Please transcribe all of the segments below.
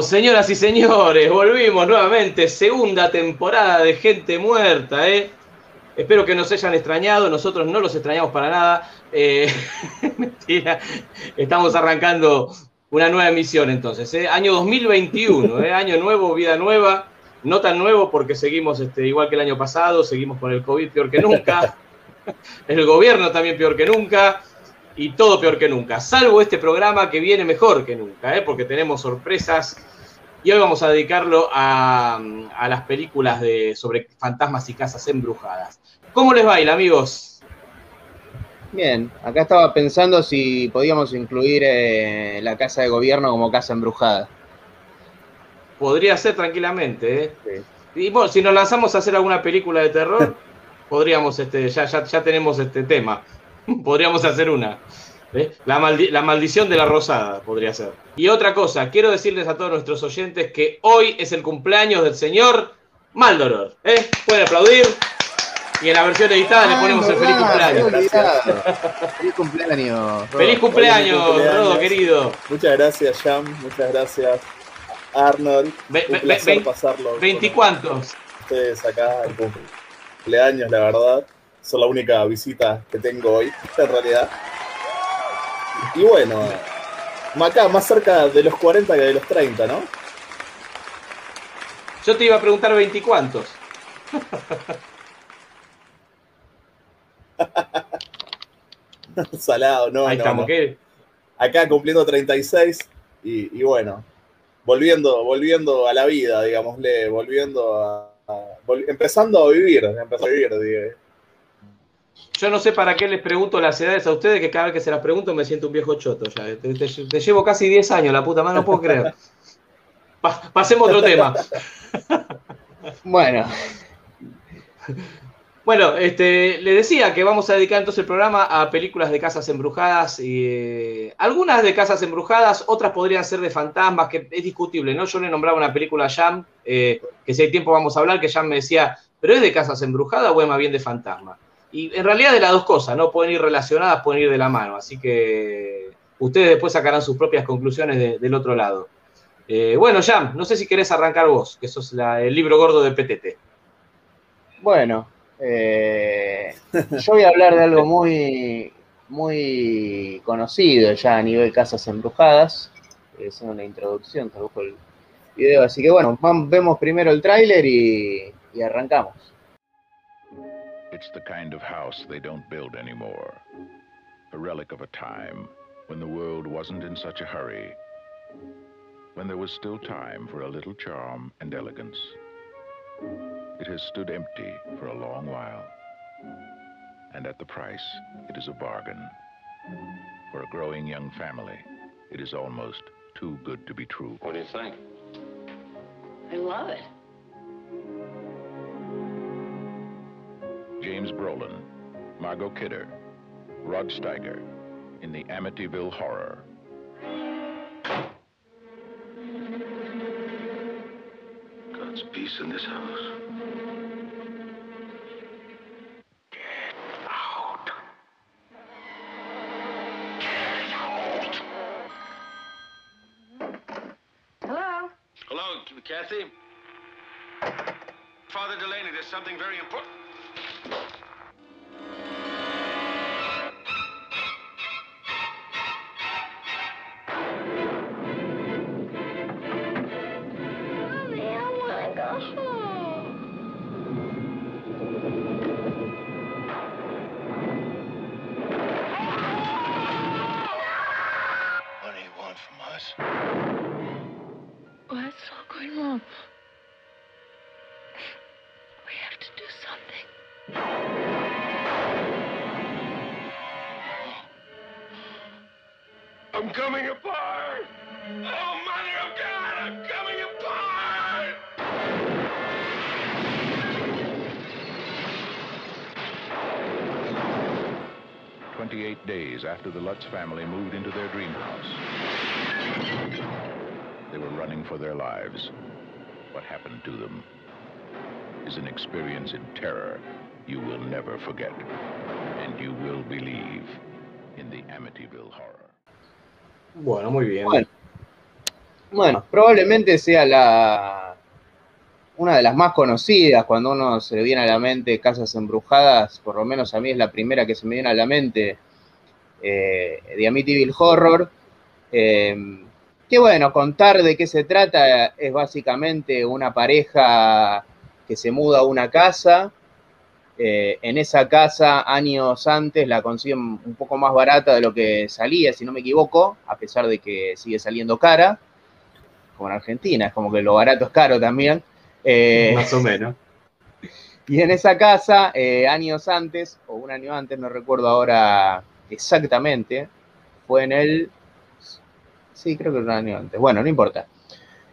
Volvimos, señoras y señores, volvimos nuevamente, segunda temporada de Gente Muerta, ¿eh? Espero que nos hayan extrañado, nosotros no los extrañamos para nada. Eh, mentira, estamos arrancando una nueva emisión entonces, ¿eh? año 2021, ¿eh? año nuevo, vida nueva, no tan nuevo porque seguimos este, igual que el año pasado, seguimos con el COVID peor que nunca, el gobierno también peor que nunca y todo peor que nunca, salvo este programa que viene mejor que nunca, ¿eh? porque tenemos sorpresas y hoy vamos a dedicarlo a, las películas de, sobre fantasmas y casas embrujadas. ¿Cómo les va, amigos? Bien, acá estaba pensando si podíamos incluir eh, la casa de gobierno como casa embrujada. Podría ser tranquilamente, ¿eh? Y bueno, si nos lanzamos a hacer alguna película de terror, podríamos, este, ya, ya, ya tenemos este tema. Podríamos hacer una. ¿eh? La, maldición de la rosada podría ser. Y otra cosa, quiero decirles a todos nuestros oyentes que hoy es el cumpleaños del señor Maldoror. ¿eh? Pueden aplaudir. Y en la versión editada le ponemos el feliz cumpleaños. Feliz cumpleaños. Feliz cumpleaños, Rodo, querido. Muchas gracias, Jam. Muchas gracias, Arnold. Un placer pasarlo. ¿Veinticuántos? Ustedes acá, el cumpleaños, la verdad son la única visita que tengo hoy, en realidad. Y bueno, acá más cerca de los 40 que de los 30, ¿no? Yo te iba a preguntar 20 cuántos. Salado, no, Ahí estamos, ¿qué? Acá cumpliendo 36 y, y, bueno, volviendo, volviendo a la vida, digámosle, volviendo a, empezando a vivir, empezando a vivir. Yo no sé para qué les pregunto las edades a ustedes, que cada vez que se las pregunto me siento un viejo choto ya. Te, llevo casi 10 años, la puta madre, no puedo creer. pasemos a otro tema. Bueno. Bueno, este, le decía que vamos a dedicar entonces el programa a películas de casas embrujadas. Y, eh, algunas de casas embrujadas, otras podrían ser de fantasmas, que es discutible, ¿no? Yo le nombraba una película a Jam, eh, que si hay tiempo vamos a hablar, que Jam me decía, ¿pero es de casas embrujadas o es más bien de fantasmas? Y en realidad de las dos cosas, ¿no? Pueden ir relacionadas, pueden ir de la mano. Así que ustedes después sacarán sus propias conclusiones del otro lado. Eh, bueno, Jam, no sé si querés arrancar vos, que sos el libro gordo de PTT. Bueno, eh, yo voy a hablar de algo muy, muy conocido ya a nivel casas embrujadas. Es una introducción, tradujo el video. Así que bueno, vemos primero el tráiler y arrancamos. It's the kind of house they don't build anymore. A relic of a time when the world wasn't in such a hurry. When there was still time for a little charm and elegance. It has stood empty for a long while. And at the price, it is a bargain. For a growing young family, it is almost too good to be true. What do you think? I love it. James Brolin, Margot Kidder, Rod Steiger in the Amityville Horror. God's peace in this house. Get out. Hello? Hello, Kathy? Father Delaney, there's something very important. After the Lutz family moved into their dream house, they were running for their lives. What happened to them is an experience in terror you will never forget, and you will believe in the Amityville horror. Bueno, muy bien. Bueno, Bueno, probablemente sea la una de las más conocidas cuando uno se le viene a la mente Casas Embrujadas, por lo menos a mí es la primera que se me viene a la mente eh, de Amityville Horror. Eh, que bueno, contar de qué se trata es básicamente una pareja que se muda a una casa. Eh, en esa casa, años antes, la consiguen un poco más barata de lo que salía, si no me equivoco, a pesar de que sigue saliendo cara, como en Argentina, es como que lo barato es caro también. Eh, Más o menos. y en esa casa, eh, años antes, o un año antes, no recuerdo ahora exactamente, fue en el... Sí, creo que un año antes. Bueno, no importa.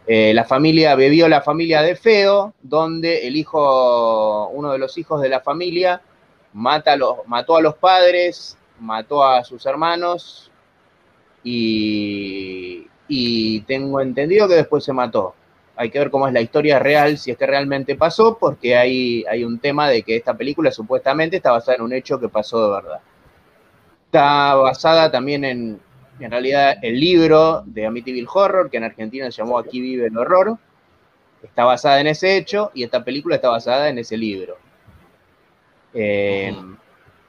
Eh, la familia, bebió la familia de Feo, donde el hijo, uno de los hijos de la familia, mata los, mató a los padres, mató a sus hermanos y, y tengo entendido que después se mató. Hay que ver cómo es la historia real, si es que realmente pasó, porque hay, hay un tema de que esta película supuestamente está basada en un hecho que pasó de verdad. Está basada también en, en realidad, el libro de Amityville Horror, que en Argentina se llamó Aquí vive el horror. Está basada en ese hecho y esta película está basada en ese libro. Eh,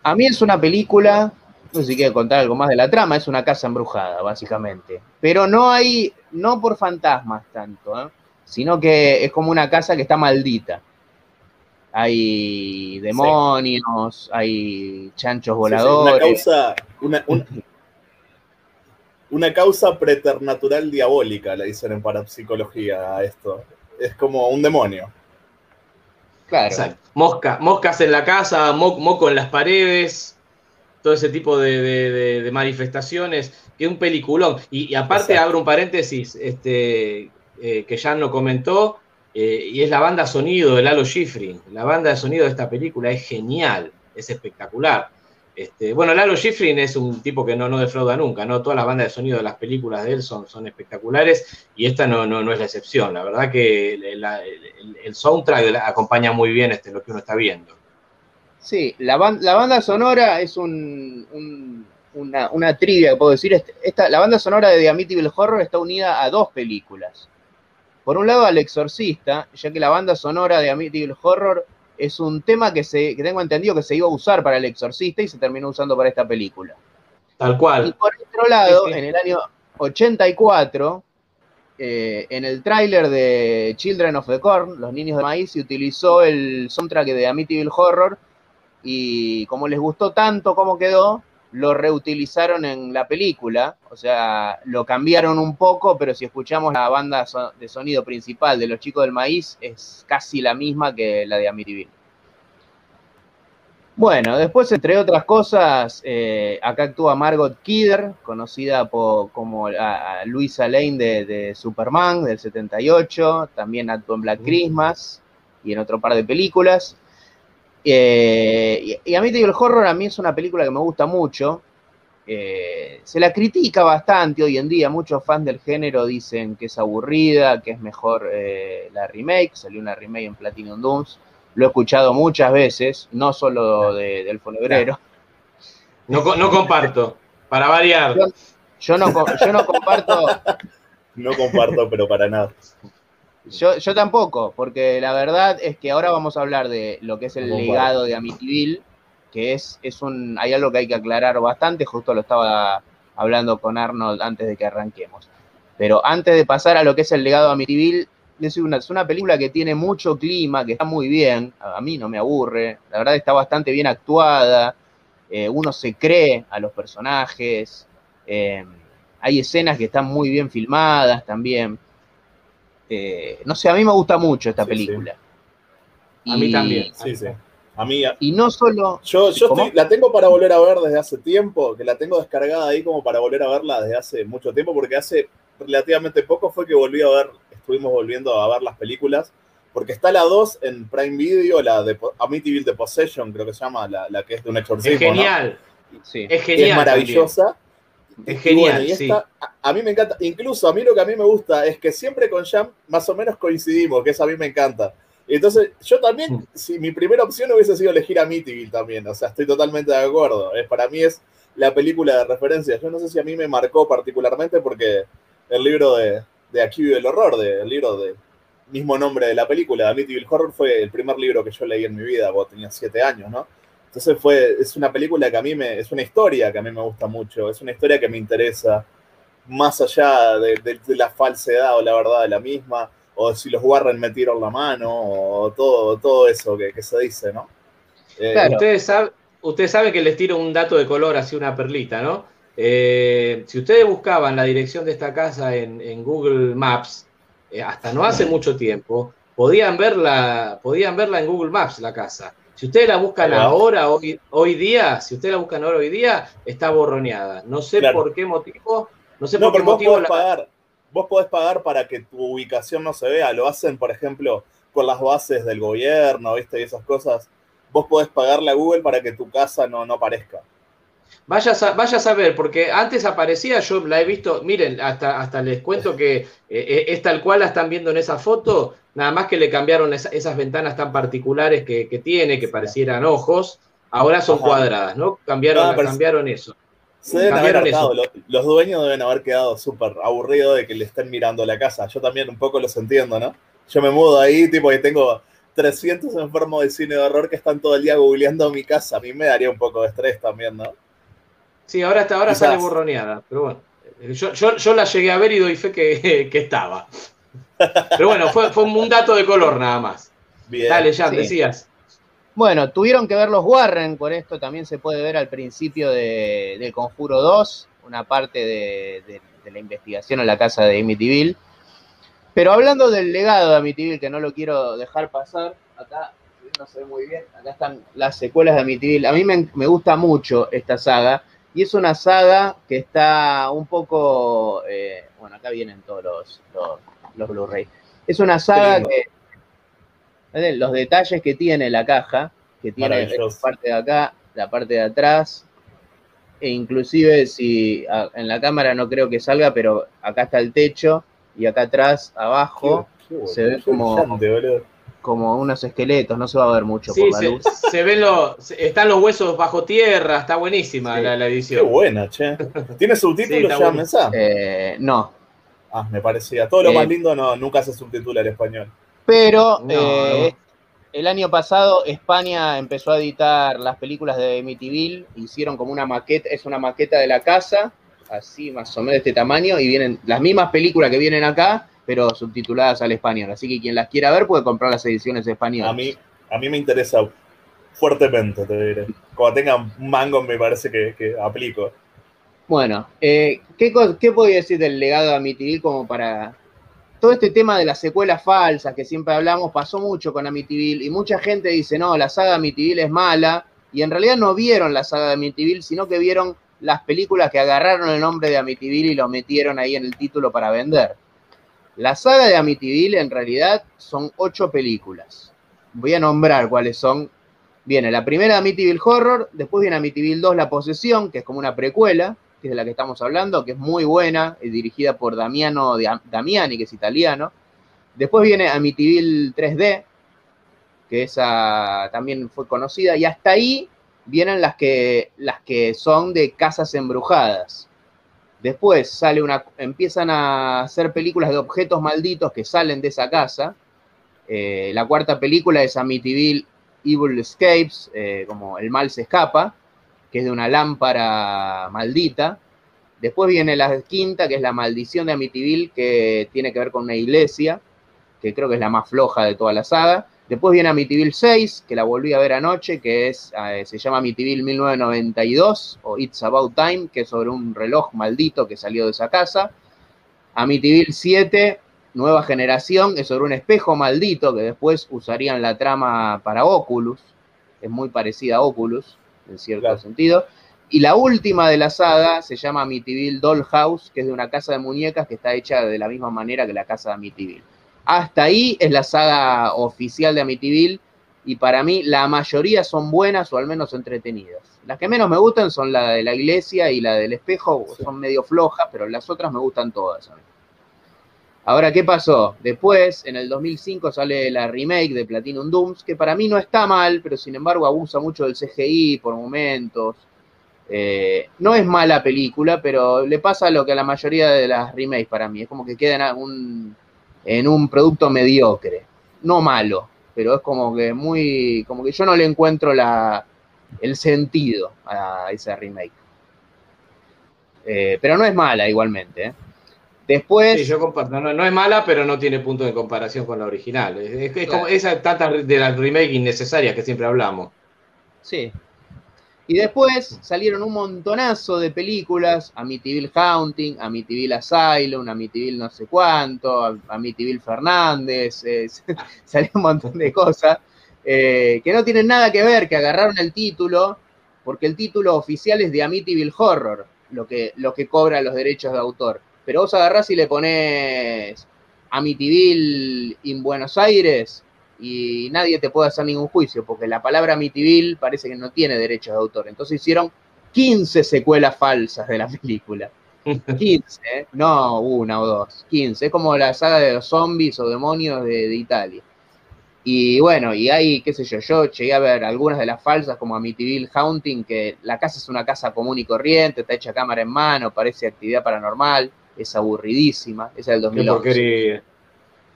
a mí es una película, no sé si quiere contar algo más de la trama, es una casa embrujada, básicamente. Pero no hay, no por fantasmas tanto, ¿eh? sino que es como una casa que está maldita. Hay demonios, hay chanchos Sí, sí, una voladores. causa, una, un- una causa preternatural diabólica, le dicen en parapsicología a esto. Es como un demonio. Claro. Exacto. Mosca, moscas en la casa, mo- moco en las paredes, todo ese tipo de, de- de- de manifestaciones, que es un peliculón. Y, y aparte Exacto. abro un paréntesis, este, eh, que ya lo comentó, eh, y es la banda sonido de Lalo Schifrin. La banda de sonido de esta película es genial, es espectacular. Este, bueno, Lalo Schifrin es un tipo que no, no defrauda nunca, ¿no? Todas las bandas de sonido de las películas de él son, son espectaculares y esta no, no, no es la excepción. La verdad que el, el- soundtrack acompaña muy bien este, lo que uno está viendo. Sí, la, ban- la banda sonora es un, un- una, una trivia puedo decir. Este- Esta, la banda sonora de The Amityville Horror está unida a dos películas. Por un lado, al Exorcista, ya que la banda sonora de Amityville Horror es un tema que, se, que tengo entendido que se iba a usar para el Exorcista y se terminó usando para esta película. Tal Y cual. por otro lado, Sí, sí. en el año 84, eh, en el tráiler de Children of the Corn, Los Niños de Maíz, se utilizó el soundtrack de Amityville Horror y como les gustó tanto cómo quedó, lo reutilizaron en la película, o sea, lo cambiaron un poco, pero si escuchamos la banda de sonido principal de Los Chicos del Maíz, es casi la misma que la de Amityville. Bueno, después, entre otras cosas, eh, acá actúa Margot Kidder, conocida como la- a Luisa Lane de, de Superman del 78, también actuó en Black Christmas y en otro par de películas. Eh, y, y Amityville Horror a mí es una película que me gusta mucho. Eh, se la critica bastante hoy en día. Muchos fans del género dicen que es aburrida, que es mejor eh, la remake. Salió una remake en Platinum Dooms. Lo he escuchado muchas veces, no solo de- del Fonebrero. No, no comparto. Para variar. Yo no, yo no comparto, No comparto, pero para nada. Yo, yo tampoco, porque la verdad es que ahora vamos a hablar de lo que es el legado de Amityville, que es, es un, hay algo que hay que aclarar bastante, justo lo estaba hablando con Arnold antes de que arranquemos. Pero antes de pasar a lo que es el legado de Amityville, es una, es una película que tiene mucho clima, que está muy bien, a a mí no me aburre, la verdad está bastante bien actuada, eh, uno se cree a los personajes, eh, hay escenas que están muy bien filmadas también. Eh, no sé, a mí me gusta mucho esta Sí, película. A mí Y- también. Sí, sí. A mí, Y no solo, yo, yo la tengo para volver a ver desde hace tiempo, que la tengo descargada ahí como para volver a verla desde hace mucho tiempo, porque hace relativamente poco fue que volví a ver, estuvimos volviendo a ver las películas, porque está la 2 en Prime Video, la de Amityville The Possession, creo que se llama, la, la que es de un exorcismo. Es ¿no? genial. sí. Es genial. es maravillosa. Es genial, bueno, y sí. esta, a, a mí me encanta. Incluso a mí lo que a mí me gusta es que siempre con Jam más o menos coincidimos, que eso a mí me encanta. Entonces, yo también, Mm. si mi primera opción hubiese sido elegir a Amityville también, o sea, estoy totalmente de acuerdo. Es, para mí es la película de referencia. Yo no sé si a mí me marcó particularmente porque el libro de, de Aquí vive el horror, del libro de mismo nombre de la película, Amityville Horror, fue el primer libro que yo leí en mi vida, cuando tenía siete años, ¿no? Entonces fue, es una película que a mí me, es una historia que a mí me gusta mucho, es una historia que me interesa, más allá de, de- de la falsedad o la verdad de la misma, o si los Warren metieron la mano, o todo, todo eso que, que se dice, ¿no? Eh, Claro. Ustedes, saben, ustedes saben que les tiro un dato de color, así una perlita, ¿no? Eh, si ustedes buscaban la dirección de esta casa en, en Google Maps, eh, hasta no hace mucho tiempo, podían verla, podían verla en Google Maps, la casa. Si ustedes la buscan ahora, hoy, hoy día, si ustedes la buscan ahora, hoy día, está borroneada. No sé Claro. por qué motivo, no sé No, por qué vos motivo podés la- pagar. Vos podés pagar para que tu ubicación no se vea. Lo hacen, por ejemplo, con las bases del gobierno, ¿viste? Y esas cosas. Vos podés pagarle a Google para que tu casa no, no aparezca. Vaya a, sa- vaya a saber, porque antes aparecía, yo la he visto, miren, hasta, hasta les cuento que eh, eh, es tal cual la están viendo en esa foto, nada más que le cambiaron esa- esas ventanas tan particulares que, que tiene, que parecieran ojos, ahora son Ajá. cuadradas, ¿no? Cambiaron, Ah, cambiaron eso. Se deben haber hartado. Los, los dueños deben haber quedado súper aburridos de que le estén mirando la casa. Yo también un poco los entiendo, ¿no? Yo me mudo ahí, tipo, y tengo 300 enfermos de cine de horror que están todo el día googleando mi casa. A mí me daría un poco de estrés también, ¿no? Sí, ahora hasta ahora Quizás. sale borroneada, pero bueno, yo, yo, yo la llegué a ver y doy fe que, que estaba. Pero bueno, fue, fue un dato de color nada más. Bien. Dale, Jan, Sí. decías. Bueno, tuvieron que ver los Warren, por esto también se puede ver al principio de, del Conjuro 2, una parte de, de- de la investigación en la casa de Amityville. Pero hablando del legado de Amityville, que no lo quiero dejar pasar, acá no se ve muy bien, acá están las secuelas de Amityville. A mí me, me gusta mucho esta saga, y es una saga que está un poco, eh, bueno, acá vienen todos los, los, los Blu-ray. Es una saga que ¿Ves? los detalles que tiene la caja, que tiene esta parte de acá, la parte de atrás, e inclusive si a- en la cámara no creo que salga, pero acá está el techo y acá atrás, abajo, Qué- qué bueno, se ve como- como unos esqueletos, no se va a ver mucho Sí, por la se, luz. se ven los, están los huesos bajo tierra, está buenísima Sí. la, la Qué edición. buena, che. ¿Tiene Sí, subtítulos está ya? Eh, no, Ah, me parecía. Todo lo Eh, más lindo no, nunca se subtitula en español. pero No, eh, no. el año pasado España empezó a editar las películas de Amityville, hicieron como una maqueta, es una maqueta de la casa, así más o menos de este tamaño, y vienen las mismas películas que vienen acá, pero subtituladas al español. Así que quien las quiera ver puede comprar las ediciones españolas. A mí, a mí me interesa fuertemente, te diré. Cuando tenga un mango me parece que, que aplico. Bueno, eh, ¿qué, ¿qué podía decir del legado de Amityville como para... Todo este tema de las secuelas falsas que siempre hablamos pasó mucho con Amityville y mucha gente dice, no, la saga de Amityville es mala y en realidad no vieron la saga de Amityville, sino que vieron las películas que agarraron el nombre de Amityville y lo metieron ahí en el título para vender. La saga de Amityville en realidad son ocho películas. Voy a nombrar cuáles son. Viene la primera Amityville Horror, después viene Amityville 2 La Posesión, que es como una precuela, que es de la que estamos hablando, que es muy buena, es dirigida por Damiano Damiani, que es italiano. Después viene Amityville 3D, que esa también fue conocida, y hasta ahí vienen las que, las que son de casas embrujadas. Después sale una, empiezan a hacer películas de objetos malditos que salen de esa casa. Eh, la cuarta película es Amityville Evil Escapes, eh, como El mal se escapa, que es de una lámpara maldita. Después viene la quinta, que es La maldición de Amityville, que tiene que ver con una iglesia, que creo que es la más floja de toda la saga. Después viene Amityville 6, que la volví a ver anoche, que es, eh, se llama Amityville 1992, o It's About Time, que es sobre un reloj maldito que salió de esa casa. Amityville 7, Nueva Generación, es sobre un espejo maldito, que después usarían la trama para Oculus. Es muy parecida a Oculus, en cierto Claro. sentido. Y la última de la saga se llama Amityville Dollhouse, que es de una casa de muñecas que está hecha de la misma manera que la casa de Amityville. Hasta ahí es la saga oficial de Amityville y para mí la mayoría son buenas o al menos entretenidas. Las que menos me gustan son la de la iglesia y la del espejo, Sí. son medio flojas, pero las otras me gustan todas. a mí. Ahora, ¿qué pasó? Después, en el 2005 sale la remake de Platinum Dooms, que para mí no está mal, pero sin embargo abusa mucho del CGI por momentos. Eh, no es mala película, pero le pasa lo que a la mayoría de las remakes para mí. Es como que queda en un, producto mediocre. No malo, pero es como que muy. como que yo no le encuentro el sentido a esa remake. Eh, pero no es mala igualmente. ¿eh? Después. Sí, yo comparto. No, no es mala, pero no tiene punto de comparación con la original. Es, como esa tanta de las remake innecesarias que siempre hablamos. Sí. Y después salieron un montonazo de películas, Amityville Haunting, Amityville Asylum, Amityville no sé cuánto, Am- Amityville Fernández, eh, salió un montón de cosas eh, que no tienen nada que ver, que agarraron el título, porque el título oficial es de Amityville Horror, lo que, lo que cobra los derechos de autor. Pero vos agarrás y le ponés Amityville en Buenos Aires y nadie te puede hacer ningún juicio, porque la palabra Amityville parece que no tiene derechos de autor. Entonces hicieron 15 secuelas falsas de la película. 15, ¿eh? no una o dos, 15. Es como la saga de los zombies o demonios de, de Italia. Y bueno, y hay, qué sé yo, yo llegué a ver algunas de las falsas como Amityville Haunting, que la casa es una casa común y corriente, está hecha cámara en mano, parece actividad paranormal, es aburridísima, esa es del Qué 2011. porquería.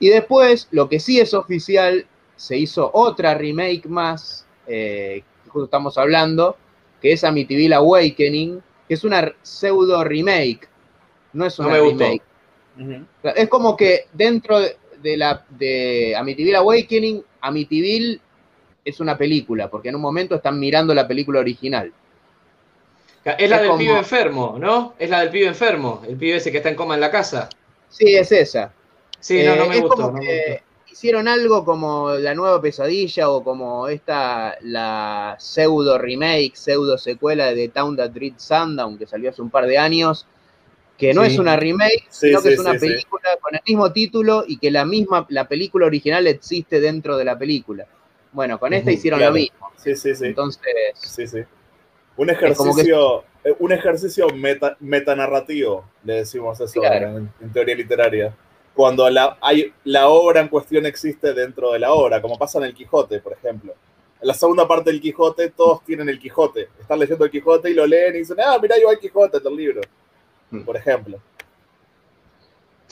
Y después, lo que sí es oficial, se hizo otra remake más, eh, que justo estamos hablando, que es Amityville Awakening, que es una pseudo remake, no es No una me gustó. remake. Es como que dentro de- de la de Amityville Awakening, Amityville es una película, porque en un momento están mirando la película original. Es la Es del como- pibe enfermo, ¿no? Es la del pibe enfermo, el pibe ese que está en coma en la casa. Sí, es esa. Sí, no, no Eh, me es gustó. como no me que gustó. hicieron algo como la nueva pesadilla o como esta, la pseudo remake, pseudo secuela de Town That Dread Sundown que salió hace un par de años, que no Sí. es una remake, Sí, sino que sí, es una sí, sí. película con el mismo título y que la misma, la película original existe dentro de la película. Bueno, con esta hicieron claro. lo mismo. Sí, sí, sí. Entonces, Sí, sí. Un que- ejercicio, eh, un ejercicio meta, metanarrativo, le decimos eso Claro. en, en teoría literaria. Cuando la, hay, la obra en cuestión existe dentro de la obra, como pasa en el Quijote, por ejemplo. En la segunda parte del Quijote, todos tienen el Quijote. Están leyendo el Quijote y lo leen y dicen, ah, mira, yo hay Quijote del libro. Mm. Por ejemplo.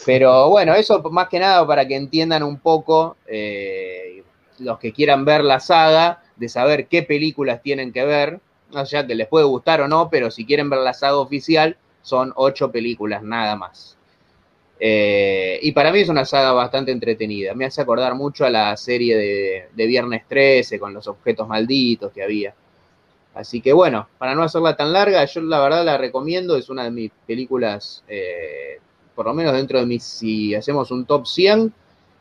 Pero bueno, eso más que nada para que entiendan un poco eh, los que quieran ver la saga, de saber qué películas tienen que ver, no sé que les puede gustar o no, pero si quieren ver la saga oficial, son ocho películas nada más. Eh, y para mí es una saga bastante entretenida. Me hace acordar mucho a la serie de, de Viernes 13 con los objetos malditos que había. Así que bueno, para no hacerla tan larga, yo la verdad la recomiendo. Es una de mis películas eh, por lo menos dentro de mis, si hacemos un top 100,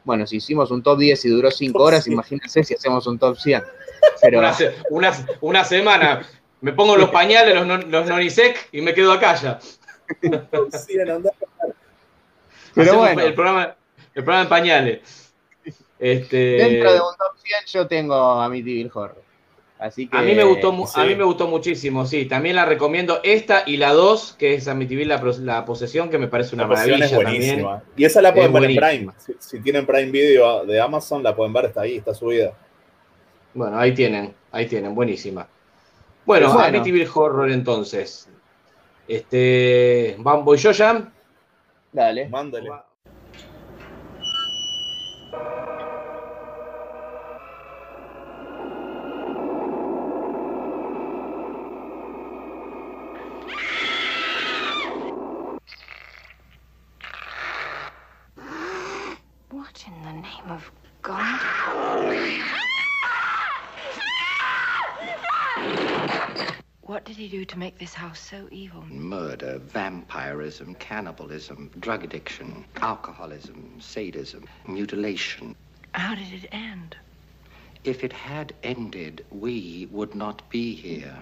bueno, si hicimos un top 10 y duró 5 Top horas, 100. imagínense si hacemos un top 100. Pero, Una, se- una, una semana. Me pongo los pañales, los, non- los Nonisec y me quedo acá ya. Pero bueno, el, programa, el programa en pañales. Este, dentro de un top 100 yo tengo Amityville Horror. Así que, a, mí me gustó, sí. a mí me gustó muchísimo, sí. También la recomiendo esta y la 2, que es Amityville la, la posesión, que me parece una La maravilla es también. Y esa la pueden Es ver en. Prime. Si, si tienen Prime Video de Amazon, la pueden ver, está ahí, está subida. Bueno, ahí tienen, ahí tienen, buenísima. Bueno, Bueno. Amityville Horror entonces. Este, ¿van- ¿voy yo ya? Dale. Mándale. This house so evil? Murder, vampirism, cannibalism, drug addiction, alcoholism, sadism, mutilation. How did it end? If it had ended, we would not be here.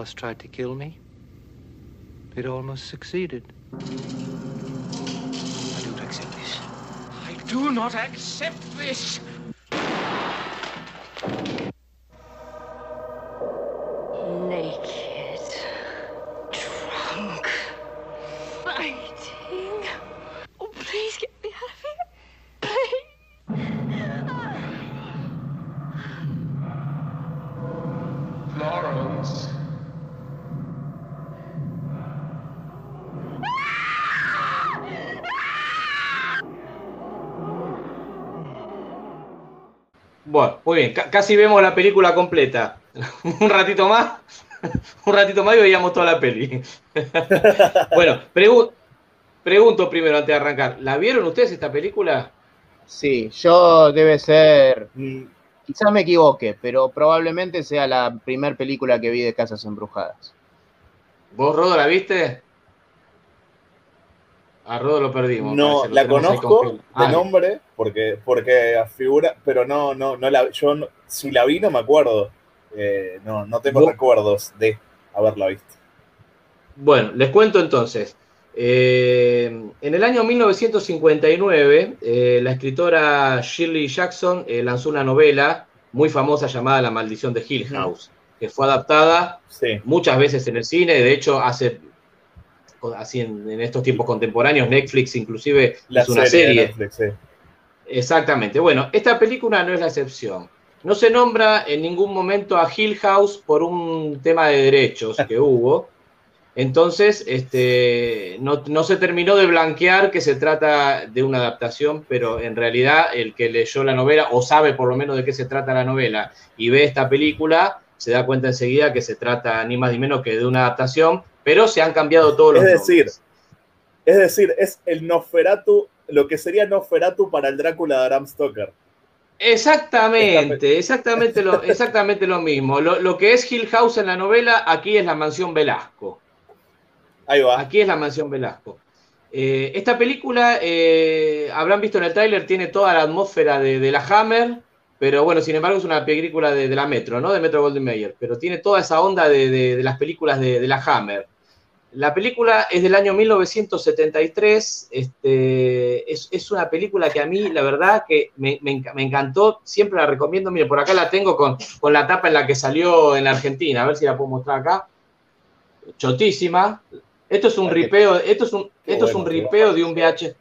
House tried to kill me. It almost succeeded. I don't accept this. I do not accept this. Muy bien, ca- casi vemos la película completa. un ratito más, un ratito más y veíamos toda la peli. bueno, pregu- pregunto primero antes de arrancar, ¿la vieron ustedes esta película? Sí, yo debe ser, Mm, quizás me equivoque, pero probablemente sea la primera película que vi de Casas Embrujadas. ¿Vos, Rodo, la viste? A Rodo lo perdimos. No, parece, lo la conozco con- de Ah, nombre porque, porque figura, pero no, no, no la, yo no- si la vi no me acuerdo. Eh, no, no tengo ¿Vos? recuerdos de haberla visto. Bueno, les cuento entonces. Eh, en el año 1959, eh, la escritora Shirley Jackson lanzó una novela muy famosa llamada La maldición de Hill House, que fue adaptada Sí, muchas veces en el cine, de hecho hace así en, en estos tiempos contemporáneos, Netflix inclusive la hizo una serie serie. Netflix, sí. Exactamente. Bueno, esta película no es la excepción. No se nombra en ningún momento a Hill House por un tema de derechos que hubo. Entonces, este, no, no se terminó de blanquear que se trata de una adaptación, pero en realidad el que leyó la novela o sabe por lo menos de qué se trata la novela y ve esta película, se da cuenta enseguida que se trata ni más ni menos que de una adaptación, pero se han cambiado todos los Es decir, nombres. Es decir, es el Nosferatu, lo que sería Nosferatu para el Drácula de Bram Stoker. Exactamente, exactamente lo, exactamente lo mismo. Lo, lo que es Hill House en la novela, aquí es la mansión Velasco. Ahí va. Aquí es la mansión Velasco. Eh, esta película, eh, habrán visto en el tráiler, tiene toda la atmósfera de, de la Hammer, pero bueno, sin embargo es una película de, de la Metro, ¿no? De Metro Golden Mayer, pero tiene toda esa onda de, las películas de la Hammer. La película es del año 1973, este, es, es una película que a mí, la verdad, que me, me enca- me encantó, siempre la recomiendo, mire, por acá la tengo con, con la tapa en la que salió en Argentina, a ver si la puedo mostrar acá. Chotísima. Esto es un ripeo, esto es un, esto es un ripeo de un VH.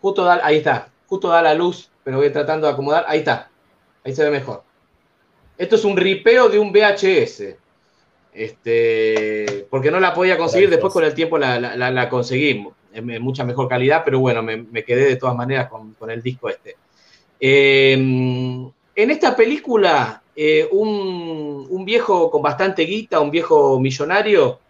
Justo da, ahí está, justo da la luz, pero voy tratando de acomodar, ahí está, ahí se ve mejor. Esto es un ripeo de un VHS. Este, porque no la podía conseguir, después con el tiempo la, la- la- conseguí en, en mucha mejor calidad, pero bueno, me, me quedé de todas maneras con, con el disco este. Eh, en esta película, eh, un, un viejo con bastante guita, un viejo millonario,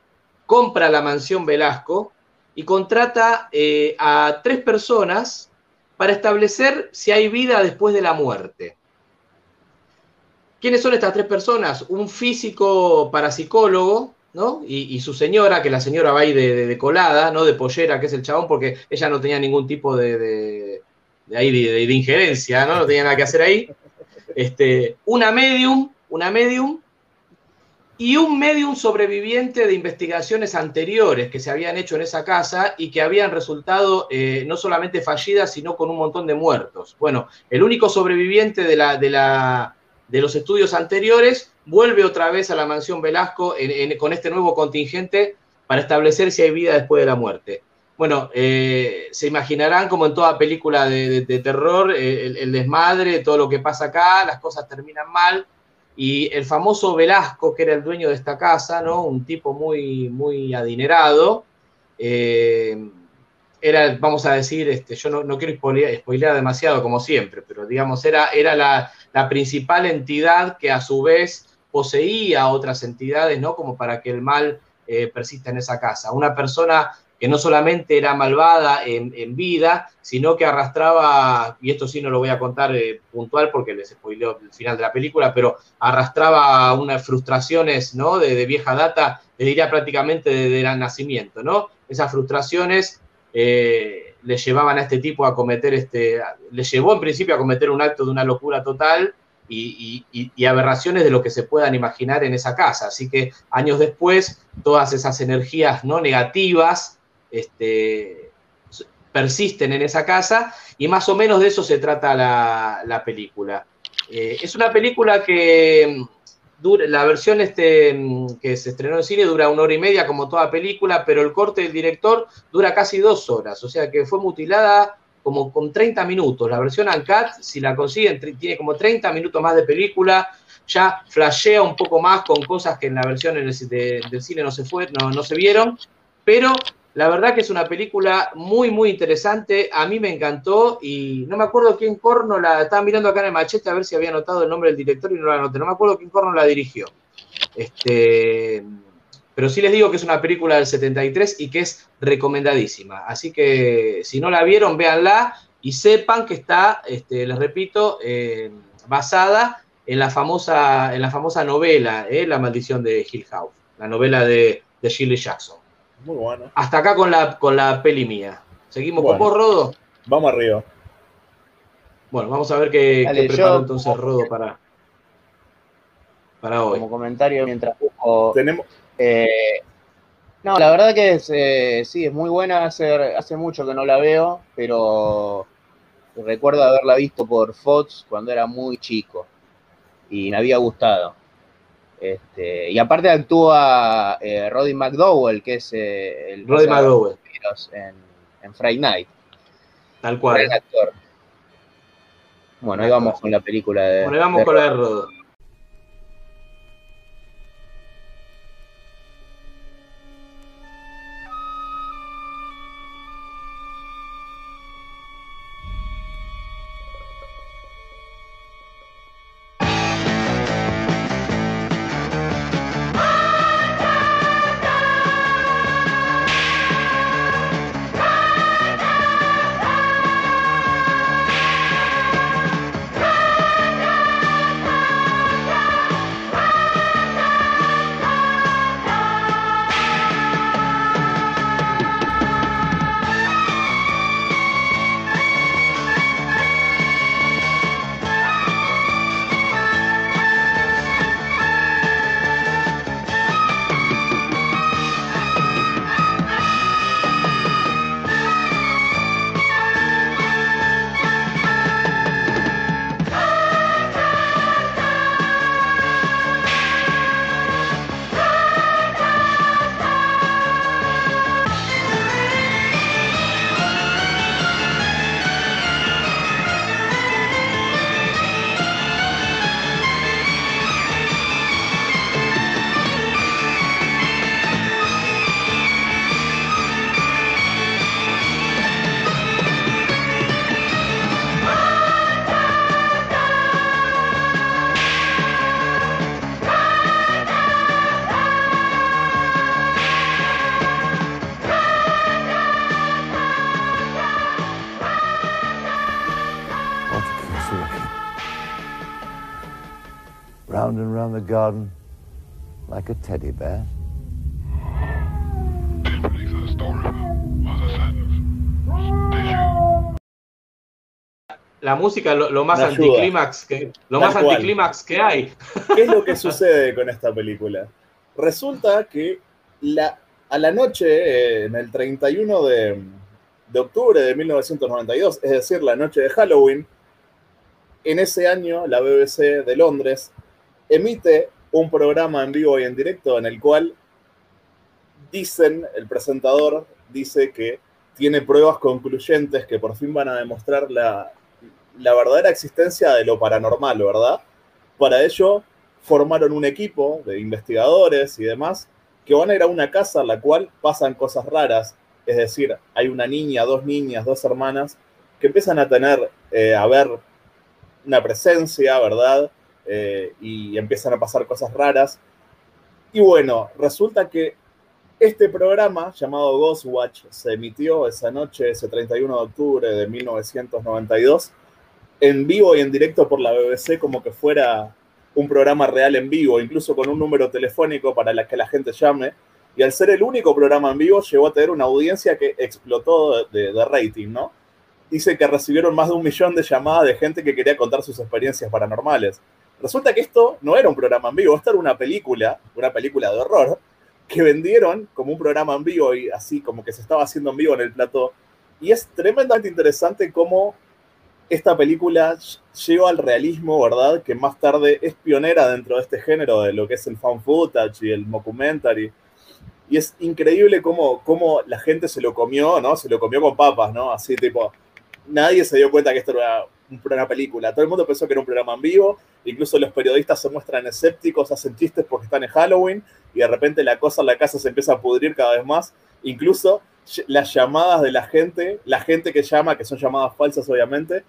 compra la mansión Velasco y contrata eh, a tres personas para establecer si hay vida después de la muerte. ¿Quiénes son estas tres personas? Un físico parapsicólogo, ¿no? Y, su señora, que la señora va ahí de, colada, ¿no? De pollera, que es el chabón, porque ella no tenía ningún tipo de, ahí de injerencia, ¿no? No tenía nada que hacer ahí. Este, una medium, una medium, y un medium sobreviviente de investigaciones anteriores que se habían hecho en esa casa y que habían resultado eh, no solamente fallidas, sino con un montón de muertos. Bueno, el único sobreviviente de, la, de, la, de los estudios anteriores vuelve otra vez a la mansión Velasco con este nuevo contingente para establecer si hay vida después de la muerte. Bueno, eh, se imaginarán como en toda película de, terror, eh, el, el desmadre, todo lo que pasa acá, las cosas terminan mal, y el famoso Velasco, que era el dueño de esta casa, ¿no? Un tipo muy, muy adinerado. eh, era, vamos a decir, este, yo no, no quiero spoilear, spoilear demasiado como siempre, pero digamos, era, era la, la principal entidad que a su vez poseía otras entidades, ¿no? Como para que el mal eh, persista en esa casa. Una persona que no solamente era malvada en, en vida, sino que arrastraba, y esto sí no lo voy a contar eh, puntual porque les spoileo el final de la película, pero arrastraba unas frustraciones ¿no? de, de vieja data, le diría prácticamente desde el nacimiento, ¿no? Esas frustraciones eh, le llevaban a este tipo a cometer este, le llevó en principio a cometer un acto de una locura total y, aberraciones de lo que se puedan imaginar en esa casa. Así que años después, todas esas energías no negativas este, persisten en esa casa y más o menos de eso se trata la, la película. Eh, es una película que la versión este, mm, que se estrenó en cine dura una hora y media como toda película, pero el corte del director dura casi dos horas, o sea que fue mutilada como con 30 minutos. La versión Uncut, si la consiguen, tiene como 30 minutos más de película, ya flashea un poco más con cosas que en la versión en el- de- del cine no se, fue, no, no se vieron, pero la verdad que es una película muy, muy interesante. A mí me encantó y no me acuerdo quién corno la. Estaba mirando acá en el machete a ver si había anotado el nombre del director y no la anoté. No me acuerdo quién corno la dirigió. Este, pero sí les digo que es una película del 73 y que es recomendadísima. Así que si no la vieron, véanla y sepan que está, este, les repito, eh, basada en la famosa, en la famosa novela, eh, La maldición de Hill House, la novela de, de Shirley Jackson. Muy bueno. Hasta acá con la, con la peli mía. ¿Seguimos Bueno. con vos, Rodo? Vamos arriba. Bueno, vamos a ver qué, Dale, qué preparó yo- entonces Rodo para, para hoy. Como comentario mientras busco. Tenemos, eh, no, la verdad que es, eh, sí, es muy buena. Hace, hace mucho que no la veo, pero recuerdo haberla visto por Fox cuando era muy chico y me había gustado. Este, y aparte actúa eh, Roddy McDowell, que es eh, el Roddy McDowell, en, en Friday Night. tal cual. Gran actor. Bueno, ahí vamos con la película de. Bueno, ahí vamos de con la de Rodo. The garden like a teddy bear. La música, lo, lo más anticlímax que, lo Tal más anticlímax que hay. ¿Qué es lo que sucede con esta película? Resulta que la, a la noche, eh, en el 31 de, de octubre de 1992, es decir, la noche de Halloween, en ese año la BBC de Londres emite un programa en vivo y en directo en el cual dicen, el presentador dice que tiene pruebas concluyentes que por fin van a demostrar la, la verdadera existencia de lo paranormal, ¿verdad? Para ello formaron un equipo de investigadores y demás que van a ir a una casa en la cual pasan cosas raras, es decir, hay una niña, dos niñas, dos hermanas que empiezan a tener, eh, a ver una presencia, ¿verdad? Eh, y empiezan a pasar cosas raras. Y bueno, resulta que este programa llamado Ghostwatch se emitió esa noche, ese 31 de octubre de 1992, en vivo y en directo por la BBC como que fuera un programa real en vivo, incluso con un número telefónico para la que la gente llame. y al ser el único programa en vivo llegó a tener una audiencia que explotó de, de rating, ¿no? Dice que recibieron más de un millón de llamadas de gente que quería contar sus experiencias paranormales. Resulta que esto no era un programa en vivo, esto era una película, una película de horror, que vendieron como un programa en vivo y así como que se estaba haciendo en vivo en el plató. Y es tremendamente interesante cómo esta película llegó al realismo, ¿verdad? Que más tarde es pionera dentro de este género de lo que es el fan footage y el mockumentary. Y es increíble cómo, cómo la gente se lo comió, ¿no? Se lo comió con papas, ¿no? Así tipo, nadie se dio cuenta que esto era una película. Todo el mundo pensó que era un programa en vivo. Incluso los periodistas se muestran escépticos, hacen chistes porque están en Halloween y de repente la cosa en la casa se empieza a pudrir cada vez más. Incluso las llamadas de la gente, la gente que llama, que son llamadas falsas obviamente,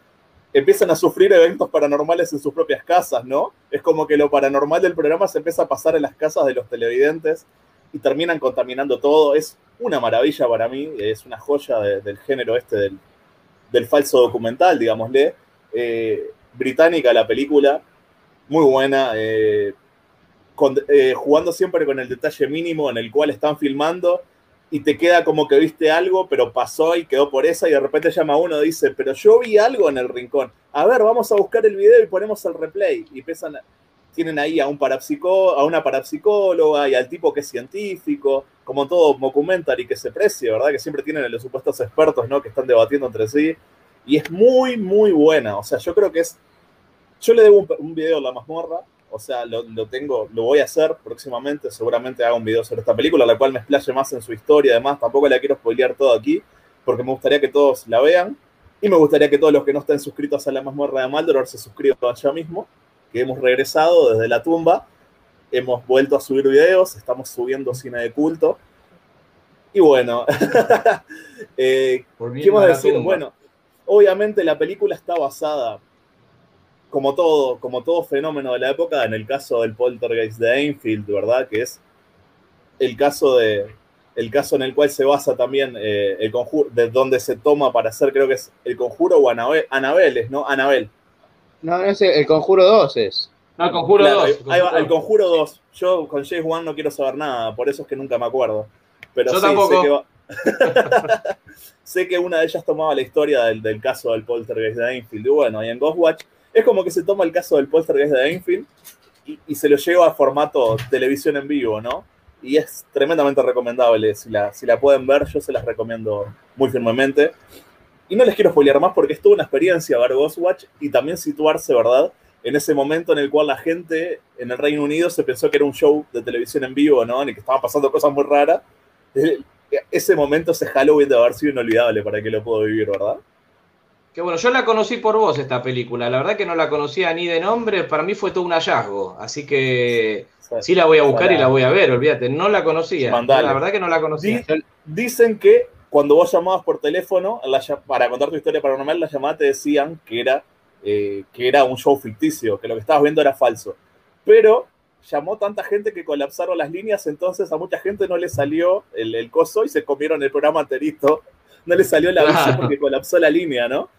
empiezan a sufrir eventos paranormales en sus propias casas, ¿no? Es como que lo paranormal del programa se empieza a pasar en las casas de los televidentes y terminan contaminando todo. Es una maravilla para mí, es una joya de, del género este del, del, falso documental, digámosle. Eh, británica la película, muy buena, eh, eh, jugando siempre con el detalle mínimo en el cual están filmando y te queda como que viste algo, pero pasó y quedó por esa, y de repente llama uno y dice, pero yo vi algo en el rincón. A ver, vamos a buscar el video y ponemos el replay. Y empiezan, tienen ahí a, un parapsicó, a una parapsicóloga y al tipo que es científico, como todo documentary que se precie, ¿verdad? Que siempre tienen a los supuestos expertos, ¿no? Que están debatiendo entre sí. Y es muy, muy buena. O sea, yo creo que es... Yo le debo un, un video a la mazmorra, o sea, lo, lo, tengo, lo voy a hacer próximamente, seguramente haga un video sobre esta película, la cual me explaye más en su historia, además tampoco la quiero spoilear todo aquí, porque me gustaría que todos la vean, y me gustaría que todos los que no estén suscritos a la mazmorra de Maldoror se suscriban allá mismo, que hemos regresado desde la tumba, hemos vuelto a subir videos, estamos subiendo cine de culto, y bueno, eh, ¿qué más decir? Bueno, obviamente la película está basada como todo, como todo fenómeno de la época, en el caso del poltergeist de Enfield, ¿verdad? Que es el caso de el caso en el cual se basa también eh, el conjuro, de donde se toma para hacer, creo que es el conjuro o Anabel, Anabel ¿no? Anabel. No, no es el, el conjuro 2 es. No, el conjuro Claro, 2. ahí va, el conjuro 2. Yo con James Wan no quiero saber nada, por eso es que nunca me acuerdo. Pero Yo sí, tampoco. sé que va- sé que una de ellas tomaba la historia del, del caso del poltergeist de Enfield. Y bueno, y en Ghostwatch es como que se toma el caso del poltergeist de Enfield y, y se lo lleva a formato televisión en vivo, ¿no? Y es tremendamente recomendable. Si la, si la pueden ver, yo se las recomiendo muy firmemente. Y no les quiero spoilear más porque es toda una experiencia ver Ghostwatch y también situarse, ¿verdad? En ese momento en el cual la gente en el Reino Unido se pensó que era un show de televisión en vivo, ¿no? En el que estaban pasando cosas muy raras. Ese momento, ese Halloween de haber sido inolvidable para que lo puedo vivir, ¿verdad? Que bueno, yo la conocí por vos esta película. La verdad que no la conocía ni de nombre. Para mí fue todo un hallazgo. Así que sí la voy a buscar y la voy a ver, olvídate. No la conocía. Mandale. La verdad que no la conocía. Di- dicen que cuando vos llamabas por teléfono la para contar tu historia paranormal, la llamada te decían que era, eh, que era un show ficticio, que lo que estabas viendo era falso. Pero llamó tanta gente que colapsaron las líneas, entonces a mucha gente no le salió el, el coso y se comieron el programa enterito. No le salió la aviso porque colapsó la línea, ¿no?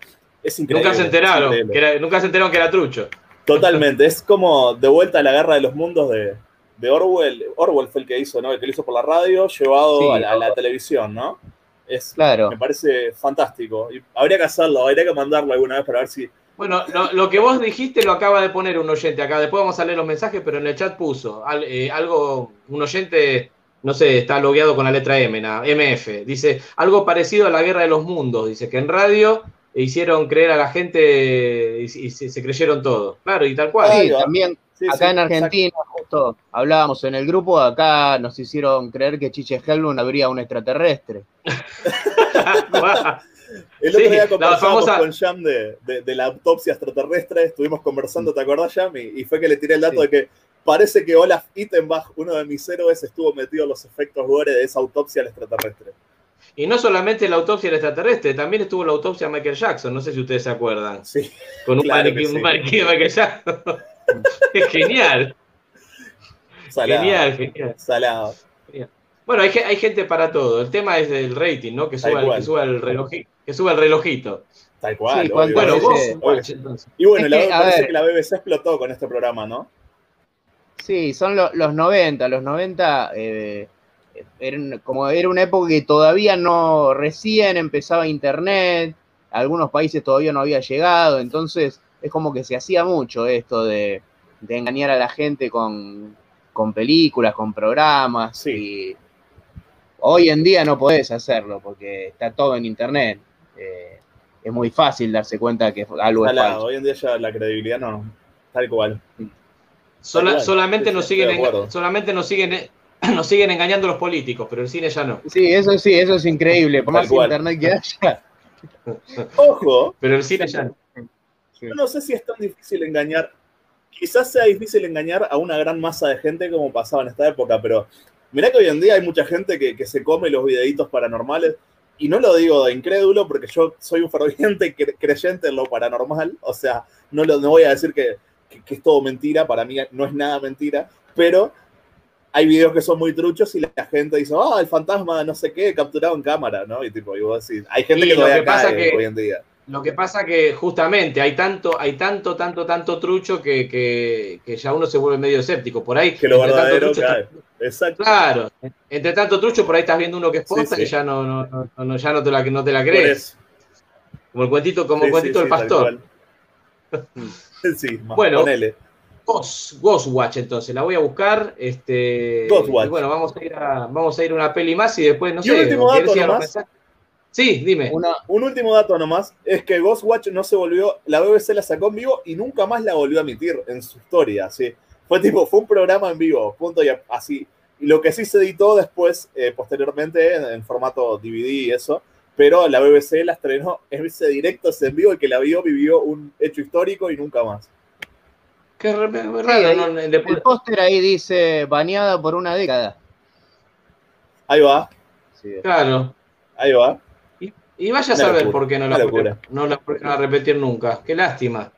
Es increíble. Nunca se enteraron. Que era- nunca se enteraron que era trucho. Totalmente, es como de vuelta a la guerra de los mundos de, de Orwell. Orwell fue el que hizo, ¿no? El que lo hizo por la radio, llevado Sí, a, la, a la Orwell. televisión, ¿no? Es, Claro. Me parece fantástico. Y habría que hacerlo, habría que mandarlo alguna vez para ver si. Bueno, lo, lo que vos dijiste lo acaba de poner un oyente acá. Después vamos a leer los mensajes, pero en el chat puso al- eh, algo, un oyente, no sé, está logueado con la letra M, na- MF. Dice algo parecido a la guerra de los mundos. Dice que en radio hicieron creer a la gente y, y se, se creyeron todo. Claro, y tal cual. Sí, también Sí, acá sí, en Argentina, hablábamos en el grupo, acá nos hicieron creer que Chiche Helblum habría un extraterrestre. El otro Sí, día conversamos famosa- con Jam de, de- de la autopsia extraterrestre, estuvimos conversando, ¿te acordás, Jam? Y, y fue que le tiré el dato Sí. de que parece que Olaf Ittenbach, uno de mis héroes, estuvo metido en los efectos gore de esa autopsia al extraterrestre. Y no solamente la autopsia del extraterrestre, también estuvo la autopsia de Michael Jackson. No sé si ustedes se acuerdan. Sí, Con un, Claro maniquí, sí. de Michael Jackson. es genial. Salado. Genial, genial. Salado. Bueno, hay, hay gente para todo. El tema es del rating, ¿no? Que suba, el, que suba el relojito. Que suba el relojito. Tal cual. Sí, Bueno, vos, entonces. Y bueno, la, que, parece ver. que la BBC explotó con este programa, ¿no? Sí, son lo- los 90, los 90 eh, era como era una época que todavía no, recién empezaba internet, a algunos países todavía no había llegado, entonces es como que se hacía mucho esto de, de engañar a la gente con, con películas, con programas, y hoy en día no podés hacerlo porque está todo en internet. Eh, es muy fácil darse cuenta que algo es falso. hoy en día ya la credibilidad no, tal cual. Sola- Tal cual. solamente, Sí, nos sí, siguen solamente nos siguen nos siguen engañando los políticos, pero el cine ya no. Sí, eso sí, eso es increíble. Por más cual. internet que haya. Ojo, Pero el cine ya no. yo no sé si es tan difícil engañar. Quizás sea difícil engañar a una gran masa de gente como pasaba en esta época, pero mirá que hoy en día hay mucha gente que, que se come los videitos paranormales. Y no lo digo de incrédulo porque yo soy un ferviente cre- creyente en lo paranormal. O sea, no, lo, no voy a decir que, que- que es todo mentira, para mí no es nada mentira, pero hay videos que son muy truchos y la gente dice, ah, el fantasma no sé qué, capturado en cámara, ¿no? Y tipo, y vos decís, hay gente Y que lo todavía que pasa cae que- hoy en día. Lo que pasa que justamente hay tanto, hay tanto, tanto, tanto trucho que, que, que ya uno se vuelve medio escéptico. Por ahí, Que lo entre tanto verdadero trucho cae. Exacto. claro, entre tanto trucho por ahí estás viendo uno que es posta Sí, sí. y ya no, no, no, no- ya no te la, no te la crees. Como el cuentito, como Sí, el cuentito del pastor. sí, más, Bueno. ponele. Ghost, Ghostwatch, entonces, la voy a buscar. Este, Ghostwatch. y bueno, vamos a ir a, vamos a ir a una peli más y después, no Y sé. último ¿querés dato nomás. Sí, dime. Una, Un último dato nomás, es que Ghostwatch no se volvió, la BBC la sacó en vivo y nunca más la volvió a emitir en su historia, ¿sí? Fue tipo, fue un programa en vivo, punto y así. Y lo que sí se editó después, eh, posteriormente, en, en formato DVD y eso, pero la BBC la estrenó en ese directo, ese en vivo, el que la vio vivió un hecho histórico y nunca más. Qué Sí, raro, ahí- ¿no? Después- el póster ahí dice baneada por una década. Ahí va, Sí. Claro. ahí va. Y vaya a Una saber locura, por qué no la, no la a repetir nunca. Qué lástima.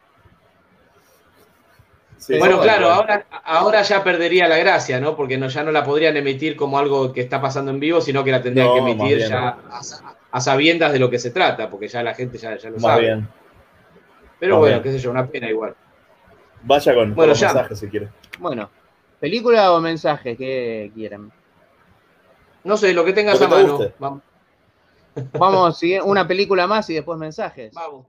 Sí, bueno, claro, ahora, ahora ya perdería la gracia, ¿no? Porque no, ya no la podrían emitir como algo que está pasando en vivo, sino que la tendrían No, que emitir bien. ya a, sa- a sabiendas de lo que se trata, porque ya la gente ya, ya lo Más sabe. bien. Pero más bueno, bien. qué sé yo, una pena igual. Vaya con, Bueno, los ya. mensajes si quiere. Bueno, película o mensaje, ¿qué quieren? No sé, lo que tengas Lo que a te mano. guste. Vamos. Sigue- una película más y después mensajes. Vamos.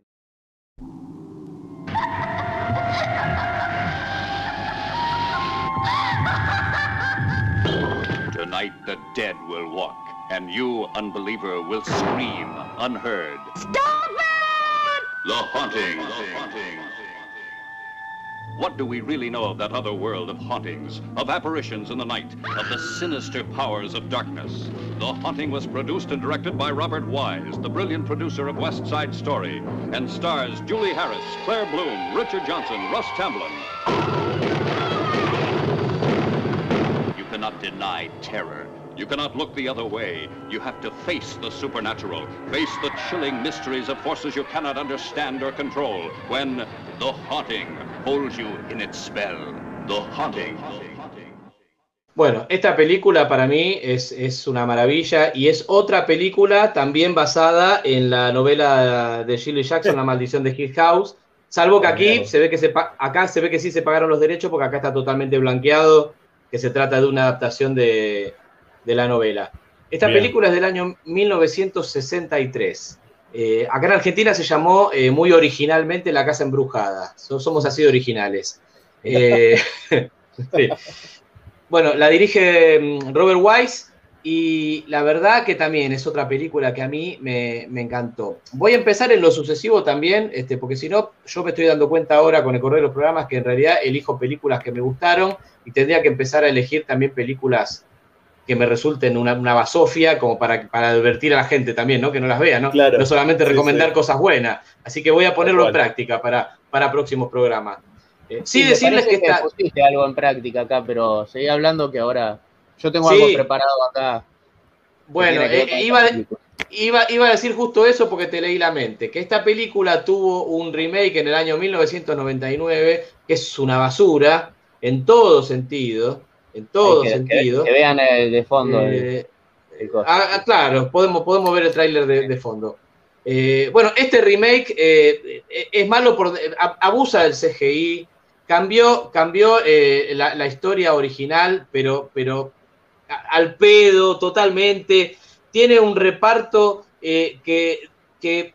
Tonight the dead will walk, and you, unbeliever, will scream unheard. Stop it! The haunting. What do we really know of that other world of hauntings, of apparitions in the night, of the sinister powers of darkness? The Haunting was produced and directed by Robert Wise, the brilliant producer of West Side Story, and stars Julie Harris, Claire Bloom, Richard Johnson, Russ Tamblyn. You cannot deny terror. You cannot look the other way. You have to face the supernatural, face the chilling mysteries of forces you cannot understand or control when the haunting holds you in its spell. The haunting. Bueno, esta película para mí es, es una maravilla y es otra película también basada en la novela de Shirley Jackson, La maldición de Hill House. Salvo que aquí se ve que se pa- acá se ve que sí se pagaron los derechos porque acá está totalmente blanqueado, que se trata de una adaptación de, de la novela. Esta Bien. película es del año 1963. Eh, acá en Argentina se llamó eh, muy originalmente La Casa Embrujada. So- somos así de originales. Eh, sí. Bueno, la dirige mm, Robert Wise y la verdad que también es otra película que a mí me, me encantó. Voy a empezar en lo sucesivo también, este, porque si no, yo me estoy dando cuenta ahora con el correo de los programas que en realidad elijo películas que me gustaron y tendría que empezar a elegir también películas que me resulten una, una basofia, como para, para advertir a la gente también, ¿no? Que no las vea, ¿no? Claro. No solamente recomendar sí. cosas buenas. Así que voy a ponerlo en práctica para, para próximos programas. Eh, sí, decirles que está... pusiste algo en práctica acá, pero seguí hablando que ahora yo tengo Sí. algo preparado acá. Bueno, eh, iba. Iba, iba a decir justo eso porque te leí la mente, que esta película tuvo un remake en el año 1999, que es una basura, en todo sentido, en todo que, sentido. que vean el de fondo. Eh, el ah, ah, claro, podemos, podemos ver el tráiler de, de fondo. Eh, bueno, este remake eh, eh, es malo por abusa del CGI, cambió, cambió eh, la, la historia original, pero, pero al pedo totalmente. Tiene un reparto eh, que, que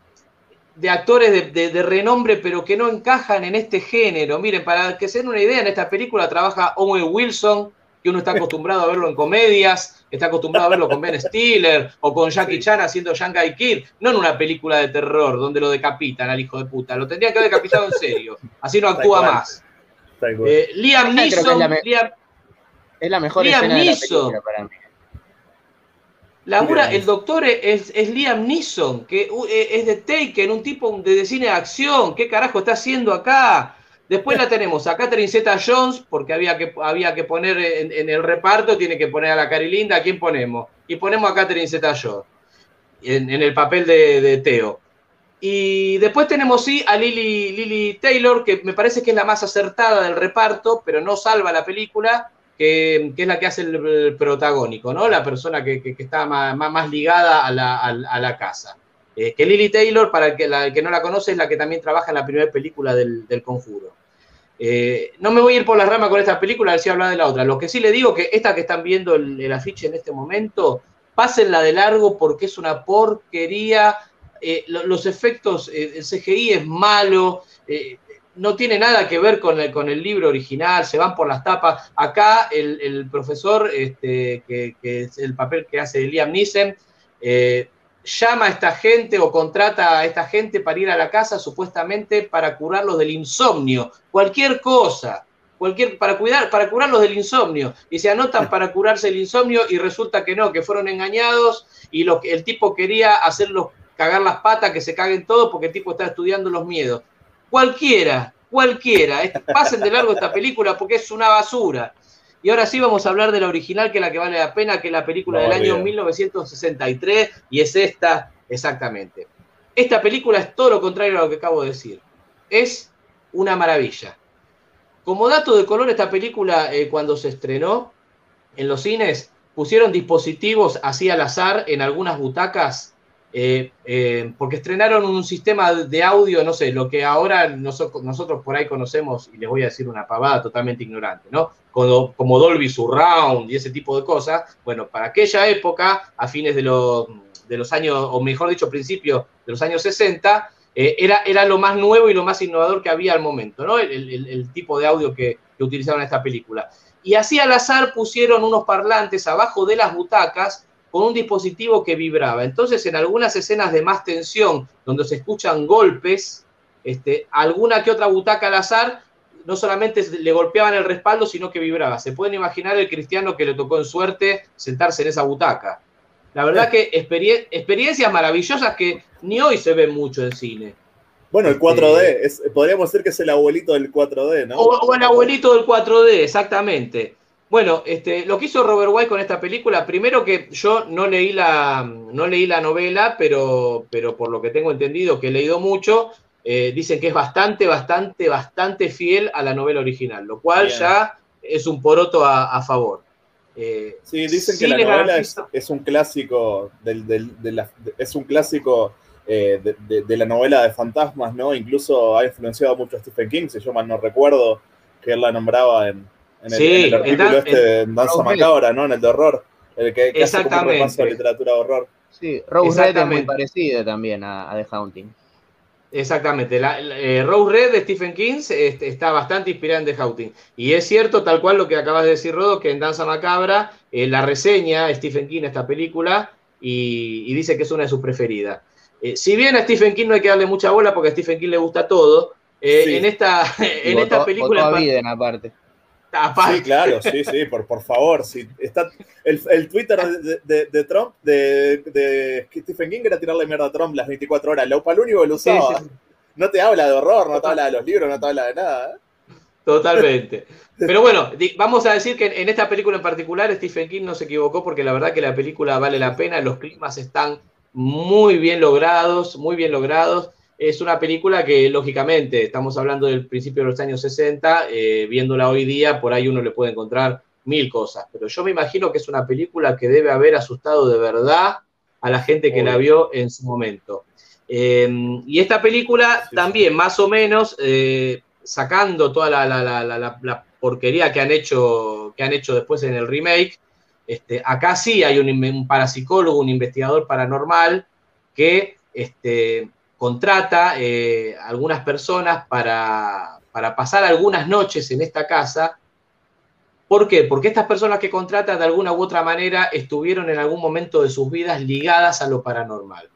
de actores de, renombre, pero que no encajan en este género. Miren, para que se den una idea, en esta película trabaja Owen Wilson, que uno está acostumbrado a verlo en comedias, está acostumbrado a verlo con Ben Stiller o con Jackie Chan haciendo Shanghai Kid, no en una película de terror donde lo decapitan al hijo de puta, lo tendría que haber decapitado en serio, así no actúa más. Eh, Liam Neeson, es la, mejor escena de la película para mí. Labura, el doctor es, Liam Neeson, que eh, es de Taken, un tipo de cine de acción. ¿Qué carajo está haciendo acá? Después la tenemos a Catherine Zeta Jones, porque había que, había que poner en, el reparto, tiene que poner a la Carilinda. ¿A quién ponemos? Y ponemos a Catherine Zeta Jones en, el papel de, Teo. Y después tenemos, sí, a Lily, Taylor, que me parece que es la más acertada del reparto, pero no salva la película que, es la que hace el, protagónico, ¿no? La persona que, está más, ligada a la, casa. Eh, que Lily Taylor, para el que, no la conoce, es la que también trabaja en la primera película del, Conjuro. Eh, no me voy a ir por la rama con esta película, a ver si hablar de la otra. Lo que sí le digo que esta que están viendo el, afiche en este momento, pásenla de largo porque es una porquería. Eh, los efectos, el CGI es malo no tiene nada que ver con el, con el libro original, se van por las tapas. Acá el, profesor, este, que, es el papel que hace Liam Neeson, eh, llama a esta gente o contrata a esta gente para ir a la casa supuestamente para curarlos del insomnio, cualquier cosa, cualquier, para, cuidar, para curarlos del insomnio. Y se anotan para curarse el insomnio y resulta que no, que fueron engañados y lo, el tipo quería hacerlos cagar las patas, que se caguen todos porque el tipo está estudiando los miedos cualquiera, cualquiera. Pasen de largo esta película porque es una basura. Y ahora sí vamos a hablar de la original, que es la que vale la pena, que es la película del año 1963, y es esta exactamente. Esta película es todo lo contrario a lo que acabo de decir. Es una maravilla. Como dato de color, esta película, eh, cuando se estrenó en los cines, pusieron dispositivos así al azar en algunas butacas eh, eh, porque estrenaron un sistema de audio, no sé, lo que ahora nosotros, por ahí conocemos, y les voy a decir una pavada totalmente ignorante, ¿no? Como, Dolby Surround y ese tipo de cosas. Bueno, para aquella época, a fines de los, de los años, o mejor dicho, principios de los años 60, eh, era, era lo más nuevo y lo más innovador que había al momento, ¿no? El, tipo de audio que, que en esta película. Y así al azar pusieron unos parlantes abajo de las butacas con un dispositivo que vibraba. Entonces, en algunas escenas de más tensión, donde se escuchan golpes, este, alguna que otra butaca al azar, no solamente le golpeaban el respaldo, sino que vibraba. Se pueden imaginar el cristiano que le tocó en suerte sentarse en esa butaca. La verdad que experiencias maravillosas que ni hoy se ven mucho en cine. Bueno, el 4D, este, podríamos decir que es el abuelito del 4D, ¿no? o el abuelito del 4D, exactamente. Bueno, este, lo que hizo Robert White con esta película, primero que yo no leí la, no leí la novela, pero, pero por lo que tengo entendido, que he leído mucho, eh, dicen que es bastante, bastante, bastante fiel a la novela original, lo cual ya es un poroto a, favor. Eh, sí, dicen que la novela es, un clásico del, de la, es un clásico eh, de, la novela de fantasmas, ¿no? Incluso ha influenciado mucho a Stephen King, si yo mal no recuerdo, que él la nombraba en, en el, sí, en el artículo este de Danza Macabra, ¿no? En el de horror. El que, que hace como un repaso de literatura de horror. Sí, Rose Red es muy parecida también a, The Haunting. Exactamente. La, eh, Rose Red de Stephen King este, está bastante inspirada en The Haunting. Y es cierto, tal cual lo que acabas de decir, Rodo, que en Danza Macabra eh, la reseña Stephen King esta película y, dice que es una de sus preferidas. Eh, si bien a Stephen King no hay que darle mucha bola porque a Stephen King le gusta todo, en esta, en esta película. aparte. Sí, claro, sí, sí, por, por favor. Sí. Está, el, el Twitter de, de, Trump, de, de, Stephen King, era tirarle mierda a Trump las 24 horas. Lo, para único lo usaba. No te habla de horror, no te habla de los libros, no te habla de nada. ¿eh? Totalmente. Pero bueno, vamos a decir que en esta película en particular Stephen King no se equivocó porque la verdad que la película vale la pena, los climas están muy bien logrados, muy bien logrados es una película que, lógicamente, estamos hablando del principio de los años 60, eh, viéndola hoy día, por ahí uno le puede encontrar mil cosas, pero yo me imagino que es una película que debe haber asustado de verdad a la gente que la vio en su momento. Em, y esta película también, más o menos, eh, sacando toda la, porquería que han, hecho, que han hecho después en el remake, este, acá sí hay un, un parapsicólogo, un investigador paranormal que este, contrata eh, algunas personas para, para pasar algunas noches en esta casa. ¿Por qué? Porque estas personas que contrata de alguna u otra manera estuvieron en algún momento de sus vidas ligadas a lo paranormal.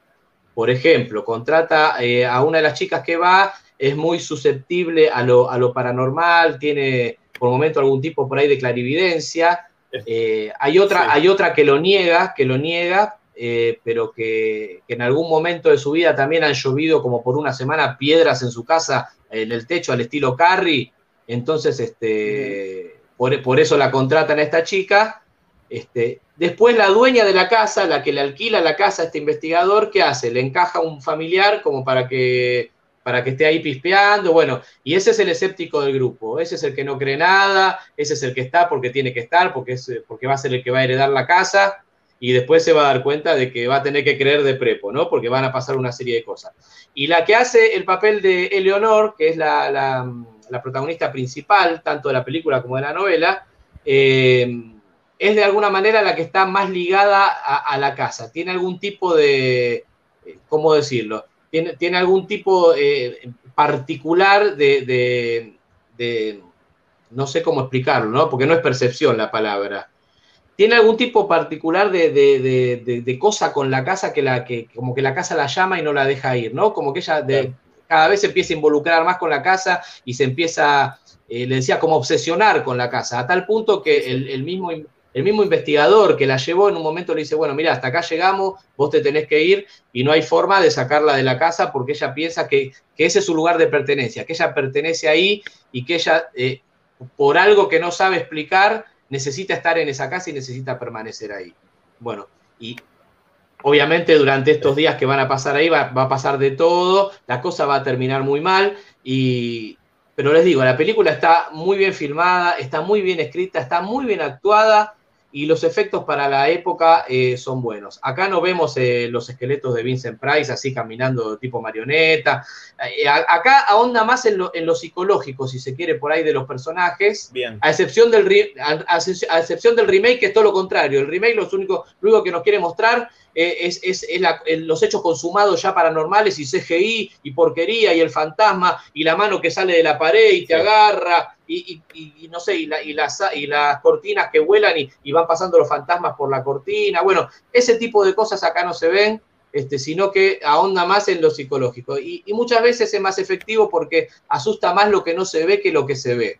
Por ejemplo, contrata eh, a una de las chicas que va, es muy susceptible a lo, a lo paranormal, tiene por momento algún tipo por ahí de clarividencia. Eh, hay, otra, Sí. hay otra que lo niega, que lo niega, eh, pero que, en algún momento de su vida también han llovido como por una semana piedras en su casa, en el techo, al estilo Carrie. Entonces, este, por, por eso la contratan a esta chica. Este, después la dueña de la casa, la que le alquila la casa a este investigador, ¿qué hace? Le encaja un familiar como para que, para que esté ahí pispeando, bueno, y ese es el escéptico del grupo, ese es el que no cree nada, ese es el que está porque tiene que estar, porque, es, porque va a ser el que va a heredar la casa, y después se va a dar cuenta de que va a tener que creer de prepo, ¿no? Porque van a pasar una serie de cosas. Y la que hace el papel de Eleonor, que es la, la- protagonista principal, tanto de la película como de la novela, eh, es de alguna manera la que está más ligada a, a la casa. Tiene algún tipo de, eh, ¿cómo decirlo? Tiene, tiene algún tipo eh, particular de, de- de- no sé cómo explicarlo, ¿no? Porque no es percepción la palabra. Tiene algún tipo particular de, de- de- cosa con la casa que, la, que como que la casa la llama y no la deja ir, ¿no? Como que ella de- cada vez se empieza a involucrar más con la casa y se empieza, eh, le decía, como obsesionar con la casa, a tal punto que el, el mismo, el mismo investigador que la llevó en un momento le dice, bueno, mira, hasta acá llegamos, vos te tenés que ir y no hay forma de sacarla de la casa porque ella piensa que, que ese es su lugar de pertenencia, que ella pertenece ahí y que ella, eh, por algo que no sabe explicar, necesita estar en esa casa y necesita permanecer ahí. Bueno, y obviamente durante estos días que van a pasar ahí va, a pasar de todo, la cosa va a terminar muy mal, y, pero les digo, la película está muy bien filmada, está muy bien escrita, está muy bien actuada y los efectos para la época eh, son buenos. Acá no vemos eh, los esqueletos de Vincent Price así caminando tipo marioneta. Eh, a- acá ahonda más en lo, en lo psicológico, si se quiere, por ahí de los personajes. Bien. A excepción, del a, excepción del remake, que es todo lo contrario. El remake lo único, lo único que nos quiere mostrar eh, es, es- es la- los hechos consumados ya paranormales y CGI y porquería y el fantasma y la mano que sale de la pared y te agarra y, y- y- y no sé, y, la- y las, y las cortinas que vuelan y, y van pasando los fantasmas por la cortina. Bueno, ese tipo de cosas acá no se ven. Este, sino que ahonda más en lo psicológico. Y, muchas veces es más efectivo porque asusta más lo que no se ve que lo que se ve.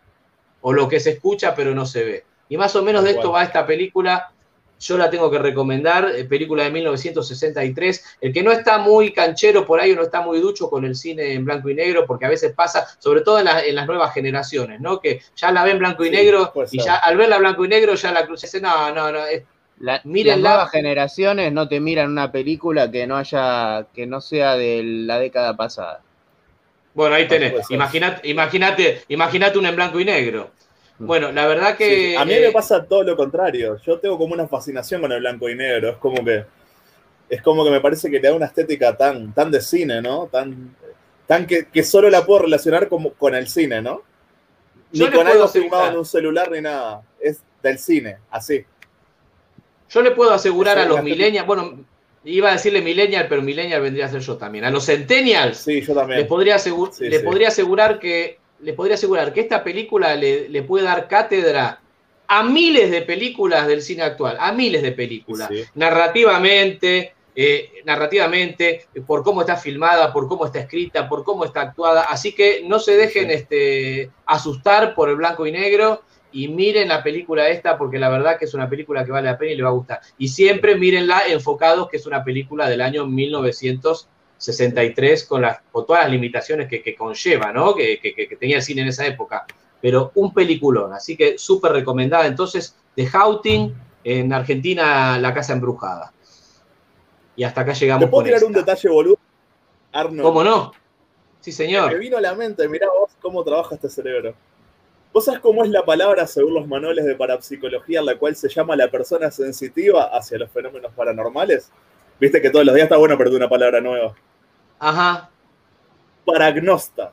O lo que se escucha pero no se ve. Y más o menos de esto va esta película. Yo la tengo que recomendar, eh, película de 1963. El que no está muy canchero por ahí o no está muy ducho con el cine en blanco y negro, porque a veces pasa, sobre todo en, la- en las nuevas generaciones, ¿no? Que ya la ven blanco y Sí, negro y ya al verla blanco y negro ya la cruz dice, no, no, no, es- La-. Las nuevas generaciones no te miran una película que no haya, que no sea de la década pasada. Bueno, ahí tenés. Imagínate, imagínate, imagínate un en blanco y negro. Bueno, la verdad que. Sí, a mí eh, me pasa todo lo contrario. Yo tengo como una fascinación con el blanco y negro. Es como que es como que me parece que le da una estética tan, tan de cine, ¿no? Tan, tan que, que solo la puedo relacionar como, con el cine, ¿no? Ni con algo filmado en un celular ni nada. Es del cine, así. Yo le puedo asegurar a los millennials, bueno, iba a decirle millennial, pero millennial vendría a ser yo también. A los centennials Sí, yo también. les podría, asegu- Sí, le sí. podría asegurar que les podría asegurar que esta película le, le puede dar cátedra a miles de películas del cine actual, a miles de películas, Sí. narrativamente, eh, narrativamente, por cómo está filmada, por cómo está escrita, por cómo está actuada. Así que no se dejen Sí. este, asustar por el blanco y negro y miren la película esta porque la verdad que es una película que vale la pena y le va a gustar. Y siempre mírenla enfocados que es una película del año 1963 con, las, con todas las limitaciones que, que conlleva, ¿no? Que, que- que tenía el cine en esa época. Pero un peliculón, así que súper recomendada. Entonces, The Houting, en Argentina, La Casa Embrujada. Y hasta acá llegamos ¿Te puedo tirar un detalle, boludo? ¿Cómo no? Sí, Me señor. vino a la mente, mirá vos cómo trabaja este cerebro. ¿Vos sabés cómo es la palabra según los manuales de parapsicología, la cual se llama la persona sensitiva hacia los fenómenos paranormales? Viste que todos los días está bueno aprender una palabra nueva. Ajá. Paragnosta.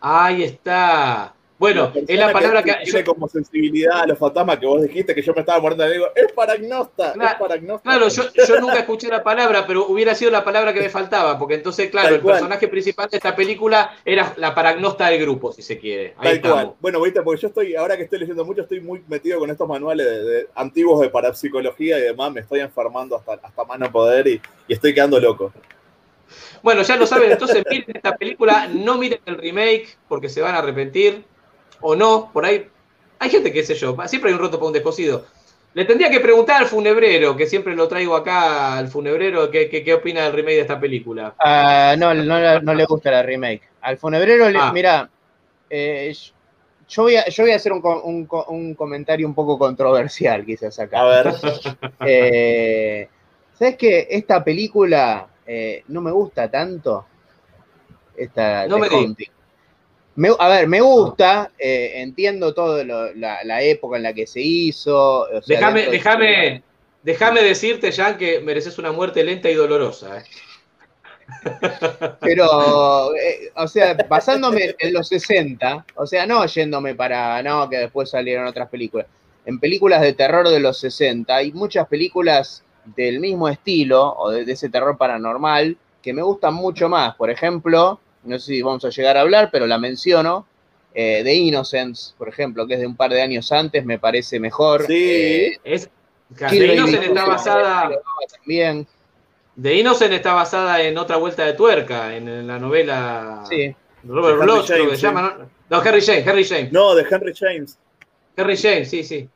Ahí está. Bueno, es la palabra que. tiene como sensibilidad a los fantasmas que vos dijiste que yo me estaba muriendo. Digo, es paragnosta, Claro, es paragnosta. Claro, yo, yo nunca escuché la palabra, pero hubiera sido la palabra que me faltaba, porque entonces, claro, Tal el cual. personaje principal de esta película era la paragnosta del grupo, si se quiere. Ahí Tal cual. Bueno, viste, porque yo estoy, ahora que estoy leyendo mucho, estoy muy metido con estos manuales de, de- antiguos de parapsicología y demás. Me estoy enfermando hasta, hasta más no poder y, y estoy quedando loco. Bueno, ya lo saben, entonces miren esta película, no miren el remake porque se van a arrepentir, o no, por ahí. Hay gente que sé yo, siempre hay un roto para un descosido. Le tendría que preguntar al funebrero, que siempre lo traigo acá al funebrero, qué, qué, qué opina del remake de esta película. Ah, no, no, no le gusta la remake. Al funebrero, le- Ah. mira, eh, yo, voy a, yo voy a hacer un, co- un co- un comentario un poco controversial, quizás acá. A ver. Eh, ¿Sabes qué? Esta película eh, no me gusta tanto. Esta No me. Me- a ver, me gusta, eh, entiendo toda la, la época en la que se hizo. o sea, Déjame, déjame, déjame decirte, Jan, que mereces una muerte lenta y dolorosa. ¿eh? Pero, eh, o sea, basándome en los 60, o sea, no yéndome para, no, que después salieron otras películas. En películas de terror de los 60 hay muchas películas del mismo estilo o de, de ese terror paranormal que me gustan mucho más. Por ejemplo, no sé si vamos a llegar a hablar, pero la menciono. eh, The Innocence, por ejemplo, que es de un par de años antes, me parece mejor. Sí. Eh, Es, Bill Innocent está basada, También, The Innocent está basada en otra vuelta de tuerca, en, en la novela sí. Robert De Henry Bloch, creo que se llama, ¿no? No, Harry James, Harry James. No, de Henry James. Harry James, sí, sí.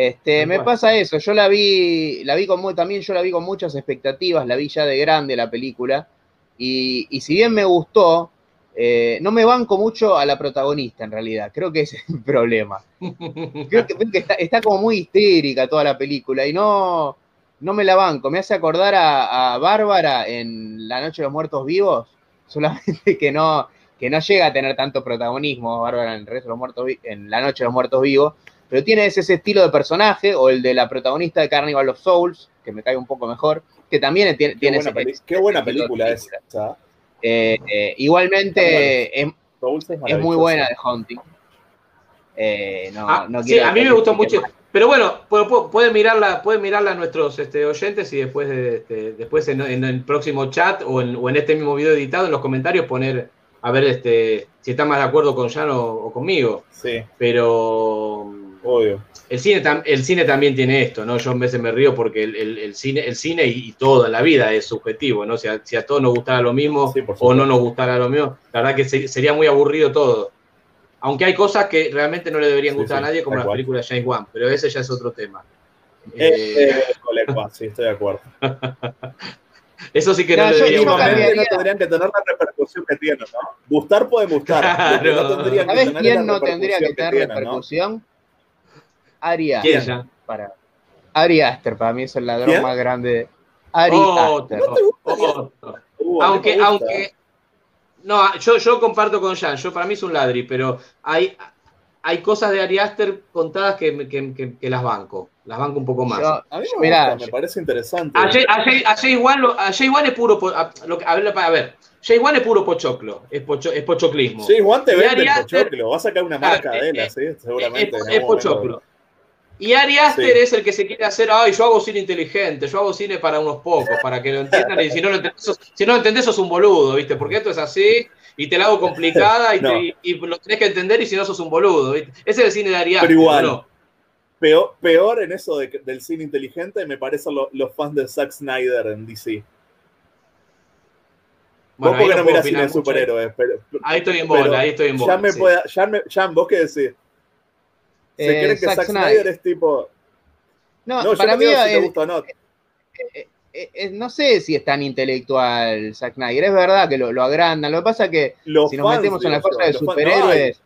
Este, me pasa eso, yo la vi, la vi con también yo la vi con muchas expectativas, la vi ya de grande la película, y, y si bien me gustó, eh, no me banco mucho a la protagonista en realidad, creo que ese es el problema. Creo que, está, está como muy histérica toda la película y no, no me la banco, me hace acordar a, a Bárbara en La Noche de los Muertos Vivos, solamente que no, que no llega a tener tanto protagonismo Bárbara en, el resto de los muertos, en La Noche de los Muertos Vivos, pero tiene ese, ese estilo de personaje, o el de la protagonista de Carnival of Souls, que me cae un poco mejor, que también tiene, Qué tiene buena, ese, qué buena de película esa. Eh, eh, igualmente es, Souls es es muy buena de Hunting. Eh, no, Ah, no sí, a mí me gustó mucho. Pero bueno, pu- pu- pueden mirarla, pueden mirarla a nuestros este, oyentes y después, de- este, después en, en el próximo chat o en, o en este mismo video editado en los comentarios poner a ver este, si están más de acuerdo con Jan o, o conmigo. Sí, Pero obvio. el cine, tam- el cine también tiene esto, ¿no? Yo a veces me río porque el, el- el cine, el cine y, y todo en la vida es subjetivo, ¿no? Si a, si a todos nos gustara lo mismo Sí, o no nos gustara lo mismo, la verdad que se- sería muy aburrido todo. Aunque hay cosas que realmente no le deberían Sí, gustar sí, a nadie, como las cual. películas de James Wan, pero ese ya es otro tema. Eh, Eh, eh, sí, estoy de acuerdo. eso sí que No, no, Mínimamente no tendrían que tener la repercusión que tienen, ¿no? Gustar puede gustar. Claro. no tendrían ¿Sabes quién no tendría que repercusión tener tienen, ¿no? Ari ¿Quién, Aster. Para, Ari Aster, para mí es el ladrón ¿Quién? más grande. de- Ari mí aunque, aunque. No, yo, yo comparto con Jan, yo para mí es un ladri, pero hay, hay cosas de Ari Aster contadas que, me- que, que- que las banco, las banco un poco más. Yo- A mí me mirá, gusta, me parece interesante. A Jay, a Jay- a Jay Wan lo- a Jay Wan es puro. A, a ver, a ver, Jay Wan es puro pochoclo, es, pocho- es pochoclismo. Sí, Juan te vende Ari el Aster- pochoclo. Va a sacar una Claro, marca de él, eh, así, seguramente. es, es pochoclo. Y Ari Aster Sí. es el que se quiere hacer, ay, yo hago cine inteligente, yo hago cine para unos pocos, para que lo entiendan, y si no lo entendés, sos, si no lo entendés, sos un boludo, ¿viste? Porque esto es así, y te la hago complicada, y, No. te- y lo tenés que entender, y si no, sos un boludo, ¿viste? Ese es el cine de Ari Aster, Pero igual, ¿no? Peor, peor en eso de del cine inteligente me parecen lo- los fans de Zack Snyder en DC. Bueno, vos porque no no mirás cine de mucho. superhéroes. Pero, Ahí estoy en bola, ahí estoy en bola. Ya me sí. puede, ya me, ¿vos qué decís? ¿Se Eh, creen que Zack Zack Snyder. Snyder. es tipo.? No, No, yo para no mí digo si te gusta o no. eh, eh, no sé si es tan intelectual Zack Snyder. Es verdad que lo, lo agrandan. Lo que pasa es que Los si nos fans, metemos en la cosa de los fans- superhéroes,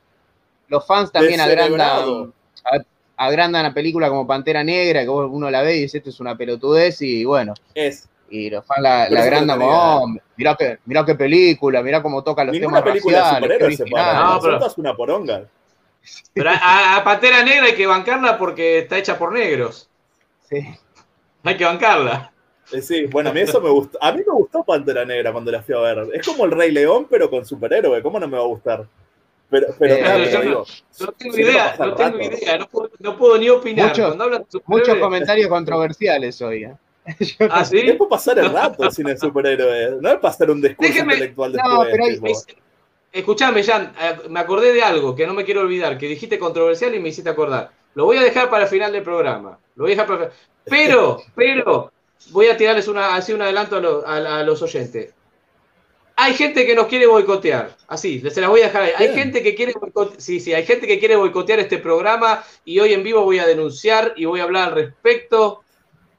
los fans también agrandan, a- agrandan a película como Pantera Negra, que vos- uno la ve y dice esto es una pelotudez y bueno, no, es. y los fans la, la agrandan como, oh, mirá, qué, mirá qué película, mirá cómo toca los Ninguna temas película de raciales, superhéroes se para. No, No, pero- es una poronga. Pero a, a- Pantera Negra hay que bancarla porque está hecha por negros. Sí. Hay que bancarla. Eh, Sí, bueno, a mí eso me gustó. A mí me gustó Pantera Negra cuando la fui a ver. Es como el Rey León, pero con superhéroe. ¿Cómo no me va a gustar? Pero, pero Eh, claro, yo no- digo, No tengo si no idea, no tengo idea, no puedo, no puedo ni opinar. Muchos- Cuando hablan de Muchos comentarios controversiales hoy. ¿eh? Yo no- ¿Ah, sí? Pasar el rato sin el superhéroe. No es pasar un discurso Déjeme- intelectual No, después. pero hay- tipo. Me- Escuchame, Jan, eh, me acordé de algo que no me quiero olvidar, que dijiste controversial y me hiciste acordar. Lo voy a dejar para el final del programa. Lo voy a dejar para. Pero, pero, voy a tirarles una, así un adelanto a, lo- a- a los oyentes. Hay gente que nos quiere boicotear. Así, se las voy a dejar ahí. Hay Bien. gente que quiere boicotear. Sí, sí, hay gente que quiere boicotear este programa y hoy en vivo voy a denunciar y voy a hablar al respecto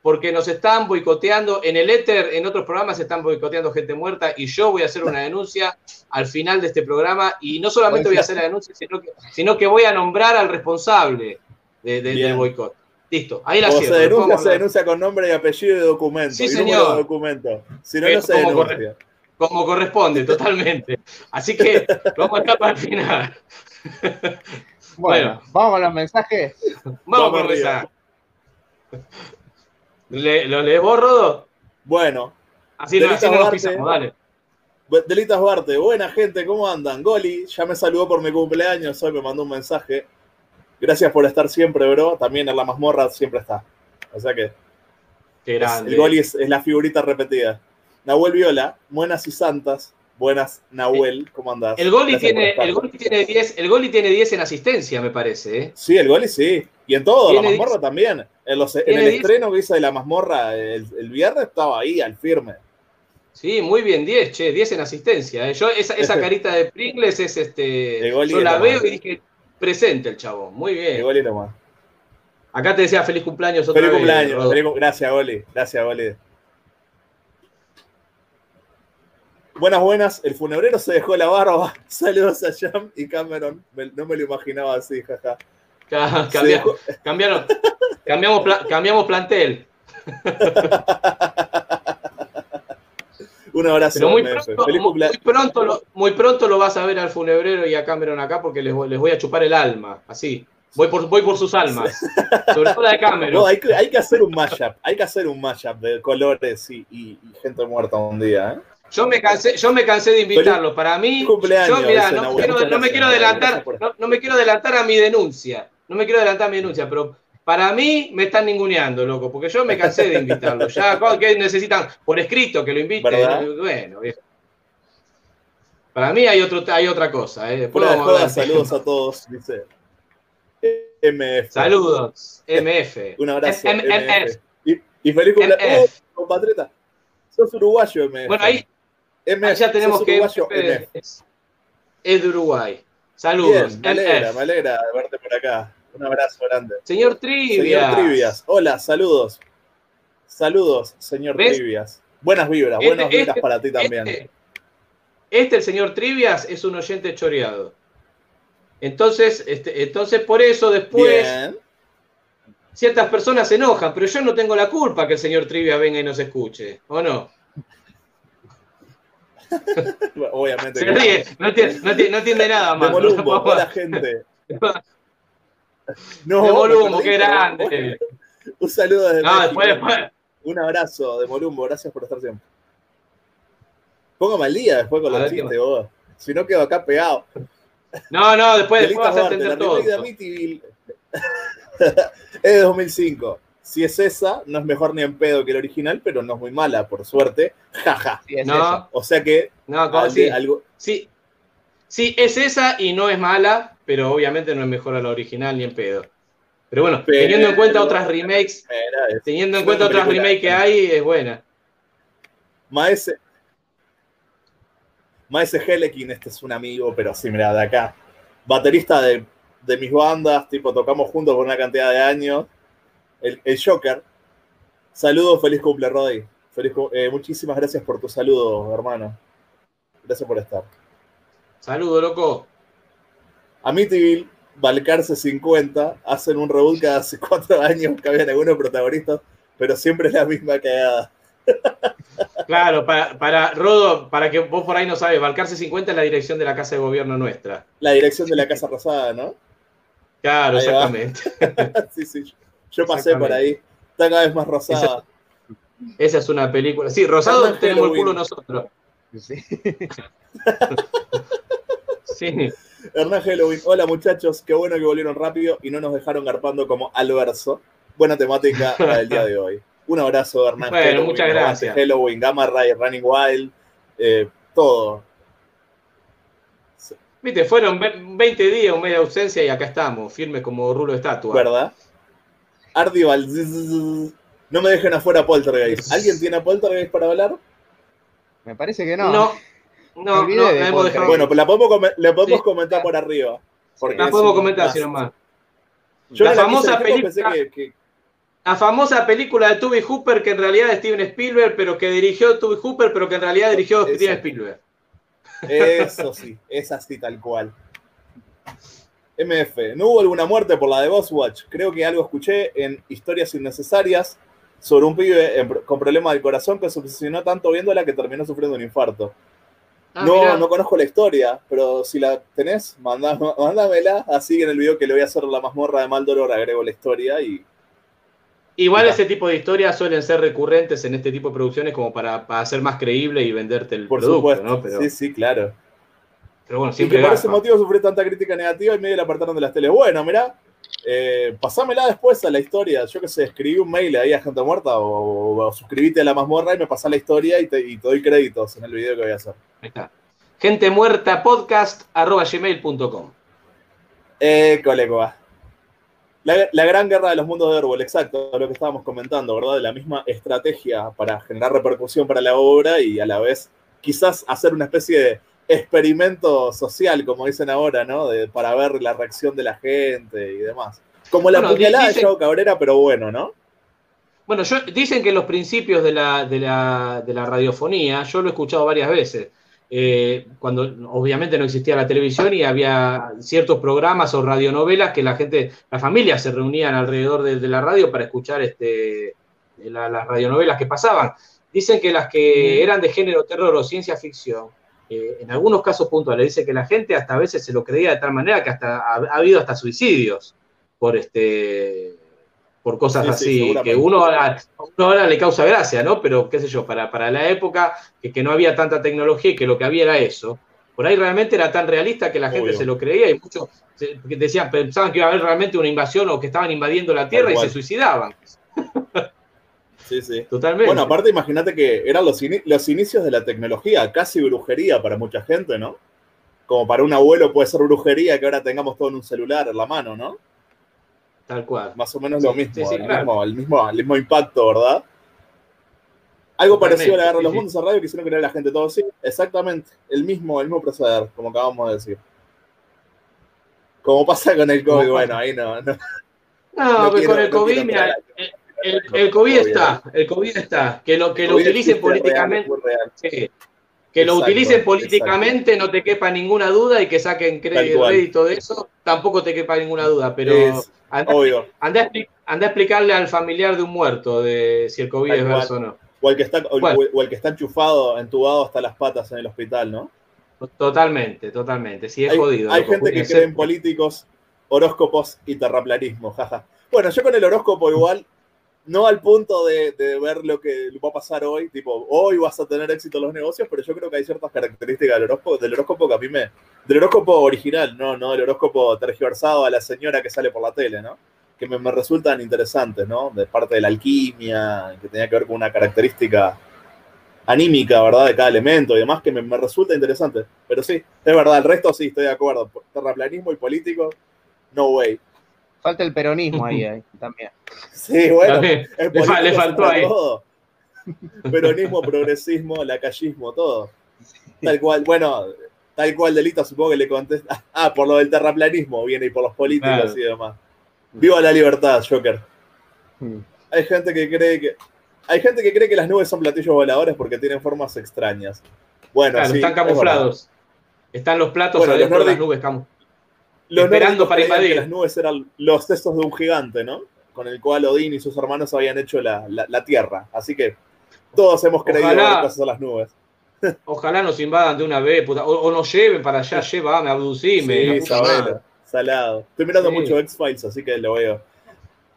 porque nos están boicoteando en el éter, en otros programas se están boicoteando gente muerta y yo voy a hacer una denuncia al final de este programa y no solamente voy a hacer la denuncia, sino que, sino que voy a nombrar al responsable de- de- Bien. del boicot. Listo, ahí la O se cierro. denuncia, se a- denuncia con nombre y apellido y documento. Sí, y señor. de documento. Si no, Eh, no se como denuncia. Como corresponde, totalmente. Así que lo vamos a dejar para el final. Bueno, Bueno. vamos con los mensajes. Vamos, Vamos con arriba. esa. Le- ¿Lo lees vos, Rodo? Bueno, Así no, así no nos Duarte. pisamos, dale. Delitas Barte, buena gente, ¿cómo andan? Goli, ya me saludó por mi cumpleaños, hoy me mandó un mensaje. Gracias por estar siempre, bro. También en la mazmorra siempre está. O sea que Qué es- grande. el Goli es, es la figurita repetida. Nahuel Viola, buenas y santas. Buenas, Nahuel, ¿cómo andás? El Goli tiene, el Goli tiene 10, el Goli tiene 10 en asistencia, me parece, ¿eh? Sí, el Goli sí. Y en todo, la mazmorra también. En, los- en Tiene el estreno que hice de la mazmorra el, el viernes estaba ahí, al firme. Sí, muy bien, 10, che, 10 en asistencia. ¿eh? Yo, esa, esa carita de Pringles es este. El Yo la veo más. y dije, presente el chabón. Muy El bien. Goli nomás. Acá te decía feliz cumpleaños otra Feliz vez. cumpleaños. Rodo. feliz cum- gracias, Goli. Gracias, Goli. Buenas, buenas. El funebrero se dejó la barba. Saludos a Jam y Cameron. Me- no me lo imaginaba así, jaja. Ca- cambia- cambiaron, cambiamos, pla- cambiamos plantel. Un abrazo. Pero muy pronto, muy, pronto lo, muy pronto lo vas a ver al funebrero y a Cameron acá porque les, voy- les voy a chupar el alma. Así. Voy por, voy por sus almas. Sobre todo la de Cameron. No, hay, que, hay que hacer un mashup. Hay que hacer un mashup de colores y, y- y gente muerta un día. ¿eh? Yo me cansé, yo me cansé de invitarlos. Para mí, yo mira, dice no, quiero- me quiero adelantar, no, no me quiero adelantar a mi denuncia. No me quiero adelantar a mi denuncia, pero para mí me están ninguneando, loco, porque yo me cansé de invitarlos. Ya, ¿qué necesitan? Por escrito que lo invite. ¿Verdad? Bueno, viejo. Para mí hay otro, hay otra cosa. ¿eh? Joda, saludos a todos, dice MF. Saludos, MF. Un abrazo. M- M- MF. Y, y feliz cumpleaños. MF. Oh, compatriota. Sos uruguayo, MF. Bueno, ahí, Ahí ya tenemos que uruguayo, es, de Uruguay. Saludos. Bien, me alegra, me alegra verte por acá. Un abrazo grande. Señor Trivia. Señor Trivias. Hola, saludos. Saludos, señor ¿Ves? Trivias. Buenas vibras, Este- buenas vibras este- para ti también. Este, este, el señor Trivias, es un oyente choreado. Entonces, entonces por eso después Bien. ciertas personas se enojan, pero yo no tengo la culpa que el señor Trivias venga y nos escuche, ¿o no? Obviamente. Se que no. ríe, no entiende, no no entiende nada De más. Molumbo, ¿no? hola gente. No, de Molumbo, qué grande. Un saludo desde No, después, después. Un abrazo de Molumbo, gracias por estar siempre. Póngame al día después con A los ver, ¿qué chistes, vos. Si no quedo acá pegado. No, no, después, después vas a entender todo. de es de 2005. Si es esa, no es mejor ni en pedo que el original, pero no es muy mala, por suerte. Jaja. Sí, es No. O sea que no, como- algo- sí, algo, sí, sí, es esa y no es mala, pero obviamente no es mejor a la original ni en pedo. Pero bueno, Pero- teniendo en cuenta otras remakes, teniendo en cuenta otras remakes que hay, es buena. Maese. Maese Helekin, este es un amigo, pero sí, mira, de acá. Baterista de, de mis bandas, tipo, tocamos juntos por una cantidad de años. El, el Joker. Saludos, feliz cumple, Roddy. Feliz, eh, muchísimas gracias por tu saludo, hermano. Gracias por estar. Saludo, loco. Amityville, Balcarce 50, hacen un reboot cada hace cuatro años, cambian algunos protagonistas, pero siempre es la misma cagada. Claro, para, para Rodo, para que vos por ahí no sabes, Balcarce 50 es la dirección de la Casa de Gobierno nuestra. La dirección de la Casa Rosada, ¿no? Claro, Ahí exactamente. sí, sí. Yo pasé por ahí. Está cada vez más rosada. Esa es una película. Sí, Rosado tenemos el culo nosotros. Sí. Sí. Hernán Halloween, hola muchachos, qué bueno que volvieron rápido y no nos dejaron garpando como al verso. Buena temática para el día de hoy. Un abrazo, Hernán. Bueno, Halloween, muchas gracias. Halloween, Gamma Ray, Running Wild, eh, todo. Viste, fueron ve- 20 días, un mes de ausencia y acá estamos, firmes como rulo de estatua. ¿Verdad? Ardival, no me dejen afuera Poltergeist. ¿Alguien tiene a Poltergeist para hablar? Me parece que no. No, no, no, de la hemos. Bueno, pues la podemos, la podemos Sí. comentar por arriba. porque la podemos comentar, si nomás. Yo La no famosa película- pensé que- que, La famosa película de Tubby Hooper, que en realidad es Steven Spielberg, pero que dirigió Tubby Hooper, pero que en realidad dirigió Steven. Spielberg. Eso sí, es así tal cual. MF, ¿no hubo alguna muerte por la de Ghostwatch? Creo que algo escuché en Historias Innecesarias sobre un pibe con problemas del corazón que se obsesionó tanto viéndola que terminó sufriendo un infarto. Ah, no, mirá. no conozco la historia, pero si la tenés, mandá- mándamela. Así que en el video que le voy a hacer la mazmorra de Maldoror agrego la historia y Igual ese tipo de historias suelen ser recurrentes en este tipo de producciones como para, para hacer más creíble y venderte el por producto, supuesto. ¿no? Pero, Sí, sí, claro. Pero bueno, Y que por ese motivo sufrí tanta crítica negativa y medio la apartaron de las teles. Bueno, mirá, eh, pasámela después a la historia. Yo qué sé, escribí un mail ahí a Gente Muerta o, o suscribite a la mazmorra y me pasás la historia y te, y te doy créditos en el video que voy a hacer. Ahí está. Gente muerta podcast arroba gmail.com. Eh, colega. La, la gran guerra de los mundos de Árbol, exacto, lo que estábamos comentando, ¿verdad? La misma estrategia para generar repercusión para la obra y a la vez quizás hacer una especie de experimento social, como dicen ahora, ¿no? De- para ver la reacción de la gente y demás. Como la Bueno, puñalada de Chavo Cabrera, pero bueno, ¿no? Bueno, yo, dicen que los principios de la, de, la, de la radiofonía, yo lo he escuchado varias veces, eh, cuando obviamente no existía la televisión y había ciertos programas o radionovelas que la gente, las familias se reunían alrededor de, de la radio para escuchar este, la- las radionovelas que pasaban. Dicen que las que eran de género terror o ciencia ficción, eh, en algunos casos puntuales, dice que la gente hasta a veces se lo creía de tal manera que hasta ha, ha habido hasta suicidios por este por cosas Sí, sí, así, que uno ahora, uno ahora le causa gracia, ¿no? Pero qué sé yo, para, para la época que, que no había tanta tecnología y que lo que había era eso, por ahí realmente era tan realista que la gente se lo creía y muchos decían, pensaban que iba a haber realmente una invasión o que estaban invadiendo la Tierra y se suicidaban. Sí, sí. Totalmente. Bueno, aparte imagínate que eran los, los inicios de la tecnología, casi brujería para mucha gente, ¿no? Como para un abuelo puede ser brujería que ahora tengamos todo en un celular en la mano, ¿no? Tal cual. Más o menos Sí, lo mismo, sí, sí, el, claro. mismo, el, mismo, el mismo impacto, ¿verdad? Algo Totalmente, parecido a la guerra de los mundos en radio que hicieron creer a la gente todo. Sí, exactamente. El mismo, el mismo proceder, como acabamos de decir. Como pasa con el COVID, bueno, ahí no. no. No, No pues con el no COVID, mira, el, COVID está, el COVID está, que lo, que lo utilicen real, políticamente, real. que lo Exacto, utilicen políticamente, no te quepa ninguna duda y que saquen crédito, de eso, tampoco te quepa ninguna duda, pero Es anda, obvio. anda a expli- anda a explicarle al familiar de un muerto de si el COVID Tal es verso o no. O el que está, o el- Bueno. o el que está enchufado, entubado hasta las patas en el hospital, ¿no? Totalmente, totalmente, sí es hay, jodido. hay gente que cree en políticos, horóscopos y terraplanismo, jaja. Bueno, yo con el horóscopo igual, no al punto de, ver lo que va a pasar hoy, tipo, hoy vas a tener éxito en los negocios, pero yo creo que hay ciertas características del horóscopo, del horóscopo que a mí me... Del horóscopo original, no, no del horóscopo tergiversado a la señora que sale por la tele, ¿no? Que me, me resultan interesantes, ¿no? De parte de la alquimia, que tenía que ver con una característica anímica, ¿verdad? De cada elemento y demás, que me resulta interesante. Pero sí, es verdad, el resto sí estoy de acuerdo. Terraplanismo y político, no way. Falta el peronismo ahí, ahí también. Sí, bueno, También, le, fa- le político faltó ahí. todo. Peronismo, progresismo, lacayismo, todo. Tal cual, bueno, tal cual Delita supongo que le contesta. Ah, por lo del terraplanismo viene y por los políticos Claro. y demás. Viva la libertad, Joker. Mm. Hay gente que cree que. Hay gente que cree que las nubes son platillos voladores porque tienen formas extrañas. Bueno, Claro, sí, están es camuflados. Están los platos Bueno, los de las nubes camufladas. Los Esperando para invadir. las nubes eran los sesos de un gigante, ¿no? Con el cual Odín y sus hermanos habían hecho la, la- la tierra. Así que todos hemos creído Ojalá- cosas a las nubes. Ojalá nos invadan de una vez, puta, o, o nos lleven para allá, llévame, abducime. Sí, la puta sabelo, madre. salado. Estoy mirando Sí. mucho X-Files, así que lo veo.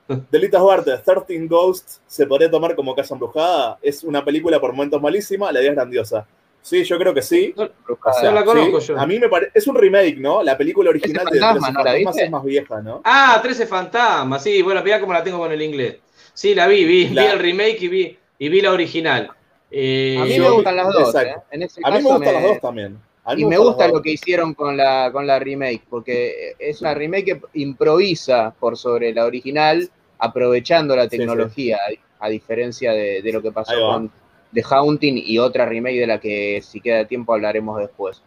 Delitas Duarte, 13 Ghosts se podría tomar como casa embrujada. Es una película por momentos malísima, la idea es grandiosa. Sí, yo creo que sí. No, O sea, no la conozco sí. yo. A mí me parece. Es un remake, ¿no? La película original de fantasma, Trece ¿no la Fantasmas es más vieja, ¿no? Ah, 13 fantasmas, sí, bueno, mirá cómo la tengo con el inglés. Sí, la vi, vi, La- vi el remake y vi, y vi la original. Eh, A mí me gustan las dos. ¿eh? En ese A mí me gustan las dos también. A mí Y me gusta lo que hicieron con la, con la remake, porque es una remake que improvisa por sobre la original, aprovechando la Sí, sí. tecnología, a, a diferencia de, de lo que pasó con The Haunting y otra remake de la que si queda tiempo hablaremos después.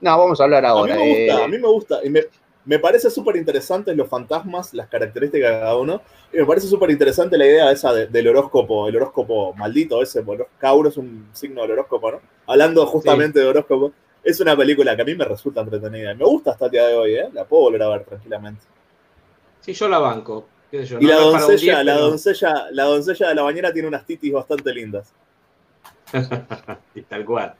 No, vamos a hablar A mí ahora. me gusta, eh, a mí me gusta. Y me, me parece súper interesante los fantasmas, las características de cada uno. Y me parece súper interesante la idea esa de- del horóscopo, el horóscopo maldito ese. Bueno, Cauro es un signo del horóscopo, ¿no? Hablando justamente de horóscopo, es una película que a mí me resulta entretenida. Me gusta hasta el día de hoy, ¿eh? La puedo volver a ver tranquilamente. sí, yo la banco. qué sé yo, Y no- la doncella, 10, la pero- doncella, la doncella de la bañera tiene unas titis bastante lindas. Sí, Tal cual.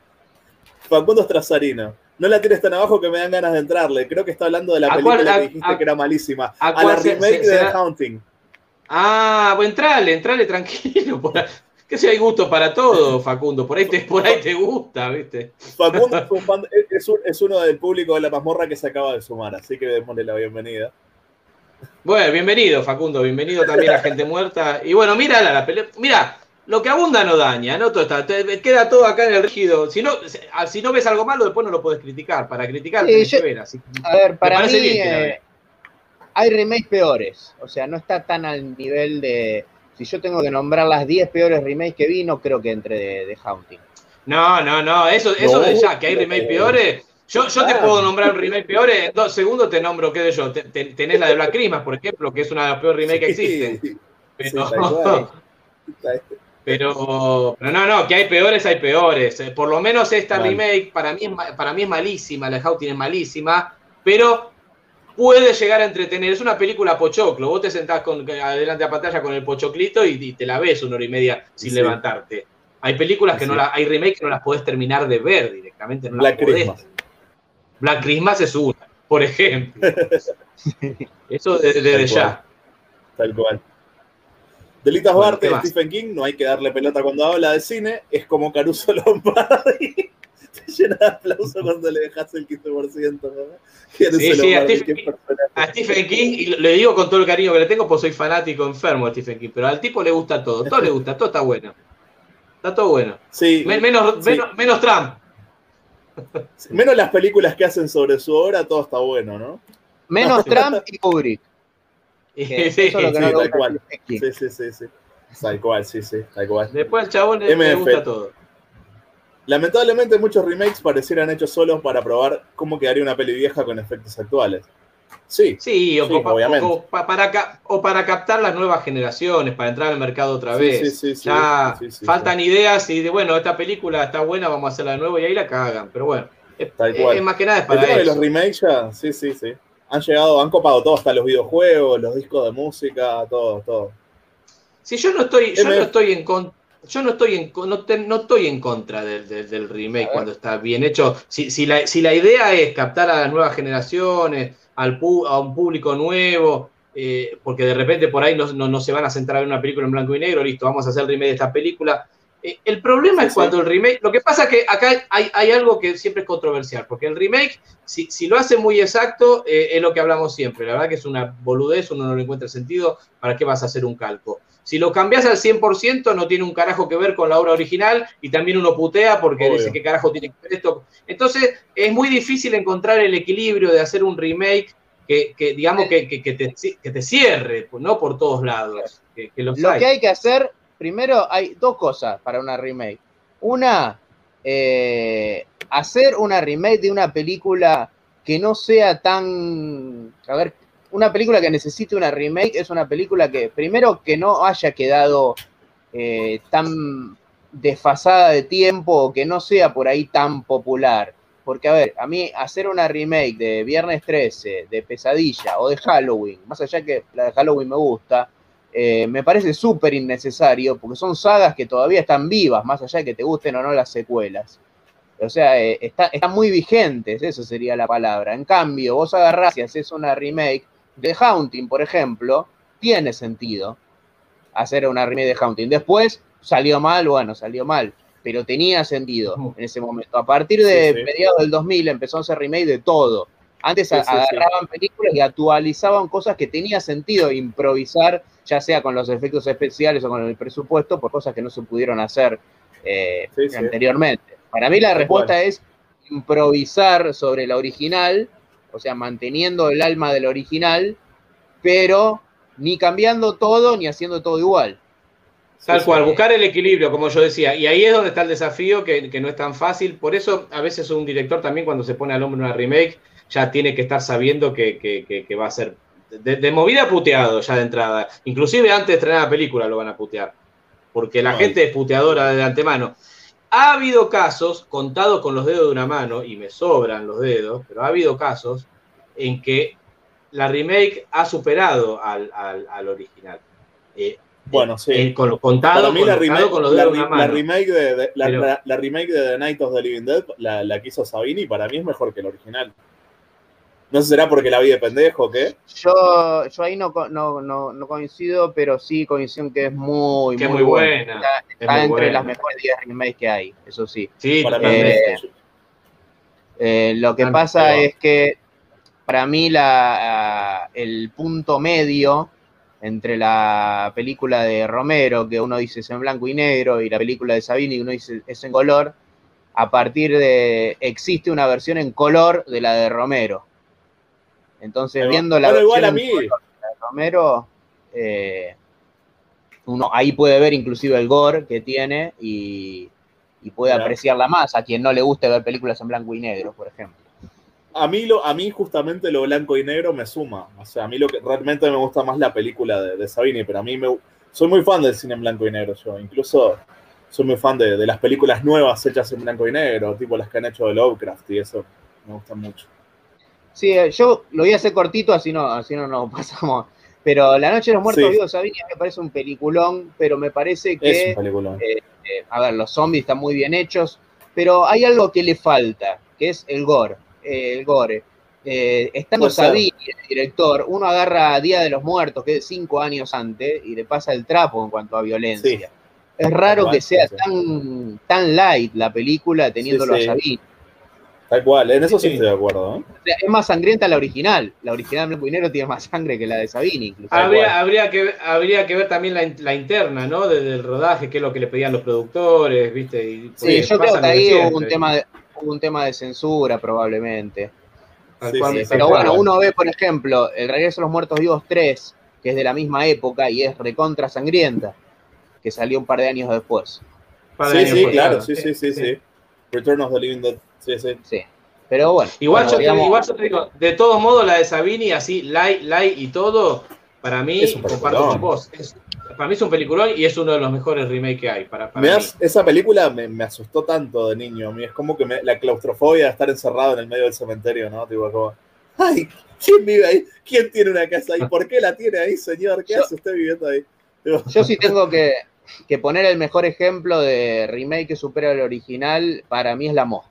Facundo Strazzarino. No la tires tan abajo que me dan ganas de entrarle. Creo que está hablando de la ¿A película cuál- a- que dijiste a- que era malísima. a A, la se- remake se- de The Haunting. Ah, bueno, entrale, entrale tranquilo. Por, que si hay gusto para todo, Facundo. Por ahí te, por ahí te gusta, ¿viste? Facundo es, un fan- es un- es uno del público de la mazmorra que se acaba de sumar, así que démosle la bienvenida. Bueno, bienvenido, Facundo. Bienvenido también a Gente Muerta. Y bueno, mira la, pelea. Mira, lo que abunda no daña, ¿no? Todo está, te- queda todo acá en el rígido. Si no, si no ves algo malo, después no lo puedes criticar. Para criticar, Sí, tenés yo- que ver. Así A ver, para mí bien eh, hay remakes peores. O sea, no está tan al nivel de. Si yo tengo que nombrar las 10 peores remakes que vi, no creo que entre de, de Haunting. No, no, no. Eso, eso No, de ya, que hay no. remake peores. Yo, yo te Claro. puedo nombrar un remake peores. En dos segundos te nombro, qué sé yo. te- te- tenés la de Black Christmas, por ejemplo, que es una de las peores remakes que existen. Sí, Pero, sí. Pero, pero no, no, que hay peores, hay peores. Eh, Por lo menos esta Vale. remake para mí, es, para mí es malísima, la de Houghton es malísima, pero puede llegar a entretener. Es una película pochoclo. Vos te sentás con, adelante a pantalla con el pochoclito y, y te la ves una hora y media sin Sí. levantarte. Hay películas que Sí. no la, hay remake que no las podés terminar de ver directamente. No Black Christmas. Black Christmas es una, por ejemplo. Eso desde, desde Tal ya. Tal cual. Delitas Bueno. Stephen King, no hay que darle pelota cuando habla de cine, es como Caruso Lombardi. Te llena de aplauso cuando le dejas el 15%. ¿no? Caruso Sí, sí, a Stephen King. a Stephen King, y le digo con todo el cariño que le tengo, pues soy fanático enfermo de Stephen King, pero al tipo le gusta todo, todo le gusta, todo está bueno. Está todo bueno. Sí, Men- menos, sí. menos, menos Trump. menos las películas que hacen sobre su obra, todo está bueno, ¿no? Menos Trump y Kubrick. Que sí, eso es lo que sí, no tal cual. Sí, sí, sí, sí. Tal cual, sí, sí, tal cual. Después al chabón le, gusta todo. Lamentablemente muchos remakes parecieran hechos solos para probar cómo quedaría una peli vieja con efectos actuales. Sí, Sí, o, Sí, co- pa- obviamente. o pa- para, ca- o para captar las nuevas generaciones, para entrar al mercado otra Sí, vez. sí, sí, sí, ya sí, sí, faltan ideas y de, bueno, esta película está buena, vamos a hacerla de nuevo y ahí la cagan. Pero bueno, es, Tal cual. es más que nada es el para tema de eso. los remakes ya, sí, sí, sí. Han llegado, han copado todo, hasta los videojuegos, los discos de música, todo, todo. Si yo no estoy, yo no MF. estoy en contra. Yo no estoy en, no, te- no estoy en contra del, del- del remake cuando está bien hecho. Si, si, la, si la idea es captar a las nuevas generaciones, al pu- a un público nuevo, eh, porque de repente por ahí no, no- no se van a centrar en una película en blanco y negro, listo, vamos a hacer el remake de esta película. Eh, el problema Sí, es sí. cuando el remake. Lo que pasa es que acá hay, hay algo que siempre es controversial, porque el remake, si, si lo hace muy exacto, eh, es lo que hablamos siempre. La verdad que es una boludez, uno no le encuentra sentido. ¿Para qué vas a hacer un calco? Si lo cambias al 100%, no tiene un carajo que ver con la obra original y también uno putea porque Obvio. dice qué carajo tiene que ver esto. Entonces, es muy difícil encontrar el equilibrio de hacer un remake que, que, digamos, que, que- que te, que te cierre, no por todos lados. Que, que los Lo hay. que hay que hacer, primero, hay dos cosas para una remake. Una, eh, hacer una remake de una película que no sea tan. A ver, una película que necesite una remake es una película que, primero, que no haya quedado eh, tan desfasada de tiempo o que no sea por ahí tan popular. Porque, a ver, a mí hacer una remake de Viernes 13, de Pesadilla o de Halloween, más allá que la de Halloween me gusta, eh, me parece súper innecesario porque son sagas que todavía están vivas, más allá de que te gusten o no las secuelas. O sea, eh, está- están muy vigentes, eso sería la palabra. En cambio, vos agarrás y haces una remake de Haunting, por ejemplo, tiene sentido hacer una remake de Haunting. Después salió mal, bueno, salió mal. pero tenía sentido en ese momento. A partir de Sí, sí. mediados del 2000 empezó a hacer remake de todo. Antes sí. agarraban películas y actualizaban cosas que tenía sentido improvisar, ya sea con los efectos especiales o con el presupuesto, por cosas que no se pudieron hacer eh, Sí, sí. anteriormente. Para mí la respuesta es improvisar sobre la original, o sea, manteniendo el alma del original, pero ni cambiando todo ni haciendo todo igual. Tal cual, buscar el equilibrio, como yo decía. Y ahí es donde está el desafío, que, que no es tan fácil. Por eso, a veces un director también, cuando se pone al hombro una remake, ya tiene que estar sabiendo que- que- que va a ser de, de movida puteado ya de entrada. Inclusive antes de estrenar la película lo van a putear. Porque la Ay. gente es puteadora de antemano. Ha habido casos, contados con los dedos de una mano, y me sobran los dedos, pero ha habido casos en que la remake ha superado al, al- al original. Eh, Bueno, sí. eh, con, contado, Para mí la remake, con los la, dedos de una la mano. remake de, de- la, Pero- la- la remake de The Night of the Living Dead, la, la que hizo Sabini, para mí es mejor que el original. No sé será porque la vi de pendejo o qué. Yo, yo ahí no, no, no, no coincido, pero sí coincido en que es muy, Que muy buena. Está, Es está muy entre buena. las mejores 10 remakes que hay, eso sí. Sí, Para mí totalmente. es- Eh, lo que Ah, pasa es que para mí la, el punto medio entre la película de Romero, que uno dice es en blanco y negro, y la película de Sabini, que uno dice es en color, a partir de existe una versión en color de la de Romero. Entonces, viendo la Bueno, igual a mí. de Romero, eh, uno ahí puede ver inclusive el gore que tiene y, y puede Claro. apreciarla más a quien no le guste ver películas en blanco y negro, por ejemplo. A mí, lo, a mí justamente lo blanco y negro me suma. O sea, a mí lo que realmente me gusta más la película de, de Sabini, pero a mí me, soy muy fan del cine en blanco y negro yo. Incluso soy muy fan de, de las películas nuevas hechas en blanco y negro, tipo las que han hecho de Lovecraft y eso me gustan mucho. Sí, eh, yo lo voy a hacer cortito, así no, así no nos pasamos. Pero La Noche de los Muertos Sí. Vivos Sabini me parece un peliculón, pero me parece Es que, un película. eh, eh, a ver, los zombies están muy bien hechos, pero hay algo que le falta, que es el gore. eh, el gore. Eh, estando ser. Sabini, el director, uno agarra Día de los Muertos, que es cinco años antes, y le pasa el trapo en cuanto a violencia. Sí. Es raro que sea tan, tan light la película teniéndolo sí. a Sabini. Tal cual, en eso sí, Sí. estoy de acuerdo. ¿eh? O sea, es más sangrienta la original. La original blanco y negro tiene más sangre que la de Sabini, incluso. Habría, habría, que, ver- habría que ver también la, la interna, ¿no? De- del rodaje, qué es lo que le pedían los productores, ¿viste? Y, Sí, yo creo que de ahí hubo un tema de, hubo un tema de censura, probablemente. Tal Sí, cual, sí, tal Pero bueno, uno ve, por ejemplo, El Regreso de los Muertos Vivos 3, que es de la misma época y es recontra sangrienta, que salió un par de años después. De Sí, años sí, claro, sí, sí, sí, sí. Return of the Living Dead, sí, sí. Sí. Pero bueno. Igual, bueno, yo te, digamos, igual yo te digo, de todos modos, la de Sabini, así, light, light y todo, para mí, Es un comparto peliculón. con vos. Es- para mí es un peliculón y es uno de los mejores remakes que hay. Para, para Me mí. as- esa película me, me asustó tanto de niño. A mí es como que me- la claustrofobia de estar encerrado en el medio del cementerio, ¿no? Tipo, como, ay, ¿quién vive ahí? ¿Quién tiene una casa ahí? ¿Por qué la tiene ahí, señor? ¿Qué Yo- hace usted viviendo ahí? Tipo, Yo sí tengo que, que poner el mejor ejemplo de remake que supera el original, para mí es La Mosca.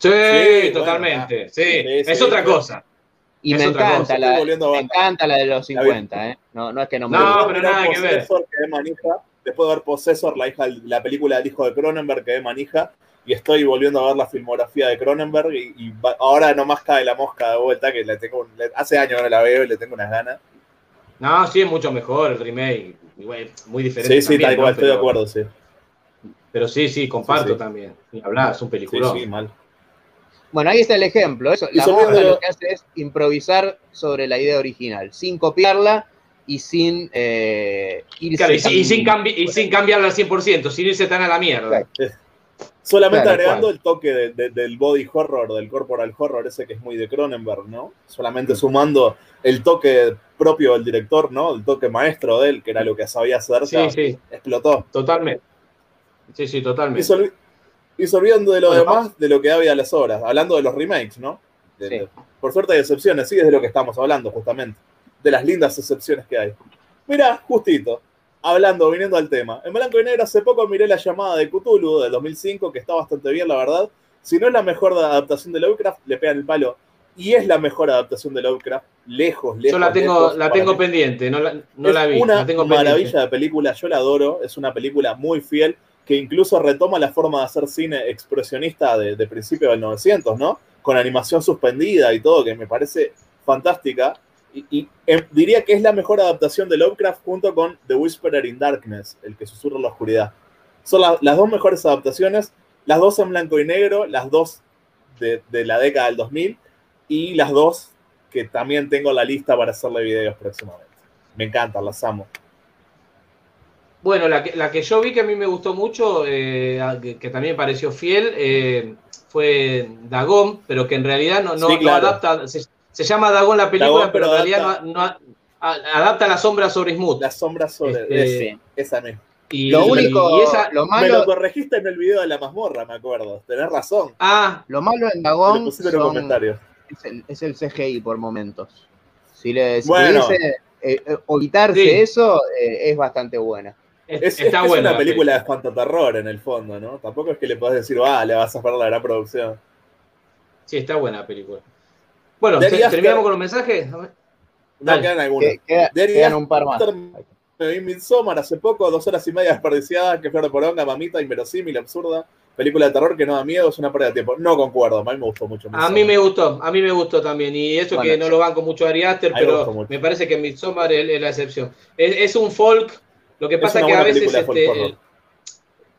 Sí, Sí, totalmente. bueno, sí, sí, es sí, otra sí. cosa. Y Es me encanta, la, me encanta la de los La 50, ¿eh? No, no es que no me No, pero de nada que ver. Que manija, después de ver Possessor, la, hija, la película del hijo de Cronenberg, que es manija, y estoy volviendo a ver la filmografía de Cronenberg, y, y va- ahora nomás cae la mosca de vuelta, que le tengo, un- le- hace años que no la veo y le tengo unas ganas. No, sí, es mucho mejor el remake. Igual, Muy diferente. Sí, sí, también, tal ¿no? cual, estoy de acuerdo, sí. Pero sí, sí, comparto Sí, sí. también. Ni hablar, es un Sí, peliculón. sí, mal. Bueno, ahí está el ejemplo. Eso, Y la de- lo que hace es improvisar sobre la idea original, sin copiarla y sin eh, irse Claro, y, y sin cambi- y sin cambiarla al 100%, sin irse tan a la mierda. Solamente Claro, agregando cual. el toque de- de- del body horror, del corporal horror, ese que es muy de Cronenberg, ¿no? Solamente sumando el toque propio del director, ¿no? El toque maestro de él, que era lo que sabía hacer, Sí, sí, explotó. totalmente. Sí, sí, Y totalmente. Y se de lo Bueno, demás, de lo que había a las horas, hablando de los remakes, ¿no? De- Sí. por suerte hay excepciones, sí, es de lo que estamos hablando, justamente. De las lindas excepciones que hay. Mira, justito, hablando, viniendo al tema. En blanco y negro hace poco miré la llamada de Cthulhu del 2005, que está bastante bien, la verdad. Si no es la mejor adaptación de Lovecraft, le pegan el palo. Y es la mejor adaptación de Lovecraft, lejos, lejos. Yo la tengo, lejos, la tengo pendiente, no la, no es la vi. una la tengo maravilla pendiente. de película, yo la adoro, es una película muy fiel. Que incluso retoma la forma de hacer cine expresionista de, de principios del 900, ¿no? Con animación suspendida y todo, que me parece fantástica. Y, em, diría que es la mejor adaptación de Lovecraft junto con The Whisperer in Darkness, el que susurra la oscuridad. Son la- las dos mejores adaptaciones, las dos en blanco y negro, las dos de, de la década del 2000 y las dos que también tengo en la lista para hacerle videos próximamente. Me encantan, las amo. Bueno, la que, la que yo vi que a mí me gustó mucho, eh, que, que también me pareció fiel, eh, fue Dagón, pero que en realidad no, no, Sí, adapta, se, se llama Dagón la película, Dagón, pero, pero en realidad no, no a- a- adapta la sombra sobre Smooth. La sombra sobre Este, ese, esa misma. Y, Lo único, y esa, lo Me lo malo, corregiste en el video de la mazmorra, me acuerdo. Tenés razón. ah, lo malo en Dagón son- es, el, es el CGI por momentos. Si, le, si Bueno. pudiese eh, eh, evitarse Sí. eso, eh, es bastante buena. Es- Es, es está es buena. una la película de espantaterror en el fondo, ¿no? Tampoco es que le podés decir, ah, le vas a pagar la gran producción. Sí, está buena la película. Bueno, De Ari ¿te- Aster- ¿terminamos con los mensajes? Ver. No quedan algunos. Queda- quedan un par más. Me vi Midsommar hace poco, dos horas y media desperdiciadas, que flor de poronga, mamita, inverosímil, absurda. Película de terror que no da miedo, es una pérdida de tiempo. No concuerdo, a mí me gustó mucho. A mí me gustó, a mí me gustó también. Y eso Bueno, que no lo banco mucho a Ari Aster, me pero me parece que Midsommar es, es la excepción. Es, es un folk, lo que Es pasa una que a veces... este,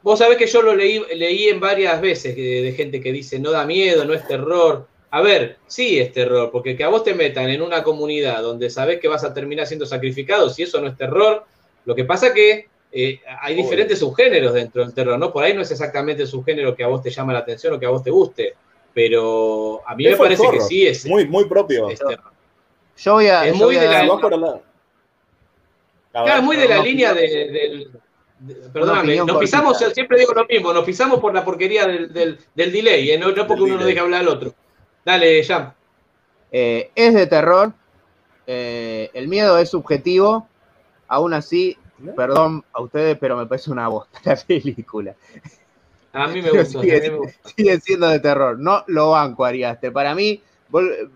vos sabés que yo lo leí, leí en varias veces de, de gente que dice, no da miedo, no es terror. A ver, sí es terror, porque que a vos te metan en una comunidad donde sabés que vas a terminar siendo sacrificado, si eso no es terror, lo que pasa que eh, hay Obvio. diferentes subgéneros dentro del terror, ¿no? Por ahí no es exactamente el subgénero que a vos te llama la atención o que a vos te guste, pero a mí Es me parece que sí es, Muy, muy propio. es terror. Yo voy a. Es muy de la- la- Claro, muy de la no, línea de, del- de- perdóname, nos pisamos, cortita. siempre digo lo mismo, nos pisamos por la porquería del, del, del delay, ¿eh? no, no porque Del uno no deje hablar al otro. Dale, Jam. Eh, es de terror. eh, el miedo es subjetivo. Aún así, ¿No? perdón a ustedes, pero me parece una bosta la película. A mí me gustó. sigue, siendo de terror. No lo banco, Ari Aster. Para mí,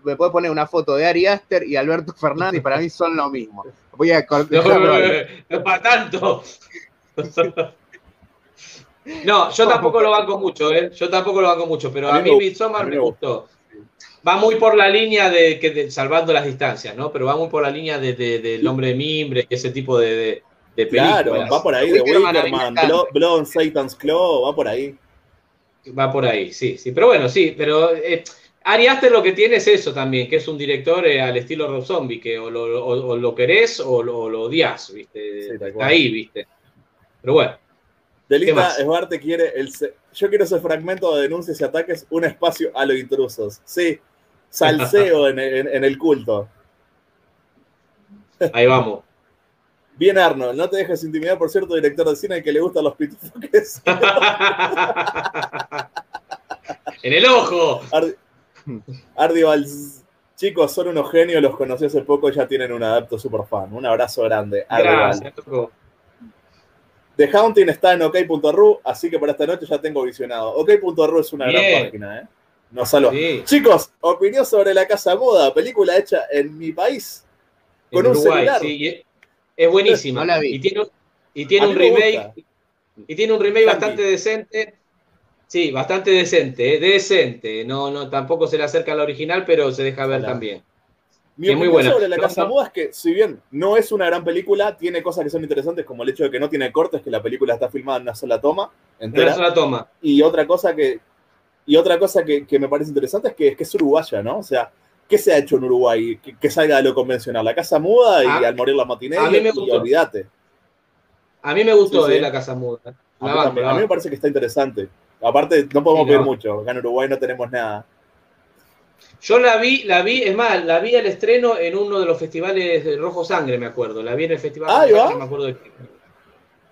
me puedes poner una foto de Ari Aster y Alberto Fernández y para mí son lo mismo. Voy a No, ahí. no es para tanto. No, yo tampoco lo banco mucho, ¿eh? Yo tampoco lo banco mucho, pero A a mí Midsommar me gustó. Va muy por la línea de, que de- salvando las distancias, ¿no? Pero va muy por la línea de, de- del hombre de mimbre y ese tipo de, de, de películas. Claro, va por ahí, de Wickerman on Satan's Claw, va por ahí. Va por ahí, sí, sí. Pero bueno, sí, pero eh, Ari Aster lo que tiene es eso también, que es un director eh, al estilo Rob Zombie, que o lo, o- o lo querés o lo, lo odias, ¿viste? Sí, Está ahí, ¿viste? Pero bueno, ¿Qué Delita? Esbarte quiere el. Yo quiero ese fragmento de denuncias y ataques, un espacio a los intrusos. Sí, salseo en, en- en el culto. ahí vamos. Bien, Arnold, no te dejes intimidar por cierto director de cine que le gustan los pitufos. en el ojo. Ardival, chicos, son unos genios, los conocí hace poco, ya tienen un adapto super fan. Un abrazo grande. Gracias. The Haunting está en ok.ru, así que para esta noche ya tengo visionado. Ok.ru es una Bien. gran página, ¿eh? Nos salva. Sí, Chicos, opinión sobre La Casa Moda, película hecha en mi país. Con en un Uruguay, celular. sí, y es- buenísima. No la vi. Y tiene, un- y tiene un remake. gusta. Y tiene un remake Tranqui. bastante decente. Sí, bastante decente, ¿eh? decente. No, no, tampoco se le acerca al original, pero se deja ver Ojalá. también. Mi Es muy opinión buena. sobre La Casa no. Moda es que, si bien no es una gran película, tiene cosas que son interesantes, como el hecho de que no tiene cortes, que la película está filmada en una sola toma Una entera. sola toma. Y otra cosa que, y otra cosa que, que me parece interesante es que, es que es uruguaya, ¿no? O sea, ¿qué se ha hecho en Uruguay que, que salga de lo convencional? La Casa Muda y A- al morir la matiné a mí me y olvídate. A mí me gustó Sí, sí. eh, la Casa Muda. A La mí, la A me parece que está interesante. Aparte, no podemos Sí, pedir no. mucho. Acá en Uruguay no tenemos nada. Yo la vi, la vi, es más, la vi al estreno en uno de los festivales de Rojo Sangre, me acuerdo. La vi en el festival Ah, ahí Rojo va. Sangre, me acuerdo de qué.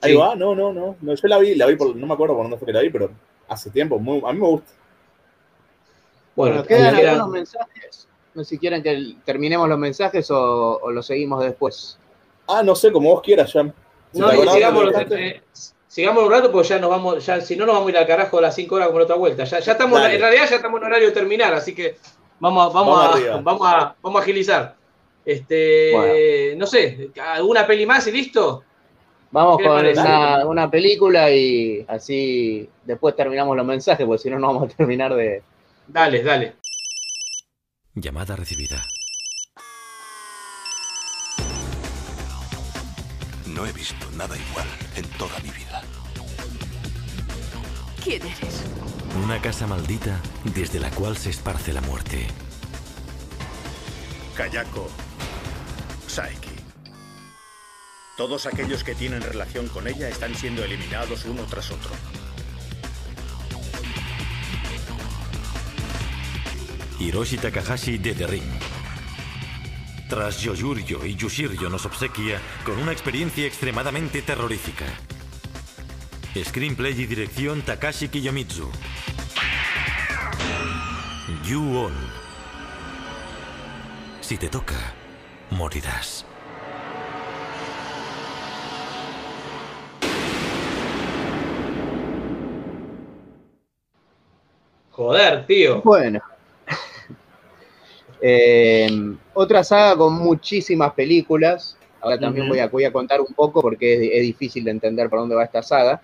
Ahí Sí. va, no, no, no, no. Yo la vi, la vi por, no me acuerdo por dónde fue que la vi, pero hace tiempo. muy- a mí me gusta. Bueno, Bueno, quedan queda- algunos mensajes. No sé si quieren que terminemos los mensajes o, o los seguimos después. Ah, no sé, como vos quieras, Jan. Si No, te y acordás, sigamos, me lo dejaste. eh, sigamos un rato porque ya nos vamos, ya, si no nos vamos a ir al carajo a las 5 horas como la otra vuelta. Ya, ya estamos, Dale. en realidad ya estamos en horario de terminar, así que vamos, a- vamos, Vamos a, arriba. vamos, a, vamos a agilizar. Este, no sé, ¿alguna peli más y listo? Vamos ¿Qué le con una, una película y así después terminamos los mensajes, porque si no, no vamos a terminar de. Dale, dale. Llamada recibida. No he visto nada igual en toda mi vida. ¿Quién eres? Una casa maldita desde la cual se esparce la muerte. Kayako. Saiki. Todos aquellos que tienen relación con ella están siendo eliminados uno tras otro. Hiroshi Takahashi de The Ring. Tras Yoyuryo y Yushiryo nos obsequia con una experiencia extremadamente terrorífica. Screenplay y dirección Takashi Kiyomitsu. You-On. Si te toca, morirás. Joder, tío. Bueno. Eh, otra saga con muchísimas películas. Ahora también voy, a, voy a contar un poco porque es, es difícil de entender por dónde va esta saga.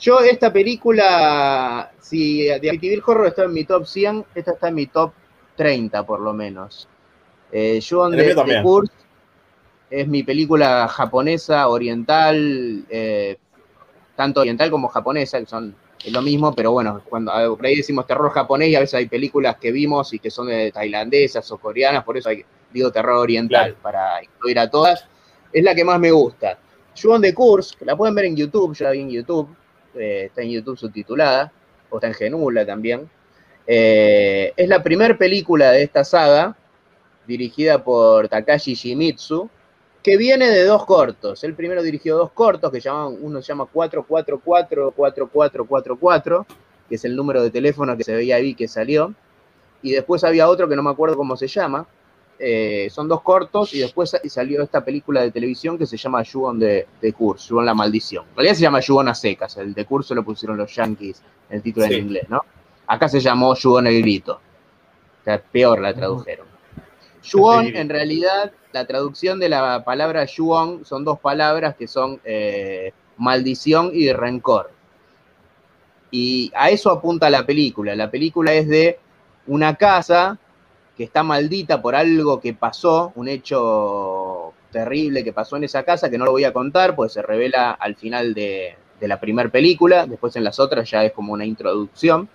Yo, esta película, si The Amityville Horror está en mi top 100, esta está en mi top 30 por lo menos. Eh, yo El de, de Kurz es mi película japonesa, oriental, eh, tanto oriental como japonesa, que son lo mismo, pero bueno, cuando a- por ahí decimos terror japonés y a veces hay películas que vimos y que son de tailandesas o coreanas, por eso hay- digo terror oriental, para incluir a todas. Es la que más me gusta. Ju-on the Curse, que la pueden ver en YouTube, yo la vi en YouTube, eh, está en YouTube subtitulada, o está en Genula también. Eh, es la primera película de esta saga, dirigida por Takashi Shimizu, que viene de dos cortos. El primero dirigió dos cortos que llaman, uno se llama 444-4444, que es el número de teléfono que se veía ahí que salió. Y después había otro que no me acuerdo cómo se llama. Eh, son dos cortos y después sa- salió esta película de televisión que se llama Yugon de, de Curse, Yugon la maldición. En realidad se llama Yugon a secas, el de Curse lo pusieron los yankees, el título Sí. en inglés, ¿no? Acá se llamó Yugon el grito. O sea, peor la tradujeron. Yuon, en realidad, la traducción de la palabra Yuon son dos palabras que son eh, maldición y rencor. Y a eso apunta la película. La película es de una casa que está maldita por algo que pasó, un hecho terrible que pasó en esa casa, que no lo voy a contar, pues se revela al final de, de la primera película, después en las otras ya es como una introducción.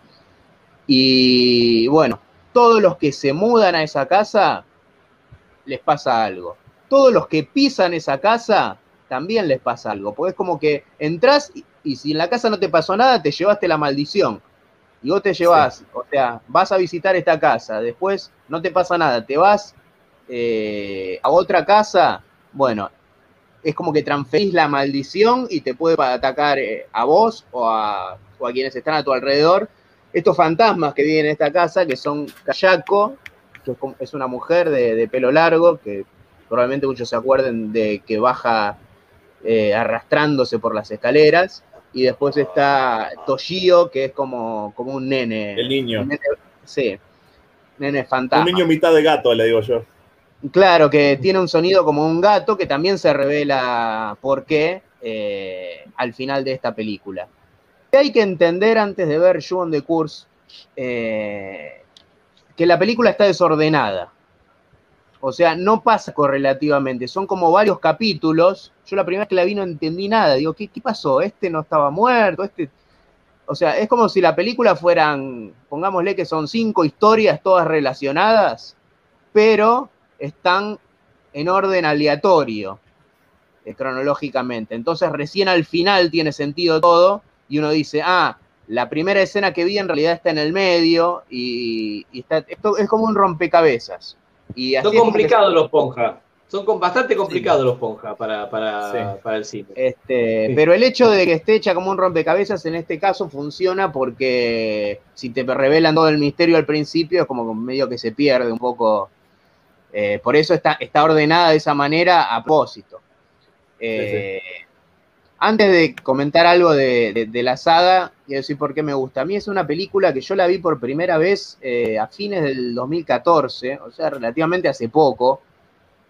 Y bueno, todos los que se mudan a esa casa les pasa algo. Todos los que pisan esa casa también les pasa algo. Porque es como que entras y, y si en la casa no te pasó nada, te llevaste la maldición. Y vos te llevas, o sea, vas a visitar esta casa, después no te pasa nada, te vas eh, a otra casa, bueno, es como que transferís la maldición y te puede atacar eh, a vos o a, o a quienes están a tu alrededor. Estos fantasmas que viven en esta casa, que son Kayako, que es una mujer de, de pelo largo, que probablemente muchos se acuerden de que baja eh, arrastrándose por las escaleras. Y después está Toshio, que es como, como un nene. El niño. nene- sí, nene fantasma. Un niño mitad de gato, le digo yo. Claro, que tiene un sonido como un gato que también se revela por qué eh, al final de esta película. ¿Qué hay que entender antes de ver Ju on the Curse? Eh, que la película está desordenada. O sea, no pasa correlativamente. Son como varios capítulos. Yo la primera vez que la vi no entendí nada. Digo, ¿qué, qué pasó? Este no estaba muerto. Este. O sea, es como si la película fueran, pongámosle que son cinco historias todas relacionadas, pero están en orden aleatorio, eh, cronológicamente. Entonces recién al final tiene sentido todo y uno dice, ah, la primera escena que vi en realidad está en el medio y, y está, esto es como un rompecabezas. Y así se- los Ponja. Son con- bastante complicados los Ponja para, para, Sí. para el cine. Este, Pero el hecho de que esté hecha como un rompecabezas en este caso funciona porque si te revelan todo el misterio al principio es como medio que se pierde un poco. Eh, por eso está, está ordenada de esa manera a propósito. Eh, Antes de comentar algo de, de- de la saga, quiero decir por qué me gusta. A mí es una película que yo la vi por primera vez eh, a fines del 2014, o sea, relativamente hace poco,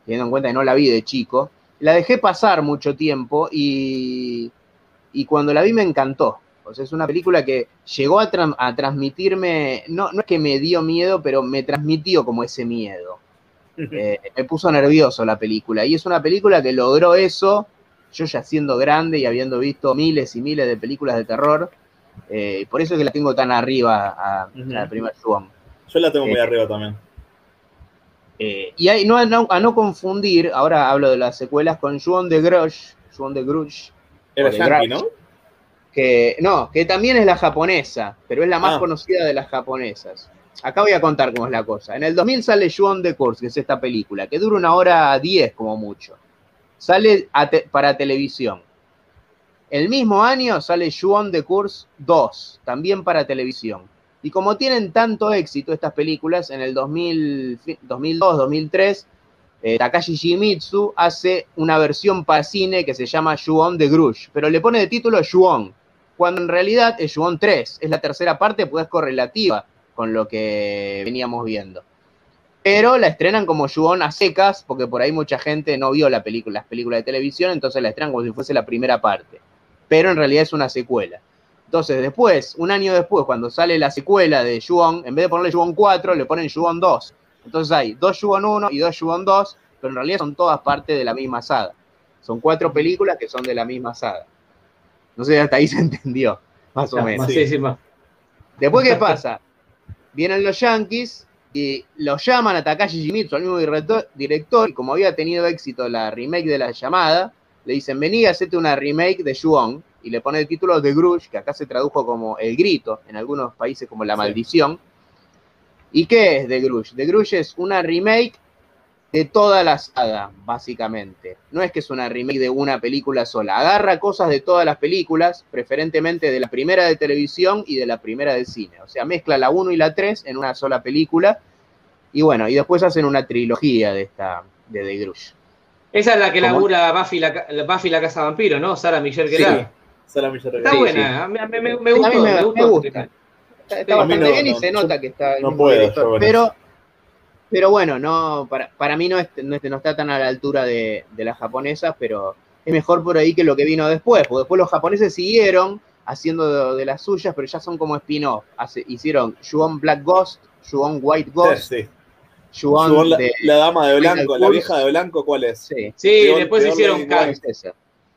teniendo en cuenta que no la vi de chico. la dejé pasar mucho tiempo y, y cuando la vi me encantó. O sea, es una película que llegó a, tran- a transmitirme, no, no es que me dio miedo, pero me transmitió como ese miedo. Eh, me puso nervioso la película. Y es una película que logró eso, yo ya siendo grande y habiendo visto miles y miles de películas de terror. eh, por eso es que la tengo tan arriba a, a la primera Swan. Yo la tengo muy Eh, arriba también. Eh, y hay- no, no- a no confundir, ahora hablo de las secuelas, con Juan de Grush, Juan de. Era o de. Que, no, que también es la japonesa, pero es la más Ah. conocida de las japonesas. Acá voy a contar cómo es la cosa. En el 2000 sale Juan de Course, que es esta película, que dura una hora 10 como mucho. Sale te- para televisión. El mismo año sale Juan de Course 2, también para televisión. Y como tienen tanto éxito estas películas, en el 2000, fi- 2002, 2003, eh, Takashi Shimizu hace una versión para cine que se llama Juon de Grush, pero le pone de título Juon, cuando en realidad es Juon 3, es la tercera parte, pues es correlativa con lo que veníamos viendo. Pero la estrenan como Juon a secas, porque por ahí mucha gente no vio la película, las películas de televisión, entonces la estrenan como si fuese la primera parte. Pero en realidad es una secuela. Entonces, después, un año después, cuando sale la secuela de Juon, en vez de ponerle Juon 4, le ponen Juon 2. Entonces hay dos Juon 1 y dos Juon 2, pero en realidad son todas parte de la misma saga. Son cuatro películas que son de la misma saga. No sé, hasta ahí se entendió, más o menos. Sí, sí, más. Después, ¿qué pasa? Vienen los Yankees y lo llaman a Takashi Shimizu, al mismo director, y como había tenido éxito la remake de La Llamada, le dicen, vení, hacete una remake de Juon, y le pone el título de Grush, que acá se tradujo como El Grito, en algunos países como La Maldición. ¿Y qué es The Grush? The Grush es una remake de toda la saga, básicamente. No es que es una remake de una película sola. Agarra cosas de todas las películas, preferentemente de la primera de televisión y de la primera de cine. O sea, mezcla la 1 y la 3 en una sola película. Y bueno, y después hacen una trilogía de esta de The Grush. Esa es la que ¿Cómo? labura Buffy la, Buffy la Casa Vampiro, ¿no? Sara Michelle Sí. Gellar. Sara Está buena, mí me, me a mí me- gusta. Está, bastante no, bien y no, se nota que está no puedo, director, yo con pero, pero bueno, no, para, para mí no, es- no, es- no está tan a la altura de, de las japonesas, pero es mejor por ahí que lo que vino después, porque después los japoneses siguieron haciendo de, de las suyas, pero ya son como spin-off. Hicieron Juon Black Ghost, Juon White Ghost, Sí, sí. Juon Juon la, de... la dama de blanco, la vieja de blanco, ¿cuál es? Sí, Sí, después hicieron Lane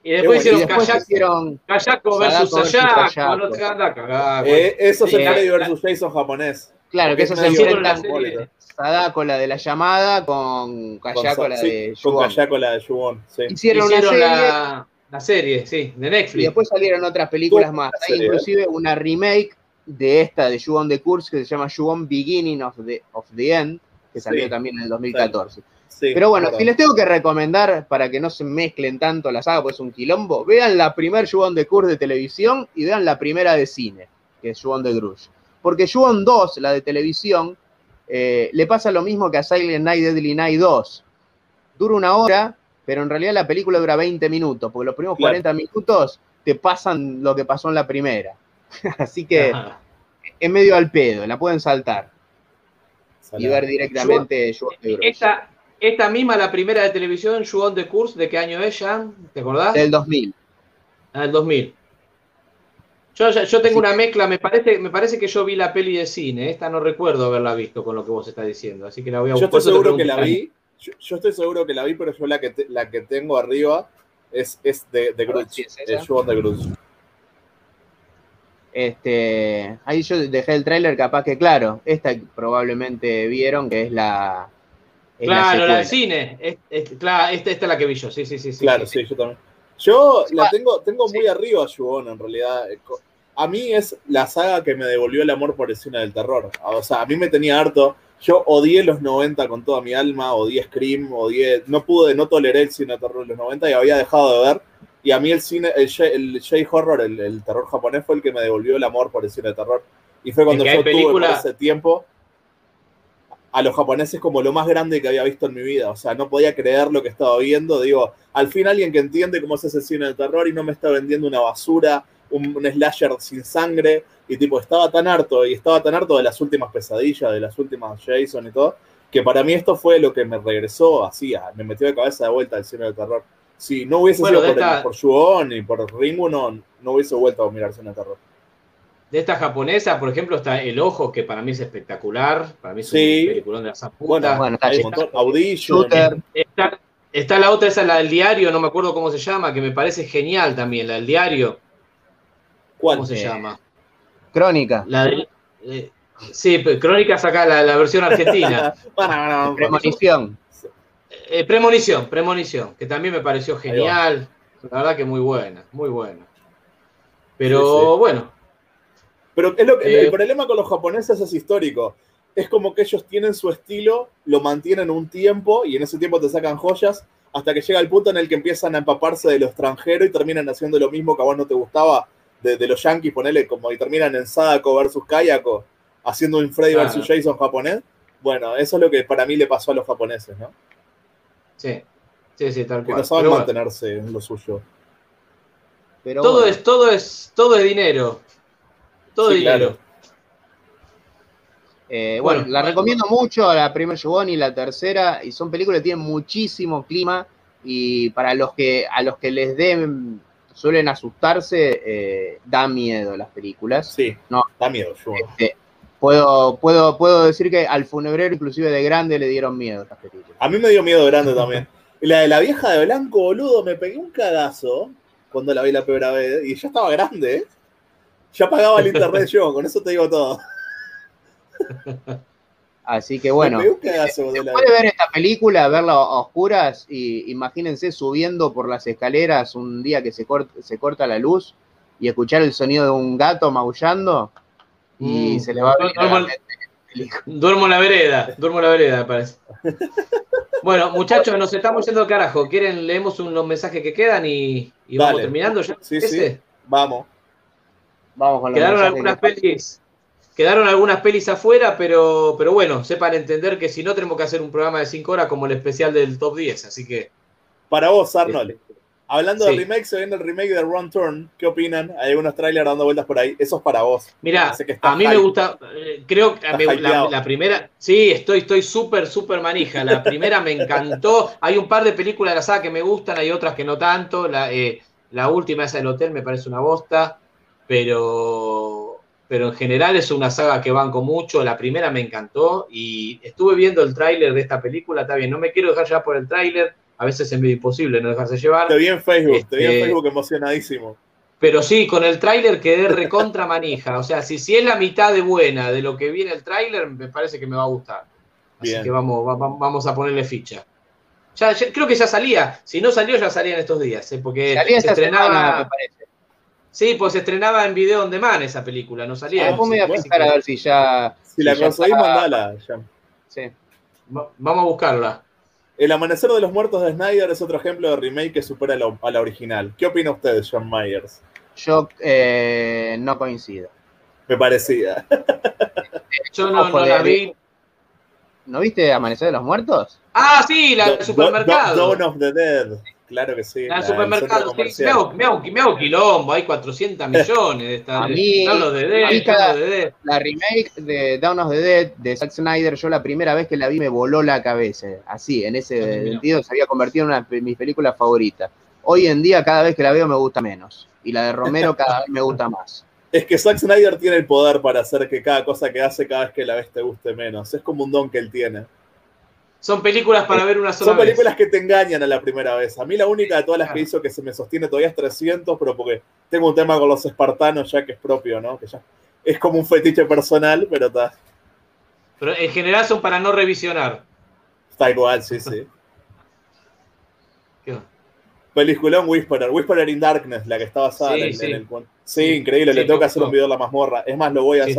Y después Y hicieron después Kayako, hicieron Kayako versus versus Sayako. Hagas cagar, Eh, eso es el Eh, Freddy vs. Jason japonés. Claro, que eso es se enfrentan serie. Sadako, la de la llamada, con Kayako, la sí, de con. Kayako, la de. Sí. Hicieron, una serie la, la serie, sí, de y Netflix. después salieron otras películas más. Hay serie, inclusive una remake de esta de Juon de Kurz que se llama Juon Beginning of the, of the End, que salió Sí. también en el 2014. Sí, Pero bueno, verdad. si les tengo que recomendar para que no se mezclen tanto la saga, pues es un quilombo, vean la primer Juon de Kurz de televisión y vean la primera de cine, que es Juon de Grush. Porque Juon 2, la de televisión, eh, le pasa lo mismo que a Silent Night Deadly Night 2. Dura una hora, pero en realidad la película dura 20 minutos, porque los primeros Claro. 40 minutos te pasan lo que pasó en la primera. Así que Ajá. es medio al pedo, la pueden saltar y ver directamente de Grush. Esta, esta misma, la primera de televisión, Juon de Curse, ¿de qué año es ya? ¿Te acordás? Del 2000. Ah, el 2000. Yo, yo tengo una mezcla, me parece, me parece que yo vi la peli de cine, esta no recuerdo haberla visto con lo que vos estás diciendo, así que la voy a Yo buscar. estoy eso te seguro que la vi. Yo, yo estoy seguro que la vi, pero yo la que, te- la que tengo arriba es, es de, de Grudge. es de Grudge. Este, ahí yo dejé el tráiler, capaz que claro, esta probablemente vieron que es la. Claro, la de secuela. cine. Es- es- claro, esta, esta es la que vi yo, sí, sí, sí. sí, Claro, sí. sí, yo también. Yo Sí, la tengo, tengo muy Sí. arriba a en realidad. Eh, A mí es la saga que me devolvió el amor por el cine del terror. O sea, a mí me tenía harto. Yo odié los 90 con toda mi alma, odié Scream, odié. No pude, no toleré el cine de terror de los 90 y había dejado de ver. Y a mí el cine, el, J-horror, el, el terror japonés, fue el que me devolvió el amor por el cine de terror. Y fue cuando yo tuve película- ese tiempo a los japoneses como lo más grande que había visto en mi vida. O sea, no podía creer lo que estaba viendo. Digo, al fin alguien que entiende cómo se hace cine de terror y no me está vendiendo una basura, un, un slasher sin sangre. Y tipo, estaba tan harto y estaba tan harto de las últimas pesadillas, de las últimas Jason y todo, que para mí esto fue lo que me regresó así, me metió de cabeza de vuelta al cine de terror. Si no hubiese Bueno, sido por, esta- por Ju-On y por Ringu, no, no hubiese vuelto a mirar cine de terror. De esta japonesa, por ejemplo, está El Ojo, que para mí es espectacular. Para mí es Sí. un peliculón de la san Bueno, puta. Bueno, está montón. Audition. Está, está la otra, esa la del diario, no me acuerdo cómo se llama, que me parece genial también, la del diario. ¿Cuál? ¿Cómo se Eh, llama? Crónica. La del- eh, sí, pero Crónicas acá, la, la versión argentina. Bueno, bueno, bueno. Premonición. Eh, premonición, Premonición, que también me pareció genial. La verdad que muy buena, muy buena. Pero Sí, sí. bueno, Pero es lo que, Eh, el problema con los japoneses es histórico. Es como que ellos tienen su estilo, lo mantienen un tiempo y en ese tiempo te sacan joyas hasta que llega el punto en el que empiezan a empaparse de lo extranjero y terminan haciendo lo mismo que a vos no te gustaba de, de los yankees, ponele como y terminan en Sadako versus Kayako, haciendo un Freddy Claro. versus Jason japonés. Bueno, eso es lo que para mí le pasó a los japoneses, ¿no? sí, sí, sí, tal Que cual. no saben Pero bueno, mantenerse en lo suyo. Pero todo bueno. es, todo es, todo es dinero. Todo Sí, es dinero. claro. Eh, bueno, Bueno. la recomiendo mucho, la primera Yugón y la tercera, y son películas que tienen muchísimo clima, y para los que, a los que les den, suelen asustarse, eh, da miedo las películas. Sí, No. da miedo. Este, puedo, puedo, puedo decir que al funebrero, inclusive de grande, le dieron miedo estas películas. A mí me dio miedo grande también. La de la vieja de blanco, boludo, me pegué un cagazo cuando la vi la primera vez. Y ya estaba grande, ¿eh? Ya pagaba el internet yo, con eso te digo todo. Así que bueno, cagazo puede ver esta película, verla a oscuras, y imagínense subiendo por las escaleras un día que se, cort- se corta la luz y escuchar el sonido de un gato maullando y Mm. se le va a venir a la Duermo-. Duermo en la vereda, duermo en la vereda, me parece. Bueno, muchachos, nos estamos yendo al carajo. ¿Quieren leemos unos mensajes que quedan y, y vamos terminando ya? Sí, ¿Ese? sí. Vamos. Vamos con Quedaron algunas que- pelis. Quedaron algunas pelis afuera, pero, pero bueno, sepan entender que si no tenemos que hacer un programa de 5 horas como el especial del top 10, así que Para vos, Arnold. Hablando Sí. de remake, se viene el remake de Run Turn. ¿Qué opinan? Hay algunos trailers dando vueltas por ahí. Eso es para vos. Mira, a mí me gusta, eh, creo que la primera, sí, estoy estoy súper, súper manija. La primera me encantó. Hay un par de películas de la saga que me gustan, hay otras que no tanto. La, eh, la última, esa del hotel, me parece una bosta, pero, pero en general es una saga que banco mucho. La primera me encantó y estuve viendo el tráiler de esta película, está bien, no me quiero dejar llevar por el tráiler, a veces es medio imposible no dejarse llevar. Te vi en Facebook, te vi en Facebook emocionadísimo. Pero sí, con el tráiler quedé recontra manija. O sea, si, si es la mitad de buena de lo que viene el tráiler, me parece que me va a gustar. Así Bien. que vamos, va- va- vamos a ponerle ficha. Ya, ya- creo que ya salía. Si no salió, ya salía en estos días. ¿eh? Porque Salía se esta semana, me estrenaba. parece. Sí, pues se estrenaba en video on demand esa película, no salía. Ah, Después me voy a que a ver si ya. Si la conseguís, mandala. ya. Sí. va- Vamos a buscarla. El Amanecer de los Muertos de Snyder es otro ejemplo de remake que supera a la, a la original. ¿Qué opina usted, John Myers? Yo eh, no coincido. Me parecía. Yo no, no de- la vi. ¿No viste Amanecer de los Muertos? Ah, sí, la del Do- supermercado. Do- Dawn of the Dead. Claro que sí. Del del supermercado, sí, me hago, me, hago, me hago quilombo, hay 400 millones de estas. A mí- a Dead, cada- the Dead. La remake de Dawn of the Dead de Zack Snyder, yo la primera vez que la vi me voló la cabeza. Así, en ese Ah, sentido, se había convertido en una de mis películas favoritas. Hoy en día, cada vez que la veo, me gusta menos. Y la de Romero cada vez me gusta más. Es que Zack Snyder tiene el poder para hacer que cada cosa que hace cada vez que la ves te guste menos. Es como un don que él tiene. Son películas para ver una sola Son vez. películas que te engañan a la primera vez. A mí la única de todas las que hizo que se me sostiene todavía es 300, pero porque tengo un tema con los espartanos ya que es propio, ¿no? Que ya es como un fetiche personal, pero está, Pero en general son para no revisionar. está igual, sí, sí. ¿Qué? Peliculón Whisperer, Whisperer in Darkness, la que está basada Sí, en, el, sí. en el cuento. Sí, increíble, Sí, le tengo que hacer un video de la mazmorra. Es más, lo voy a hacer.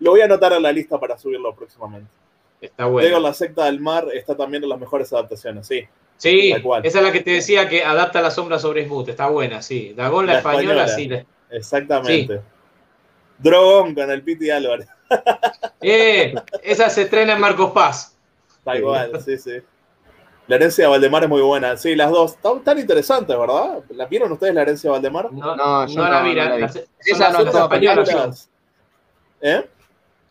Lo voy a anotar en la lista para subirlo próximamente. Está Diego, bueno. la secta del mar está también en las mejores adaptaciones, sí. Sí, Tal cual. esa es la que te decía que adapta la sombra sobre Smooth. Está buena, sí. Dagón, la, La española, española. sí. la- Exactamente. Drogón con el Piti Álvarez. Eh, esa se estrena en Marcos Paz. Está igual, sí, sí. La herencia de Valdemar es muy buena. Sí, las dos. Tan interesantes, ¿verdad? ¿La vieron ustedes, la herencia de Valdemar? No, No, yo no la no, vi. no la- la vi. las- son Esa las no españolas. ¿Eh?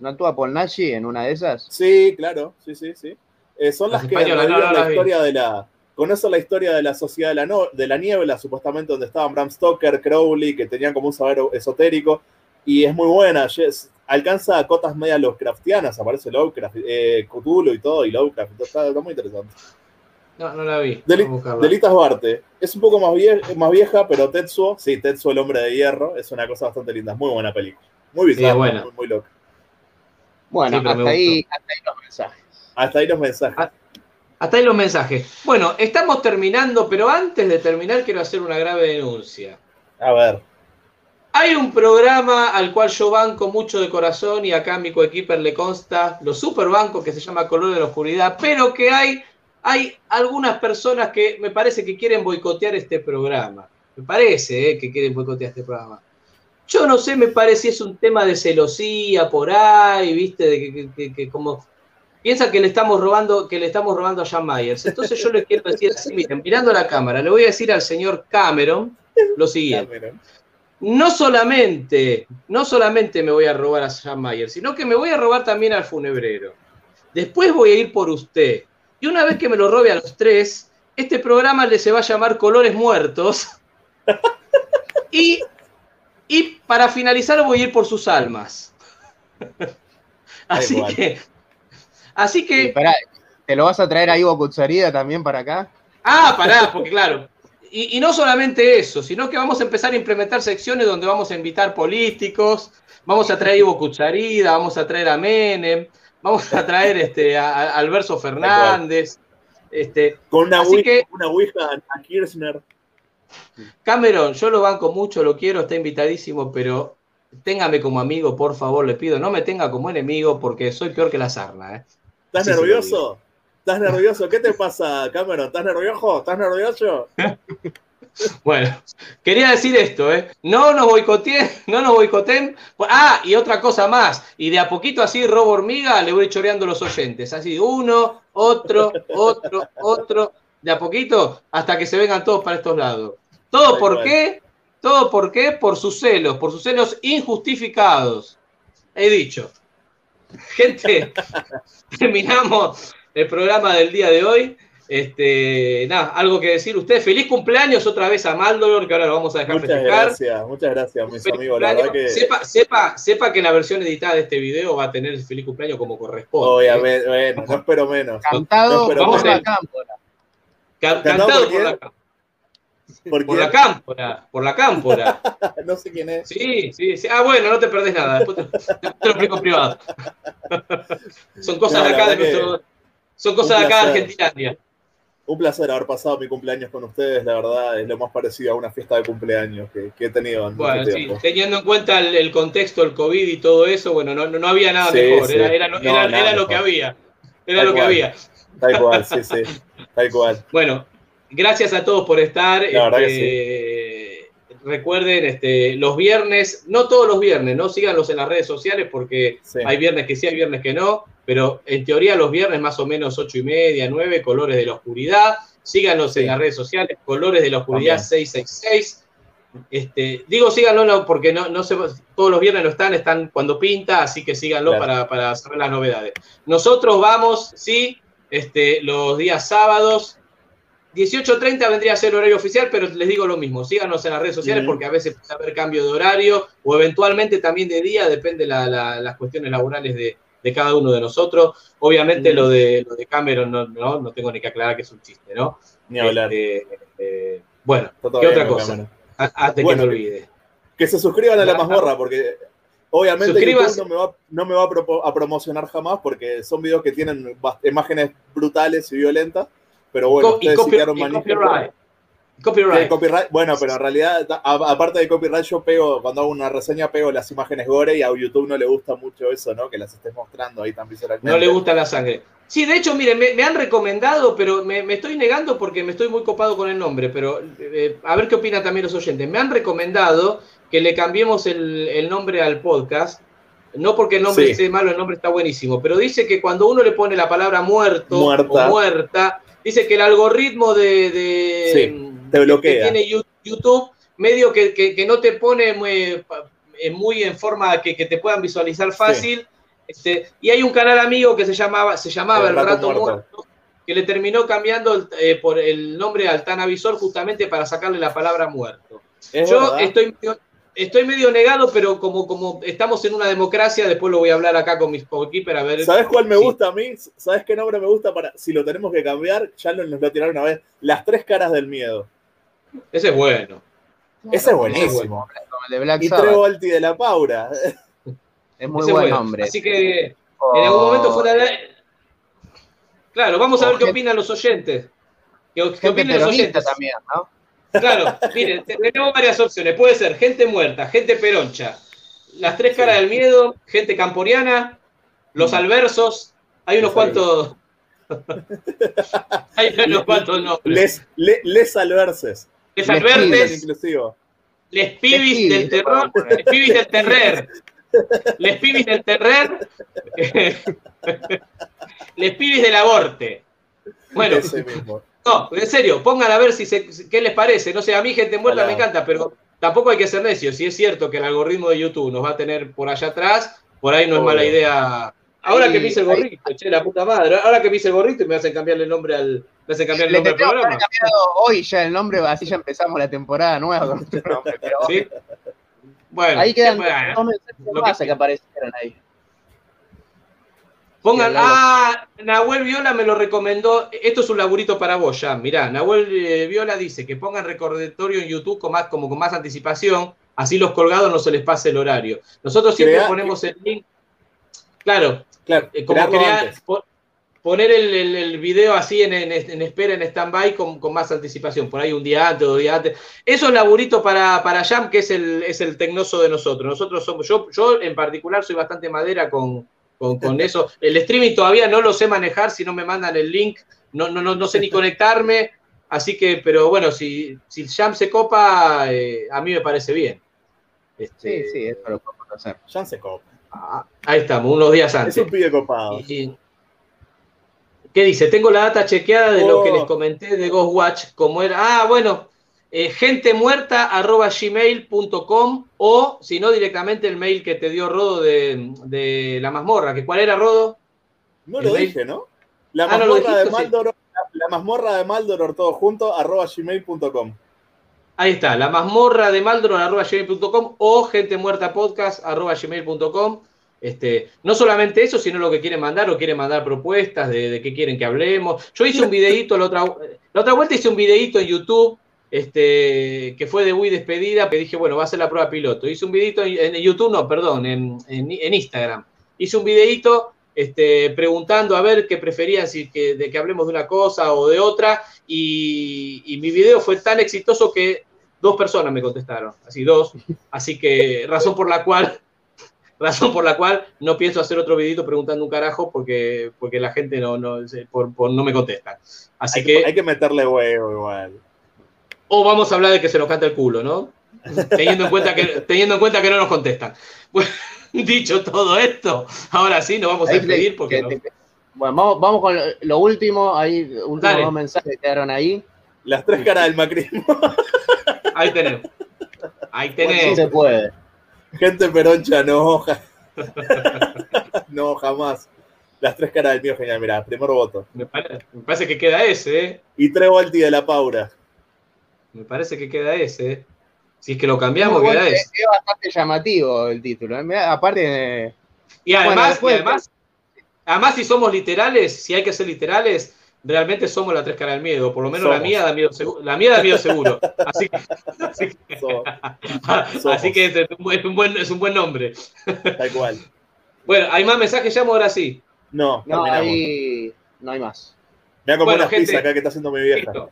¿No actúa Paul Nashi en una de esas? Sí, claro, sí, sí, sí. Eh, son Las las, que españolas, no, no la las vi. historia de la, conoce la historia de la sociedad de la, no- de la niebla, supuestamente donde estaban Bram Stoker, Crowley, que tenían como un saber esotérico, y es muy buena, yes, alcanza a cotas medias Lovecraftianas, aparece Lovecraft, eh, Cthulhu y todo, y Lovecraft, todo, está, está muy interesante. No, no la vi. Deli-. Delitas Barte, es un poco más, vie- más vieja, pero Tetsuo, sí, Tetsuo el hombre de hierro, es una cosa bastante linda, es muy buena película, muy Sí, bizarra, buena. muy, muy loca. Bueno, Sí, pero me hasta, ahí, hasta ahí los mensajes. Hasta ahí los mensajes. Hasta ahí los mensajes. Bueno, estamos terminando, pero antes de terminar quiero hacer una grave denuncia. A ver. Hay un programa al cual yo banco mucho de corazón y acá a mi coequiper le consta, los super bancos que se llama Color de la Oscuridad, pero que hay, hay algunas personas que me parece que quieren boicotear este programa. Me parece eh, que quieren boicotear este programa. Yo no sé, me parece si es un tema de celosía por ahí, viste, de que, que- que- que como piensa que le estamos robando, que le estamos robando a Jan Myers. Entonces yo le quiero decir así, miren, mirando la cámara, le voy a decir al señor Cameron lo siguiente. No solamente, no solamente me voy a robar a Jan Myers, sino que me voy a robar también al funebrero. Después voy a ir por usted. Y una vez que me lo robe a los tres, este programa le se va a llamar Colores Muertos. Y, y para finalizar voy a ir por sus almas. Así que, así que, Pará, ¿te lo vas a traer a Ivo Cutzarida también para acá? Ah, pará, porque claro. Y, y no solamente eso, sino que vamos a empezar a implementar secciones donde vamos a invitar políticos, vamos a traer a Ivo Cucharida, vamos a traer a Menem, vamos a traer este, a, a Alberto Fernández. Este, Con una, así ouija, que, una ouija a Kirchner. Cameron, yo lo banco mucho, lo quiero, está invitadísimo, pero téngame como amigo, por favor, le pido. No me tenga como enemigo porque soy peor que la sarna. ¿eh? ¿Estás Sí, nervioso? ¿Estás nervioso? ¿Qué te pasa, Cameron? ¿Estás nervioso? ¿Estás nervioso? Bueno, quería decir esto, ¿eh? No nos boicoteen, no nos boicoteen. Ah, y otra cosa más. Y de a poquito así, robo hormiga, le voy choreando los oyentes. Así, uno, otro, otro, otro. De a poquito, hasta que se vengan todos para estos lados. ¿Todo por qué? ¿Todo por qué? Por sus celos, por sus celos injustificados. He dicho. Gente, terminamos el programa del día de hoy. Este, nada, algo que decir usted. Feliz cumpleaños otra vez a Maldolor, que ahora lo vamos a dejar Muchas festejar. gracias, muchas gracias, mis Feliz amigos. La verdad que, sepa, sepa, sepa que la versión editada de este video va a tener el feliz cumpleaños como corresponde. obviamente, bueno, no espero menos. Cantado No espero vamos por menos. la cámpora. Ca- ¿Cantado cantado por por la, quién? ¿Por la cámpora. Por la cámpora. No sé quién es. Sí, sí, sí. Ah, bueno, no te perdés nada. Después te, te lo explico en privado. Son cosas No, de acá de nuestro. Son cosas de acá de. Argentina. Un placer haber pasado mi cumpleaños con ustedes, la verdad, es lo más parecido a una fiesta de cumpleaños que, que he tenido en Bueno, sí, teniendo en cuenta el, el contexto, el COVID y todo eso, bueno, no, no, había nada Sí, mejor, sí. era, era No, era- nada era lo que había. Era Tal lo que había. Tal cual, sí, sí, tal cual. Bueno, gracias a todos por estar. La verdad este, Recuerden, este, los viernes, no todos los viernes, ¿no? Síganlos en las redes sociales porque Sí. hay viernes que sí, hay viernes que no, pero en teoría los viernes más o menos ocho y media, nueve, Colores de la Oscuridad. Síganos en las redes sociales, Colores de la Oscuridad También. 666. Este, digo síganlo no, porque no, todos los viernes no están, están cuando pinta, así que síganlo Claro. para, para saber las novedades. Nosotros vamos, sí, este, los días sábados. 18.30 vendría a ser horario oficial, pero les digo lo mismo, síganos en las redes sociales porque a veces puede haber cambio de horario o eventualmente también de día, depende la, la- las cuestiones laborales de, de cada uno de nosotros. Obviamente lo, de, lo de Cameron no, no, no tengo ni que aclarar que es un chiste, ¿no? Ni hablar. Este, eh, bueno, ¿qué otra cosa? Antes Bueno, que me olvide. Que se suscriban a la mazmorra, porque obviamente. YouTube no me va, no me va a, a promocionar jamás, porque son videos que tienen imágenes brutales y violentas. Pero bueno, Co- y, ustedes manifestando- copyright. Copyright. copyright. Bueno, pero en realidad, a- aparte de copyright, yo pego, cuando hago una reseña, pego las imágenes gore y a YouTube no le gusta mucho eso, ¿no? Que las estés mostrando ahí tan visualmente. No le gusta la sangre. Sí, de hecho, miren, me, me han recomendado, pero me, me estoy negando porque me estoy muy copado con el nombre, pero eh, a ver qué opinan también los oyentes. Me han recomendado que le cambiemos el, el nombre al podcast, no porque el nombre Sí. esté malo, el nombre está buenísimo, pero dice que cuando uno le pone la palabra muerto Muerta. o muerta, dice que el algoritmo de, de- Sí, te que tiene YouTube medio que, que- que no te pone muy, eh, muy en forma que, que te puedan visualizar fácil. Este, y hay un canal amigo que se llamaba, se llamaba El, Rato, Muerto. que le terminó cambiando eh, por el nombre al Tanavisor justamente para sacarle la palabra muerto. Es Yo verdad. estoy, estoy medio negado, pero como, como estamos en una democracia, después lo voy a hablar acá con mis coequiper a ver. ¿Sabes cuál me Sí. gusta a mí? ¿Sabes qué nombre me gusta para si lo tenemos que cambiar? Ya nos lo tiraron una vez. Las tres caras del miedo. Ese es bueno. Ese es buenísimo. De Black Y. Trevolti de la Paura. Es muy Ese es buen bueno. nombre. Así que en algún momento fuera de. Claro, vamos a ver qué opinan los oyentes. ¿Qué, qué opinan los oyentes? también, ¿no? Claro, miren, te- tenemos varias opciones. Puede ser gente muerta, gente peroncha, las tres caras del miedo, gente camporiana, los alversos. Hay unos cuantos. Hay unos cuantos nombres. Les, le- les alverses. Les Les inclusivo. les pibis del terror, les pibis del terrer, les pibis del terrer, les pibis del aborte. Bueno, Ese mismo. No, en serio, pongan a ver si se, qué les parece. No sé, a mí gente muerta me encanta, pero tampoco hay que ser necio. Si es cierto que el algoritmo de YouTube nos va a tener por allá atrás, por ahí no es mala idea. Ahora Ahí- que me hice el ahí- gorrito, che, la puta madre. Ahora que me hice el gorrito y me hacen cambiarle el nombre al. Me hacen cambiar el nombre al programa. cambiado hoy ya el nombre, así ya empezamos la temporada nueva con otro nombre. Pero ¿Sí? Bueno, ahí quedan ¿qué puede- dos mensajes lo más que- que aparecieron ahí. Pongan, ah, Nahuel Viola me lo recomendó. Esto es un laburito para vos, ya. Mirá, Nahuel eh, Viola dice que pongan recordatorio en YouTube con más, como con más anticipación, así los colgados no se les pase el horario. Nosotros siempre Crea- ponemos el link. Claro, Claro, eh, como crear- poner el, el- el video así en, en- en espera, en stand-by, con, con más anticipación. Por ahí un día antes, dos días antes. Eso es laburito para, para Jam, que es el, es el tecnoso de nosotros. Nosotros somos, yo, yo en particular soy bastante madera con, con, con eso. El streaming todavía no lo sé manejar, si no me mandan el link, no, no, no, no sé ni conectarme. Así que, pero bueno, si, si Jam se copa, eh, a mí me parece bien. Este, Sí, sí, eso lo podemos hacer. Ya se copa. ah, Ahí estamos, unos días antes. Es un pibe copado. Y- ¿Qué dice? Tengo la data chequeada de lo que Oh. les comenté de Ghostwatch, como era. Ah, bueno, eh, gentemuerta.gmail.com o si no, directamente el mail que te dio Rodo de, de la mazmorra. ¿Que ¿Cuál era Rodo? No El lo mail. dije, ¿no? La Ah, no mazmorra de sí. Maldoror, la, la mazmorra de Maldoror todo junto, arroba gmail.com. Ahí está, la mazmorra de maldron.gmail.com o gentemuertapodcast.gmail.com. Este, no solamente eso, sino lo que quieren mandar o quieren mandar propuestas de, de qué quieren que hablemos. Yo hice un videíto la otra, la otra vuelta, hice un videíto en YouTube este, que fue de Wii despedida, que dije, bueno, va a ser la prueba piloto. Hice un videíto en, en YouTube, no, perdón, en, en- en Instagram. Hice un videíto este, preguntando a ver qué preferían, si que, de que hablemos de una cosa o de otra, y, y mi video fue tan exitoso que dos personas me contestaron, así dos, así que razón por la cual razón por la cual no pienso hacer otro videito preguntando un carajo porque, porque la gente no, no, por- por- no me contesta. Así Hay que, que, hay que meterle huevo igual. O vamos a hablar de que se nos canta el culo, ¿no? Teniendo en cuenta que, teniendo en cuenta que no nos contestan. Bueno, dicho todo esto, ahora sí nos vamos a despedir porque que- no- que- Bueno, vamos, vamos con lo, último, ahí, últimos dos mensajes que quedaron ahí. Las tres caras del macrismo. ahí tenemos. Ahí Sí tenés. se puede. Gente peroncha, no, ja- no, jamás. Las tres caras del mío, genial. Mirá, primer voto. Me parece que queda ese, ¿eh? Y Trevolti de la Paura. Me parece que queda ese, ¿eh? Si es que lo cambiamos, queda bueno, ese. es, bastante llamativo el título. ¿eh? Aparte, eh, Y además, Bueno, después- y además, además, si somos literales, si hay que ser literales, realmente somos la tres caras del miedo. Por lo menos la mía da miedo seguro. La mía da miedo seguro. Así que, así que, So- así que es, un, buen- es un buen, nombre. tal cual. Bueno, hay más mensajes, llamo ahora sí. No, no, hay, no hay más. Me voy a comer Bueno, unas gente, acá que está haciendo mi vieja. Listo.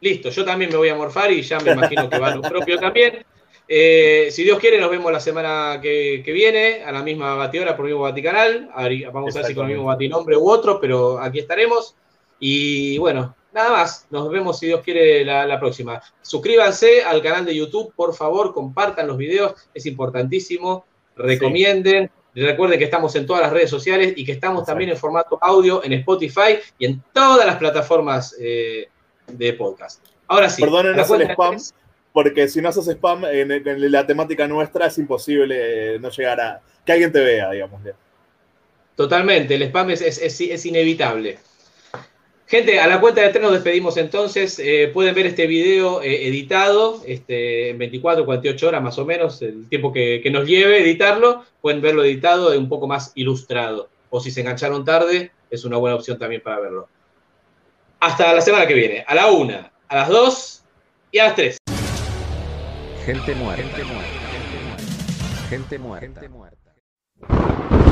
Listo, yo también me voy a morfar y ya me imagino que va lo propio también. Eh, si Dios quiere, nos vemos la semana que, que viene, a la misma batidora por el mismo ver, Vamos a ver si con el mismo batinombre u otro, pero aquí estaremos. Y bueno, nada más. Nos vemos si Dios quiere la, la próxima. Suscríbanse al canal de YouTube, por favor, compartan los videos, es importantísimo. Recomienden. Recuerden que estamos en todas las redes sociales y que estamos también en formato audio en Spotify y en todas las plataformas eh, de podcast. Ahora sí. Perdónenos el spam, tres. porque si no haces spam en, en la temática nuestra es imposible eh, no llegar a que alguien te vea, digamos. Totalmente, el spam es, es- es- es inevitable. Gente, a la cuenta de tres nos despedimos entonces. Eh, pueden ver este video eh, editado este, en 24, 48 horas más o menos, el tiempo que, que nos lleve editarlo. Pueden verlo editado, un poco más ilustrado. O si se engancharon tarde, es una buena opción también para verlo. Hasta la semana que viene, a la una, a las dos y a las tres. Gente muerta. Gente muerta. Gente muerta. Gente muerta.